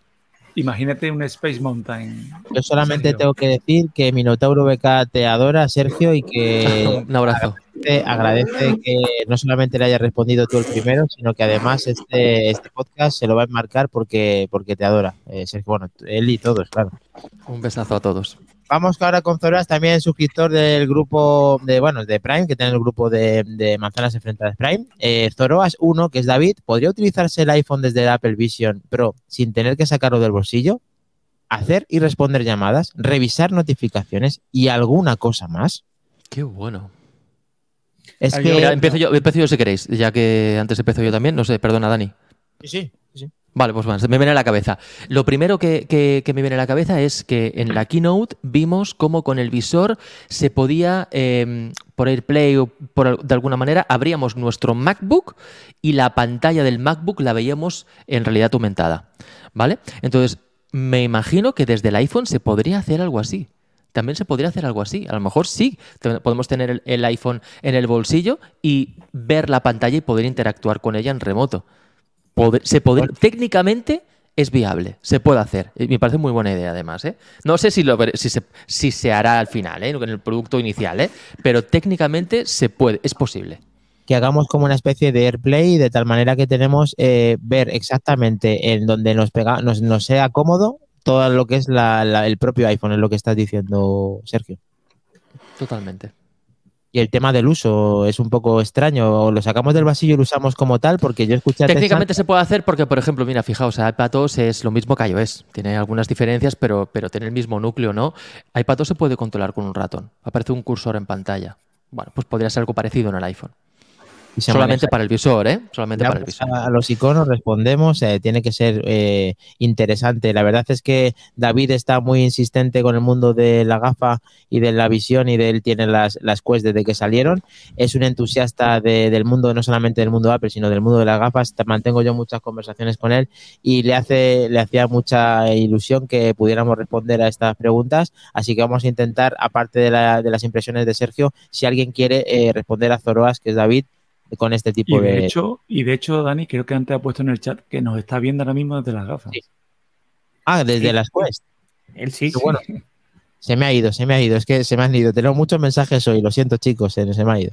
Imagínate un Space Mountain. Yo solamente Sergio. tengo que decir que Minotauro BK te adora, Sergio, y que (laughs) un abrazo. te agradece que no solamente le hayas respondido tú el primero, sino que además este, este podcast se lo va a enmarcar porque, porque te adora. Eh, Sergio, bueno, él y todos, claro. Un besazo a todos. Vamos ahora con Zoras, también suscriptor del grupo de, bueno, de Prime, que tiene el grupo de, de manzanas enfrentadas Prime. Eh, Zoroas 1, que es David, ¿podría utilizarse el iPhone desde el Apple Vision Pro sin tener que sacarlo del bolsillo? Hacer y responder llamadas, revisar notificaciones y alguna cosa más. Qué bueno. Es que... yo- Mira, empiezo yo, empiezo yo si queréis, ya que antes empiezo yo también. No sé, perdona, Dani. Sí, sí, sí. Vale, pues bueno, me viene a la cabeza. Lo primero que, me viene a la cabeza es que en la keynote vimos cómo con el visor se podía, eh, por AirPlay o de alguna manera, abríamos nuestro MacBook y la pantalla del MacBook la veíamos en realidad aumentada. ¿Vale? Entonces, me imagino que desde el iPhone se podría hacer algo así. También se podría hacer algo así. A lo mejor sí, podemos tener el iPhone en el bolsillo y ver la pantalla y poder interactuar con ella en remoto. Pod- se podr- técnicamente es viable, se puede hacer. Me parece muy buena idea, además. ¿eh? No sé si, lo, si, se, si se hará al final, ¿eh? en el producto inicial, ¿eh? pero técnicamente se puede, es posible. que hagamos como una especie de AirPlay de tal manera que tenemos eh, ver exactamente en donde nos, pega, nos, nos sea cómodo todo lo que es la- la- el propio iPhone, es lo que estás diciendo, Sergio. Totalmente. Y el tema del uso es un poco extraño. O lo sacamos del vasillo y lo usamos como tal, porque yo escuché Técnicamente se puede hacer porque, por ejemplo, mira, fijaos, iPadOS es lo mismo que iOS. Tiene algunas diferencias, pero, pero tiene el mismo núcleo, ¿no? iPadOS se puede controlar con un ratón. Aparece un cursor en pantalla. Bueno, pues podría ser algo parecido en el iPhone. Y se Solamente maneja. para el visor, ¿eh? Solamente Ya, para el pues, visor. a, los iconos respondemos, eh, tiene que ser eh, interesante. La verdad es que David está muy insistente con el mundo de la gafa y de la visión y de él tiene las, las Quest desde que salieron. Es un entusiasta de- del mundo, no solamente del mundo Apple, sino del mundo de las gafas. Te- Mantengo yo muchas conversaciones con él y le hace le hacía mucha ilusión que pudiéramos responder a estas preguntas. Así que vamos a intentar, aparte de, la- de las impresiones de Sergio, si alguien quiere eh, responder a Zoroas, que es David, con este Y tipo de de... hecho, y de hecho, Dani, creo que antes ha puesto en el chat que nos está viendo ahora mismo desde las gafas. Sí. Ah, desde Sí. las Quest. Él sí. Bueno. Se me ha ido, se me ha ido. Es que se me han ido. Tengo muchos mensajes hoy. Lo siento, chicos. Se, se me ha ido.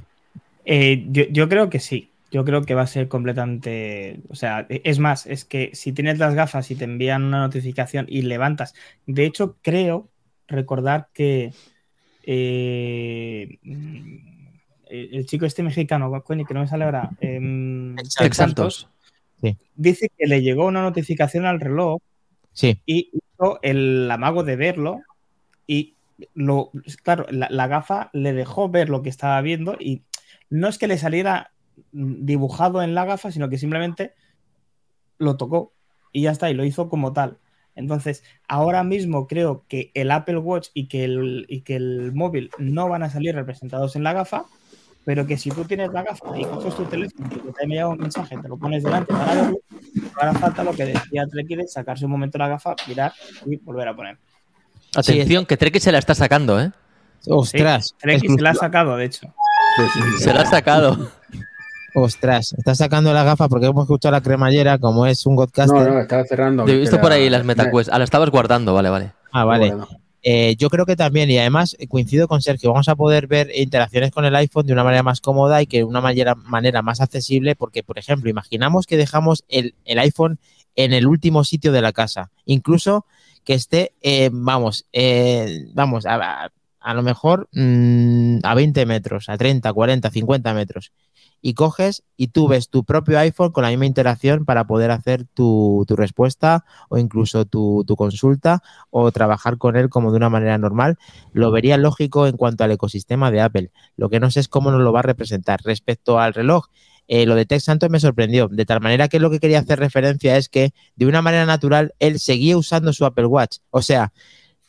Eh, yo, yo creo que sí. Yo creo que va a ser completamente. O sea, es más, es que si tienes las gafas y te envían una notificación y levantas. De hecho, creo recordar que eh, el el chico este mexicano, coño, que no me sale ahora. em, Santos. dice que le llegó una notificación al reloj Sí, y hizo el amago de verlo y lo claro la, la gafa le dejó ver lo que estaba viendo y no es que le saliera dibujado en la gafa sino que simplemente lo tocó y ya está y lo hizo como tal entonces ahora mismo creo que el Apple Watch y que el, y que el móvil no van a salir representados en la gafa pero que si tú tienes la gafa y coges tu teléfono y te ha enviado un mensaje, te lo pones delante para verlo, ahora falta lo que decía Trekkide, sacarse un momento la gafa, mirar y volver a poner. Atención, que Treki se la está sacando, ¿eh? ostras. Treki se la ha sacado, de hecho. Se la ha sacado. Ostras, está sacando la gafa porque hemos escuchado la cremallera, como es un No, podcaster. no, estaba cerrando. Te he visto por ahí las MetaQuest. Ah, la estabas guardando, vale, vale. Ah, vale. Bueno, Eh, yo creo que también, y además eh, coincido con Sergio, vamos a poder ver interacciones con el iPhone de una manera más cómoda y que de una manera, manera más accesible, porque, por ejemplo, imaginamos que dejamos el, el iPhone en el último sitio de la casa, incluso que esté, eh, vamos, eh, vamos, a, lo mejor mm, a 20 metros, a 30, 40, 50 metros. Y coges y tú ves tu propio iPhone con la misma interacción para poder hacer tu, tu respuesta o incluso tu, tu consulta o trabajar con él como de una manera normal, lo vería lógico en cuanto al ecosistema de Apple. Lo que no sé es cómo nos lo va a representar. Respecto al reloj, eh, lo de Tex Santos me sorprendió, de tal manera que lo que quería hacer referencia es que de una manera natural él seguía usando su Apple Watch. O sea,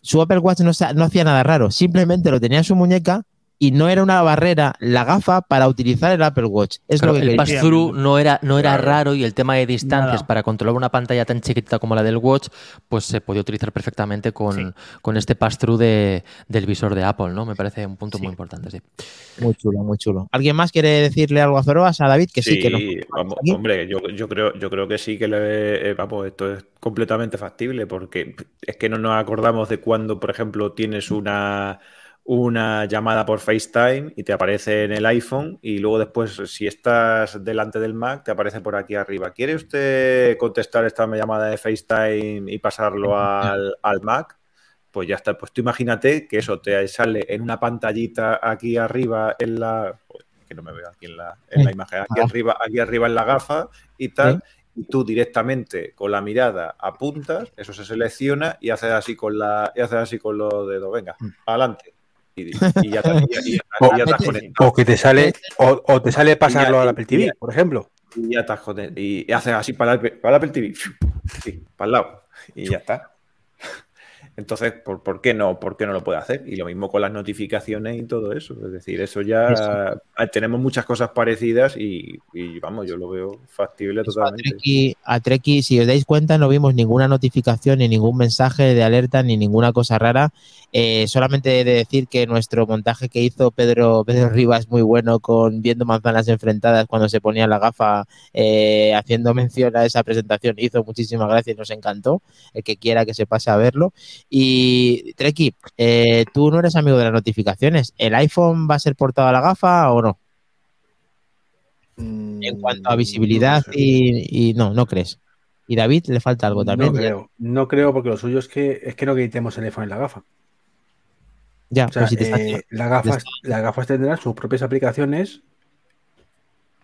su Apple Watch no, no hacía nada raro, simplemente lo tenía en su muñeca y no era una barrera la gafa para utilizar el Apple Watch. Es Claro, lo que el quería. pass-through no era, no era Claro. raro y el tema de distancias Nada. para controlar una pantalla tan chiquitita como la del Watch, pues se podía utilizar perfectamente con, Sí. con este pass-through de- del visor de Apple, ¿no? Me parece un punto Sí. muy importante, sí. Muy chulo, muy chulo. ¿Alguien más quiere decirle algo a Feroas, a David? Que sí, que vamos, aquí. hombre, yo, yo creo, yo creo que sí que le, eh, vamos, esto es completamente factible, porque es que no nos acordamos de cuando, por ejemplo, tienes una, una llamada por FaceTime y te aparece en el iPhone y luego después, si estás delante del Mac, te aparece por aquí arriba. ¿Quiere usted contestar esta llamada de FaceTime y pasarlo al, al Mac? Pues ya está. Pues tú imagínate que eso te sale en una pantallita aquí arriba en la. Que no me veo aquí en la, en la imagen. Aquí arriba, aquí arriba en la gafa y tal. Y tú directamente con la mirada apuntas, eso se selecciona y haces así con la, y haces así con los dedos. Venga, adelante. Y, y ya, y- ya. O que te sale, o, o te sale pasarlo al Apple TV, por ejemplo. Y ya estás y haces así para el, para el Apple TV. Sí, para el lado. Y ya está. Entonces, ¿por, por qué no, ¿por qué no lo puede hacer? Y lo mismo con las notificaciones y todo eso. Es decir, eso ya ah, tenemos muchas cosas parecidas y, y, vamos, yo lo veo factible Eso a totalmente. Treki, a Treki, si os dais cuenta, no vimos ninguna notificación ni ningún mensaje de alerta ni ninguna cosa rara. Eh, solamente he de decir que nuestro montaje que hizo Pedro, Pedro Rivas muy bueno con viendo manzanas enfrentadas cuando se ponía la gafa eh, haciendo mención a esa presentación hizo muchísimas gracias y nos encantó. El que quiera que se pase a verlo. Y Treki, eh, tú no eres amigo de las notificaciones. ¿El iPhone va a ser portado a la gafa o no? En cuanto a visibilidad Mm, No y, y no, no crees. Y David le falta algo también. No creo, no creo porque lo suyo es que es que no quitemos el iPhone en la gafa. Ya, O sea, pues si te eh, las, gafas, las gafas tendrán sus propias aplicaciones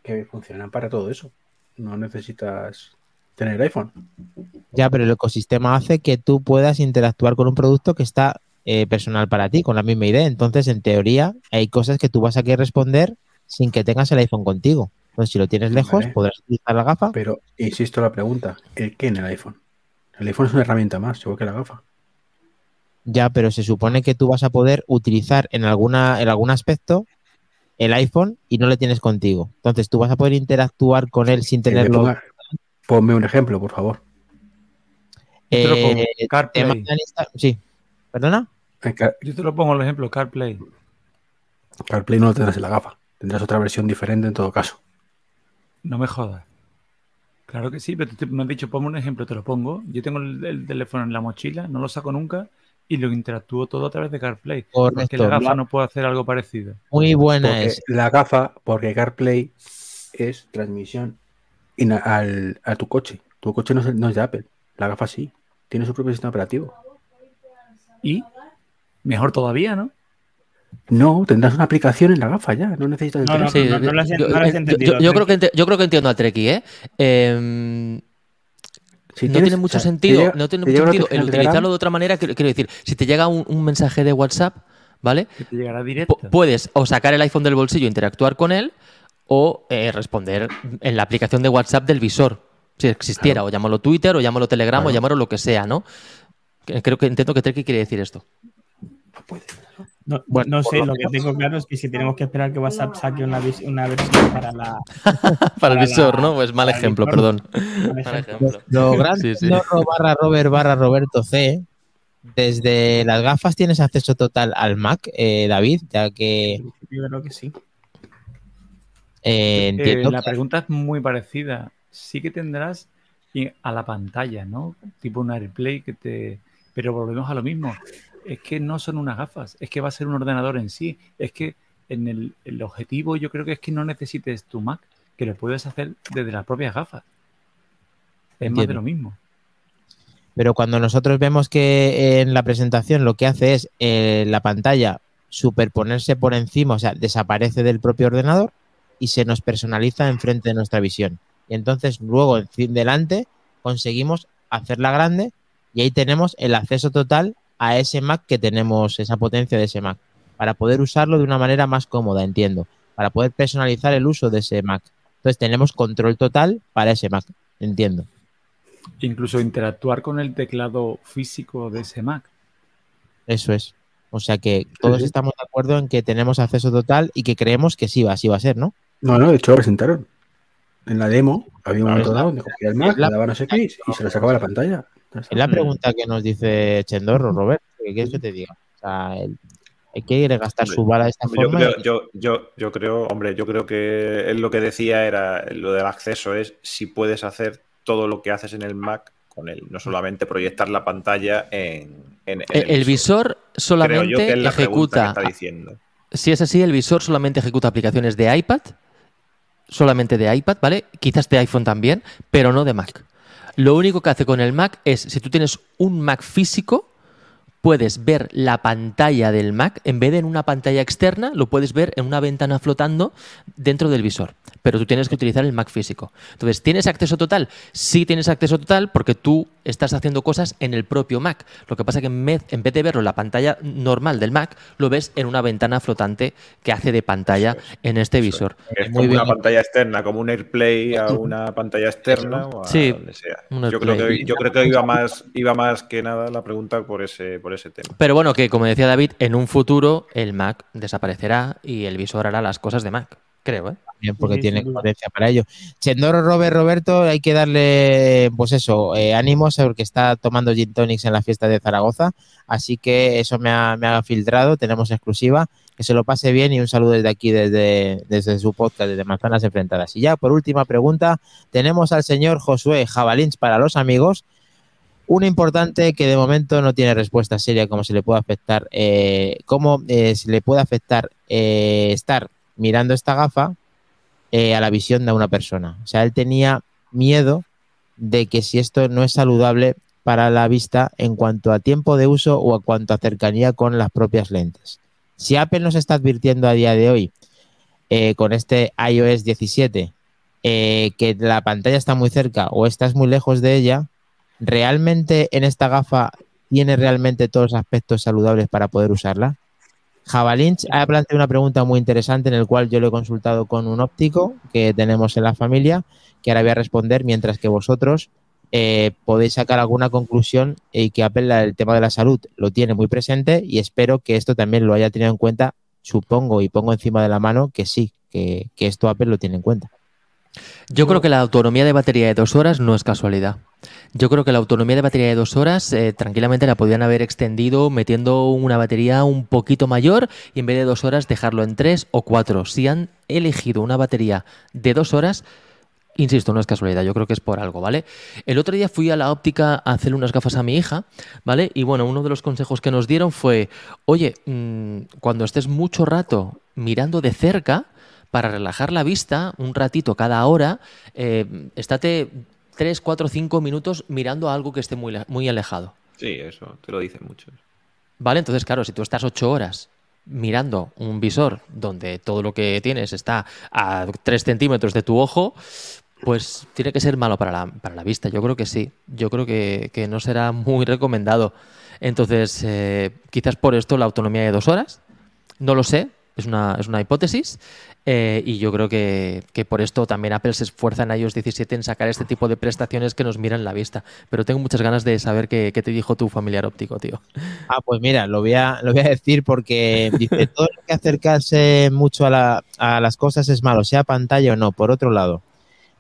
que funcionan para todo eso. No necesitas tener iPhone. ya, pero el ecosistema hace que tú puedas interactuar con un producto que está eh, personal para ti, con la misma idea. Entonces, en teoría, hay cosas que tú vas a querer responder sin que tengas el iPhone contigo. Entonces, si lo tienes lejos, Vale. podrás utilizar la gafa. Pero insisto la pregunta, ¿el qué en el iPhone? El iPhone es una herramienta más, igual que la gafa. Ya, pero se supone que tú vas a poder utilizar en alguna, en algún aspecto el iPhone y no le tienes contigo. Entonces, tú vas a poder interactuar con él sin Que me tenerlo. ponga- ponme un ejemplo, por favor. Yo te lo pongo, Eh, CarPlay. Sí. ¿Perdona? Car- Yo te lo pongo el ejemplo, CarPlay. CarPlay no lo tendrás en la gafa. Tendrás otra versión diferente en todo caso. No me jodas. Claro que sí, pero te- me has dicho, ponme un ejemplo, te lo pongo. Yo tengo el, el teléfono en la mochila, no lo saco nunca y lo interactúo todo a través de CarPlay. Porque la gafa no puede hacer algo parecido. Muy buena Porque es. la gafa, porque CarPlay es transmisión in- al- a tu coche. Tu coche no es, no es de Apple. La gafa sí. Tiene su propio sistema operativo. Y mejor todavía, ¿no? No, tendrás una aplicación en la gafa ya. No necesitas el No. Sí, no lo has- yo, has yo- entendido, yo- yo creo que yo creo que entiendo a Treki, ¿eh? Em, Si no tienes- tiene mucho o sea, te sentido, llega- no tiene mucho sentido el utilizarlo de otra manera. Quiero, quiero decir, si te llega un, un mensaje de WhatsApp, ¿vale? Que te llegará directo. Pu- puedes o sacar el iPhone del bolsillo e interactuar con él o eh, responder en la aplicación de WhatsApp del visor, si existiera, o llámalo Twitter, o llámalo Telegram, o llámalo lo que sea, ¿no? Que- Creo que entiendo que Treki quiere decir esto. No, Bueno, no sé, lo lo que tengo claro es que si tenemos que esperar que WhatsApp saque una, vis- una versión para la. (laughs) Para el visor, la- ¿no? Pues mal ejemplo, perdón. Mal ejemplo. Lo Sí, sí. Barra Robert barra Roberto C. Desde las gafas tienes acceso total al Mac, eh, David, ya que Yo creo que sí. Eh, Eh, la que- pregunta es muy parecida. Sí que tendrás a la pantalla, ¿no? Tipo un AirPlay que te... Pero volvemos a lo mismo. Es que no son unas gafas, es que va a ser un ordenador en sí. Es que en el, el objetivo yo creo que es que no necesites tu Mac, que lo puedes hacer desde las propias gafas. Es más de lo mismo. Pero cuando nosotros vemos que en la presentación lo que hace es eh, la pantalla superponerse por encima, o sea, desaparece del propio ordenador y se nos personaliza enfrente de nuestra visión. Y entonces luego, en fin, delante, conseguimos hacerla grande y ahí tenemos el acceso total a ese Mac que tenemos, esa potencia de ese Mac, para poder usarlo de una manera más cómoda, entiendo, para poder personalizar el uso de ese Mac. Entonces tenemos control total para ese Mac, entiendo. Incluso interactuar con el teclado físico de ese Mac. Eso es. O sea que todos sí. estamos de acuerdo en que tenemos acceso total y que creemos que sí va, así va a ser, ¿no? No, no, de hecho lo presentaron. En la demo había un momento dado donde cogía el Mac, la- le daba no sé qué y se le sacaba la pantalla. Es la pregunta que nos dice Chendorro, Robert. ¿Qué quieres que te diga? O sea, el- hay que ir a gastar Hombre, su bala de esta Yo forma. creo, y- yo, yo, yo creo, hombre, yo creo que él lo que decía era lo del acceso es si puedes hacer todo lo que haces en el Mac con él, no solamente proyectar la pantalla en, en- en El, el visor Creo solamente yo que es la pregunta que ejecuta. está diciendo. Si es así, el visor solamente ejecuta aplicaciones de iPad, solamente de iPad, ¿vale? Quizás de iPhone también, pero no de Mac. Lo único que hace con el Mac es, si tú tienes un Mac físico, puedes ver la pantalla del Mac, en vez de en una pantalla externa, lo puedes ver en una ventana flotando dentro del visor. Pero tú tienes que utilizar el Mac físico. Entonces, ¿tienes acceso total? Sí tienes acceso total porque tú estás haciendo cosas en el propio Mac. Lo que pasa que en vez, en vez de verlo en la pantalla normal del Mac, lo ves en una ventana flotante que hace de pantalla en este visor. Es Muy como bien. una pantalla externa, como un AirPlay a una pantalla externa o a Sí, donde sea. Yo creo, que, yo creo que iba más, iba más que nada la pregunta por ese, por ese tema. Pero bueno, que como decía David, en un futuro el Mac desaparecerá y el visor hará las cosas de Mac. Creo, ¿eh? Bien, porque Sí, tiene sin duda. potencia para ello. Chendoro Robert Roberto, hay que darle, pues eso, eh, ánimos porque está tomando gin tonics en la fiesta de Zaragoza. Así que eso me ha, me ha filtrado, tenemos exclusiva. Que se lo pase bien y un saludo desde aquí, desde, desde su podcast, desde Manzanas Enfrentadas. Y ya, por última pregunta, tenemos al señor Josué Jabalins para los amigos. Una importante que de momento no tiene respuesta seria, cómo se le puede afectar, eh, cómo eh, se le puede afectar eh, estar mirando esta gafa a la visión de una persona. O sea, él tenía miedo de que si esto no es saludable para la vista en cuanto a tiempo de uso o a cuanto a cercanía con las propias lentes. Si Apple nos está advirtiendo a día de hoy con este iOS 17 eh, que la pantalla está muy cerca o estás muy lejos de ella, ¿realmente en esta gafa tiene realmente todos los aspectos saludables para poder usarla? Javalinch ha planteado una pregunta muy interesante en el cual yo lo he consultado con un óptico que tenemos en la familia, que ahora voy a responder, mientras que vosotros eh, podéis sacar alguna conclusión y que Apple el tema de la salud lo tiene muy presente y espero que esto también lo haya tenido en cuenta. Supongo y pongo encima de la mano que sí, que, que esto Apple lo tiene en cuenta. Yo creo que la autonomía de batería de dos horas no es casualidad. Yo creo que la autonomía de batería de dos horas eh, tranquilamente la podrían haber extendido metiendo una batería un poquito mayor y en vez de dos horas dejarlo en tres o cuatro. Si han elegido una batería de dos horas, Insisto, no es casualidad, yo creo que es por algo, ¿vale? El otro día fui a la óptica a hacerle unas gafas a mi hija, ¿vale? Y bueno, uno de los consejos que nos dieron fue, oye, mmm, cuando estés mucho rato mirando de cerca, para relajar la vista, un ratito cada hora, eh, estate 3, 4, 5 minutos mirando a algo que esté muy, muy alejado. Sí, eso, te lo dicen muchos. ¿Vale? Entonces, claro, si tú estás 8 horas mirando un visor donde todo lo que tienes está a 3 centímetros de tu ojo, pues tiene que ser malo para la, para la vista. Yo creo que sí. Yo creo que, que no será muy recomendado. Entonces, eh, quizás por esto la autonomía de dos horas. No lo sé. Es una, es una hipótesis. Eh, y yo creo que, que, por esto también Apple se esfuerza en iOS 17 en sacar este tipo de prestaciones que nos miran la vista. Pero tengo muchas ganas de saber qué, qué te dijo tu familiar óptico, tío. Ah, pues mira, lo voy a, lo voy a decir porque dice, (laughs) todo lo que acercarse mucho a, la, a las cosas es malo, sea pantalla o no. Por otro lado,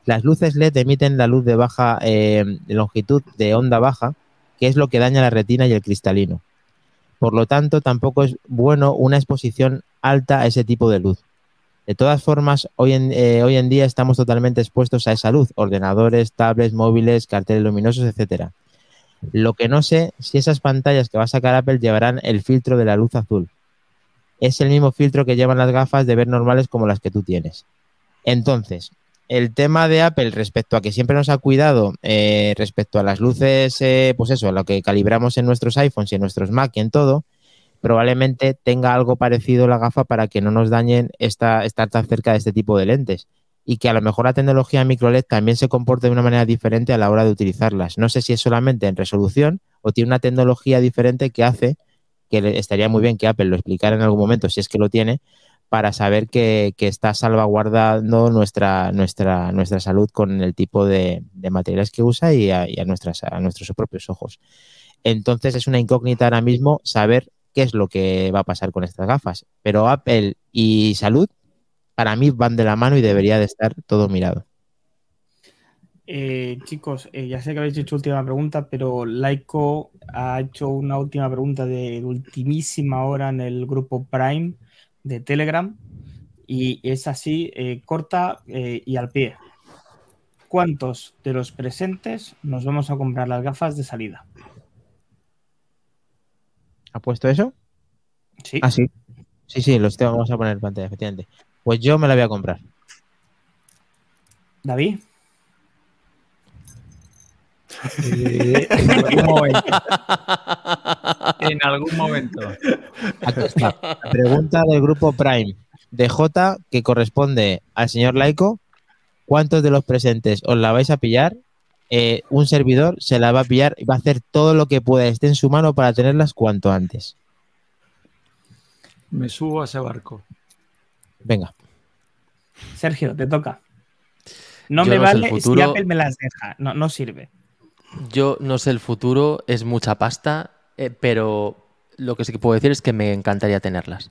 las luces LED emiten la luz de baja eh, longitud de onda baja, que es lo que daña la retina y el cristalino. Por lo tanto, tampoco es bueno una exposición alta a ese tipo de luz. De todas formas, hoy en, eh, hoy en día estamos totalmente expuestos a esa luz, ordenadores, tablets, móviles, carteles luminosos, etcétera. Lo que no sé si esas pantallas que va a sacar Apple llevarán el filtro de la luz azul. Es el mismo filtro que llevan las gafas de ver normales como las que tú tienes. Entonces, el tema de Apple respecto a que siempre nos ha cuidado eh, respecto a las luces, eh, pues eso, lo que calibramos en nuestros iPhones y en nuestros Mac y en todo, probablemente tenga algo parecido la gafa para que no nos dañen esta, estar tan cerca de este tipo de lentes. Y que a lo mejor la tecnología microLED también se comporte de una manera diferente a la hora de utilizarlas. No sé si es solamente en resolución o tiene una tecnología diferente que hace que estaría muy bien que Apple lo explicara en algún momento, si es que lo tiene, para saber que, está salvaguardando nuestra, nuestra, nuestra salud con el tipo de, de materiales que usa y, a, y a, nuestras, a nuestros propios ojos. Entonces es una incógnita ahora mismo saber qué es lo que va a pasar con estas gafas. Pero Apple y salud, para mí, van de la mano y debería de estar todo mirado. Eh, chicos, eh, ya sé que habéis hecho última pregunta, pero Laiko ha hecho una última pregunta de ultimísima hora en el grupo Prime de Telegram y es así, eh, corta y al pie. ¿Cuántos de los presentes nos vamos a comprar las gafas de salida? ¿Ha puesto eso? Sí. Ah, sí. Sí, sí, los tengo, vamos a poner en pantalla, efectivamente. Pues yo me la voy a comprar. David. Eh, en algún momento. (laughs) En algún momento. Aquí está. La pregunta del grupo Prime de J que corresponde al señor Laico. ¿Cuántos de los presentes os la vais a pillar? Eh, un servidor se la va a pillar y va a hacer todo lo que pueda, esté en su mano para tenerlas cuanto antes. Me subo a ese barco. Venga. Sergio, te toca. No Yo me no sé el vale futuro. si Apple me las deja. No, no sirve. Yo no sé el futuro, es mucha pasta, eh, pero lo que sí que puedo decir es que me encantaría tenerlas.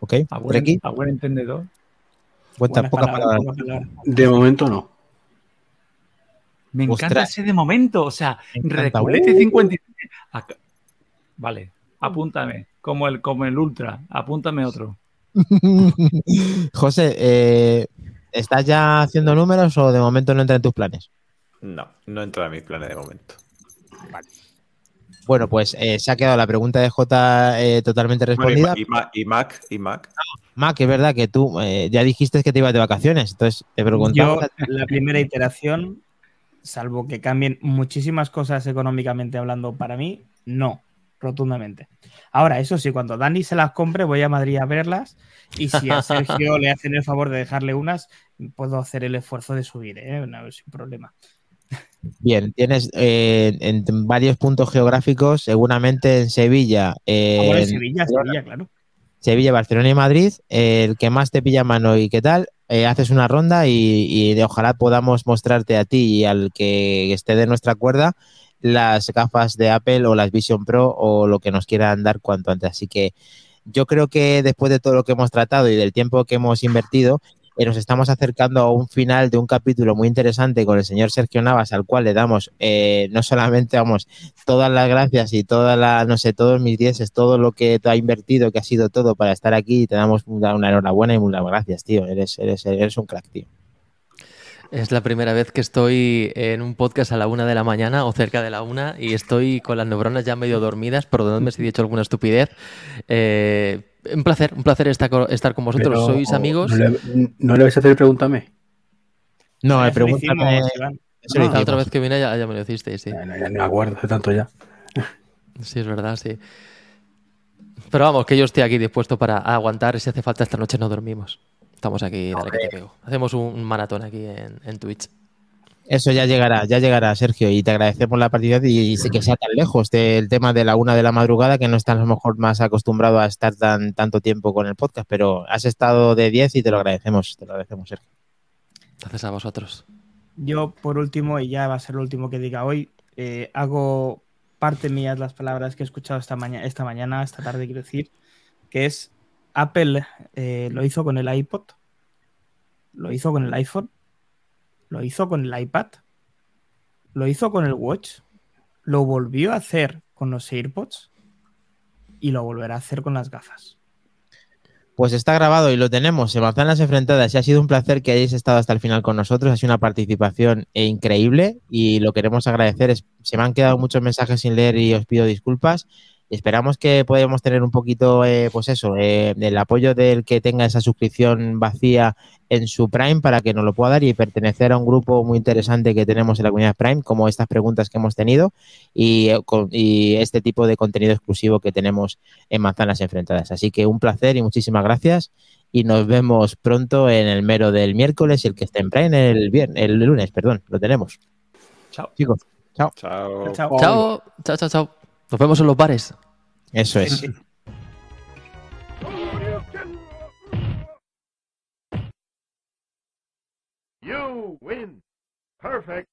¿Ok? A buen, Treki, a buen entendedor. cuenta poca palabra. De momento no. Me encanta Ostras. ese de momento. O sea, Uh. 53. Acá. Vale, apúntame. Como el, como el Ultra. Apúntame otro. (laughs) José, eh, ¿estás ya haciendo números o de momento no entra en tus planes? No, no entra en mis planes de momento. Bueno, pues eh, se ha quedado la pregunta de J eh, totalmente respondida. Y Ma- y Mac, y Mac. Mac, es verdad que tú eh, ya dijiste que te ibas de vacaciones, entonces te preguntamos. Yo, la primera iteración, salvo que cambien muchísimas cosas económicamente hablando para mí, no, rotundamente. Ahora, eso sí, cuando Dani se las compre, voy a Madrid a verlas. Y si a Sergio le hacen el favor de dejarle unas, puedo hacer el esfuerzo de subir, ¿eh? No, sin problema. Bien, tienes eh, en varios puntos geográficos, seguramente en Sevilla, Ah, bueno, en Sevilla, Sevilla, claro. Sevilla, Barcelona y Madrid, el que más te pilla a mano y qué tal, eh, haces una ronda y, y de- ojalá podamos mostrarte a ti y al que esté de nuestra cuerda las gafas de Apple o las Vision Pro o lo que nos quieran dar cuanto antes. Así que yo creo que después de todo lo que hemos tratado y del tiempo que hemos invertido, eh, nos estamos acercando a un final de un capítulo muy interesante con el señor Sergio Navas, al cual le damos eh, no solamente, vamos, todas las gracias y toda la, no sé, todos mis dieces, todo lo que te ha invertido, que ha sido todo para estar aquí, te damos una, una enhorabuena y muchas gracias, tío. Eres, eres, eres un crack, tío. Es la primera vez que estoy en un podcast a la una de la mañana o cerca de la una y estoy con las neuronas ya medio dormidas, perdonadme si he dicho alguna estupidez. Eh, un placer, un placer estar, estar con vosotros. Pero, ¿Sois amigos? ¿No le, no le vais a hacer pregúntame? No, me lo pregúntame. eso Ah, otra vez que vine ya, ya me lo hicisteis, sí. Ya, no, ya no me acuerdo, hace tanto ya. (laughs) Sí, es verdad, sí. Pero vamos, que yo estoy aquí dispuesto para aguantar si hace falta esta noche no dormimos. Estamos aquí, dale que te pego. Hacemos un, un maratón aquí en, en Twitch. Eso ya llegará, ya llegará, Sergio, y te agradecemos la partida y, y sé que sea tan lejos del tema de la una de la madrugada que no estás a lo mejor más acostumbrado a estar tan tanto tiempo con el podcast, pero has estado de 10 y te lo agradecemos, te lo agradecemos, Sergio. Gracias a vosotros. Yo, por último, y ya va a ser lo último que diga hoy, eh, hago parte mías las palabras que he escuchado esta, mañana, esta mañana, esta tarde, quiero decir, que es Apple eh, lo hizo con el iPod, lo hizo con el iPhone, lo hizo con el iPad, lo hizo con el Watch, lo volvió a hacer con los AirPods y lo volverá a hacer con las gafas. Pues está grabado y lo tenemos en Manzanas Enfrentadas y ha sido un placer que hayáis estado hasta el final con nosotros. Ha sido una participación eh, increíble y lo queremos agradecer. Se me han quedado muchos mensajes sin leer y os pido disculpas. Esperamos que podamos tener un poquito, eh, pues eso, eh, el apoyo del que tenga esa suscripción vacía en su Prime para que nos lo pueda dar y pertenecer a un grupo muy interesante que tenemos en la comunidad Prime, como estas preguntas que hemos tenido y, eh, y este tipo de contenido exclusivo que tenemos en Manzanas Enfrentadas. Así que un placer y muchísimas gracias. Y nos vemos pronto en el mero del miércoles y el que esté en Prime el, viernes, el lunes, perdón, lo tenemos. Chao. Chicos, Chao. Chao. Chao, chao, chao, chao. Nos vemos en los bares. eso es. You win. Perfect.